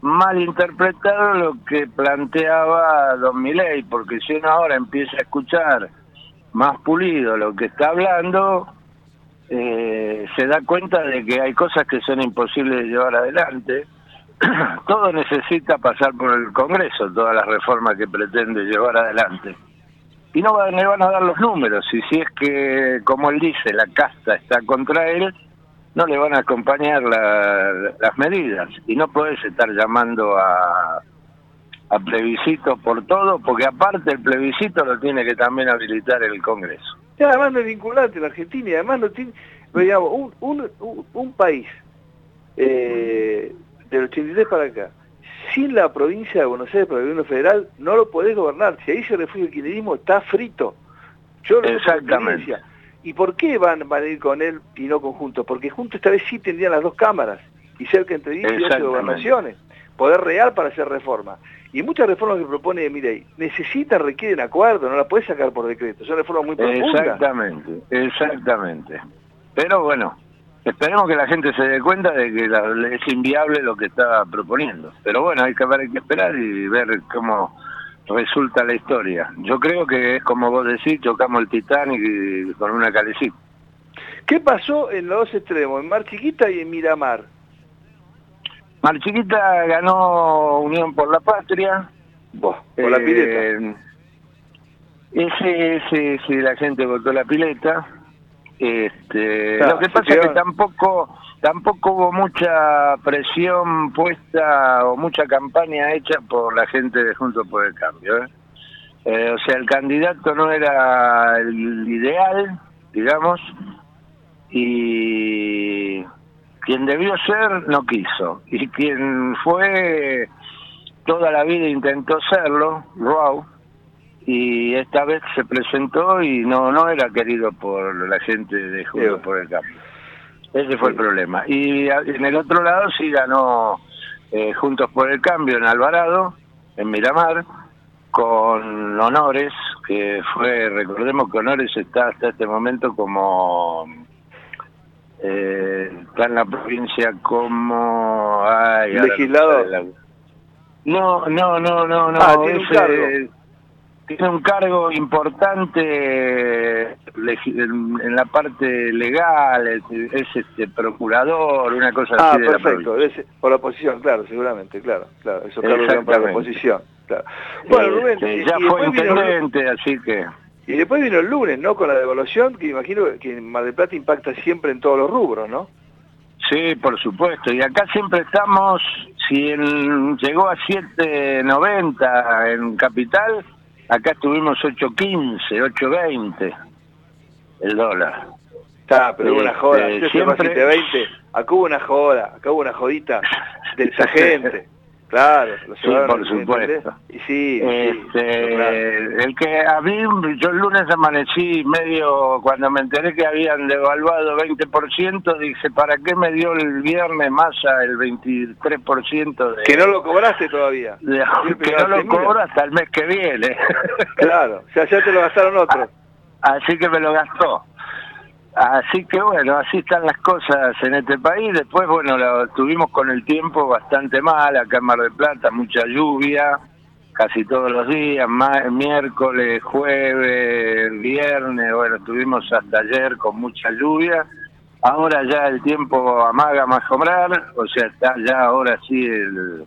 mal interpretado lo que planteaba Don Milei, porque si uno ahora empieza a escuchar más pulido lo que está hablando, eh, se da cuenta de que hay cosas que son imposibles de llevar adelante. Todo necesita pasar por el Congreso, todas las reformas que pretende llevar adelante. Y no le van a dar los números, y si es que, como él dice, la casta está contra él, no le van a acompañar la- las medidas y no puedes estar llamando a, a plebiscito por todo, porque aparte el plebiscito lo tiene que también habilitar el Congreso. Y además no es vinculante en Argentina y además no tiene, digamos, un, un, un, país eh, del 83 para acá, sin la provincia de Buenos Aires, para el gobierno federal, no lo podés gobernar. Si ahí se refugia el kirchnerismo, está frito. Yo Exactamente. ¿Y por qué van, van a ir con él y no con Juntos? Porque Juntos esta vez sí tendrían las dos cámaras y cerca entre 10 y 12 Exactamente. gobernaciones. poder real para hacer reforma. Y muchas reformas que propone Mirey necesitan, requieren acuerdo, no las puede sacar por decreto, son reformas muy profundas. Exactamente, exactamente. Pero bueno, esperemos que la gente se dé cuenta de que es inviable lo que está proponiendo. Pero bueno, hay que, hay que esperar y ver cómo resulta la historia. Yo creo que es como vos decís, chocamos el Titanic con una calecita. ¿Qué pasó en los dos extremos, en Mar Chiquita y en Miramar? Mar Chiquita ganó Unión por la Patria. por la pileta. Eh, ese, ese, ese, la gente votó la pileta. Este, lo que pasa es que tampoco tampoco hubo mucha presión puesta o mucha campaña hecha por la gente de Juntos por el Cambio. ¿eh? Eh, o sea, el candidato no era el ideal, digamos, y quien debió ser no quiso. Y quien fue toda la vida intentó serlo, Rowe, y esta vez se presentó y no no era querido por la gente de Juntos por el Cambio. Ese fue el problema. Y en el otro lado sí ganó eh, Juntos por el Cambio en Alvarado, en Miramar, con Honores, que fue, recordemos que Honores está hasta este momento como, eh, está en la provincia como... Ay, ¿Legislador? No, no, no, no, no. Ah, tiene un cargo tiene un cargo importante en la parte legal, es, este procurador, una cosa ah, así. Ah, perfecto, por la oposición, claro, seguramente, claro, claro, eso cargos para la oposición. Claro. Bueno, Rubén, este, ya fue intendente, así que... Y después vino el lunes, ¿no? Con la devaluación, que imagino que en Mar del Plata impacta siempre en todos los rubros, ¿no? Sí, por supuesto. Y acá siempre estamos, si llegó a 7.90 en Capital, Acá estuvimos 8.15, 8.20 el dólar. Está, pero hubo una joda. Este, siempre... 7.20, acá hubo una joda, acá hubo una jodita de esa gente. Claro, sí, por supuesto. Y sí, este, el que a mí, yo el lunes amanecí medio, cuando me enteré que habían devaluado 20%, dije, ¿para qué me dio el viernes masa el 23% de... Que no lo cobraste todavía. que no lo cobro hasta el mes que viene. claro, o sea, ya te lo gastaron otros. Así que me lo gastó. Así que bueno, así están las cosas en este país. Después, bueno, lo tuvimos con el tiempo bastante mal, acá en Mar del Plata, mucha lluvia, casi todos los días, miércoles, jueves, viernes, bueno, estuvimos hasta ayer con mucha lluvia. Ahora ya el tiempo amaga más mejorar, o sea, está ya ahora sí el,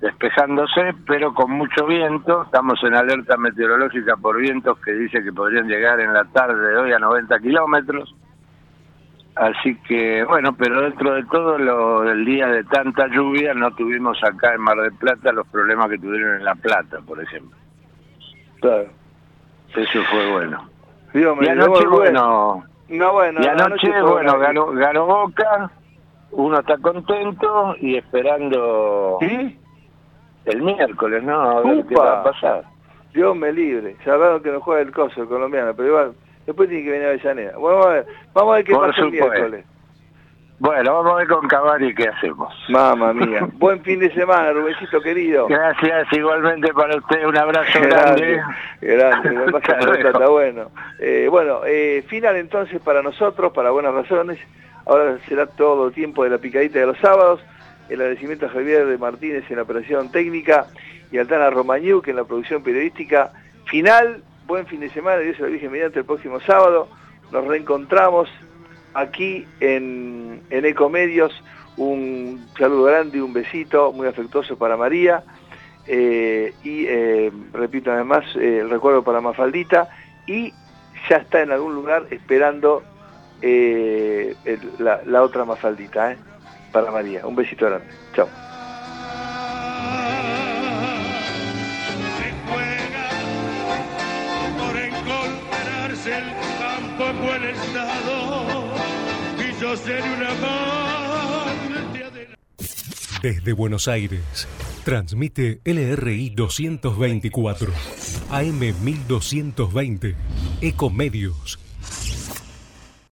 despejándose, pero con mucho viento. Estamos en alerta meteorológica por vientos que dice que podrían llegar en la tarde de hoy a 90 kilómetros. Así que, bueno, pero dentro de todo lo del día de tanta lluvia no tuvimos acá en Mar del Plata los problemas que tuvieron en La Plata, por ejemplo. Claro. Eso fue bueno. y anoche, bueno, no, bueno, y anoche, bueno, ganó, ganó Boca, uno está contento y esperando el miércoles, ¿no? A ver qué va a pasar. Dios me libre, sabrán que no juega el coso, el colombiano, pero igual Después tiene que venir a Avellaneda. vamos a ver, vamos a ver qué pasa el miércoles. Bueno, vamos a ver con Cavalli qué hacemos. Mamma mía. Buen fin de semana, Rubéncito querido. Gracias, igualmente para usted. Un abrazo grande. Grande, grande. está bueno. Eh, bueno, eh, final entonces para nosotros, para buenas razones. Ahora será todo el tiempo de la picadita de los sábados. El agradecimiento a Javier de Martínez en la operación técnica y a Altana Romañú, que en la producción periodística. Final buen fin de semana, Dios se lo dije mediante el próximo sábado. Nos reencontramos aquí en, en Ecomedios. Un saludo grande y un besito muy afectuoso para María. Eh, y eh, repito además eh, el recuerdo para Mafaldita. Y ya está en algún lugar esperando la, la, otra Mafaldita para María. Un besito grande. Chao. Desde Buenos Aires, transmite LRI 224, AM 1220, Ecomedios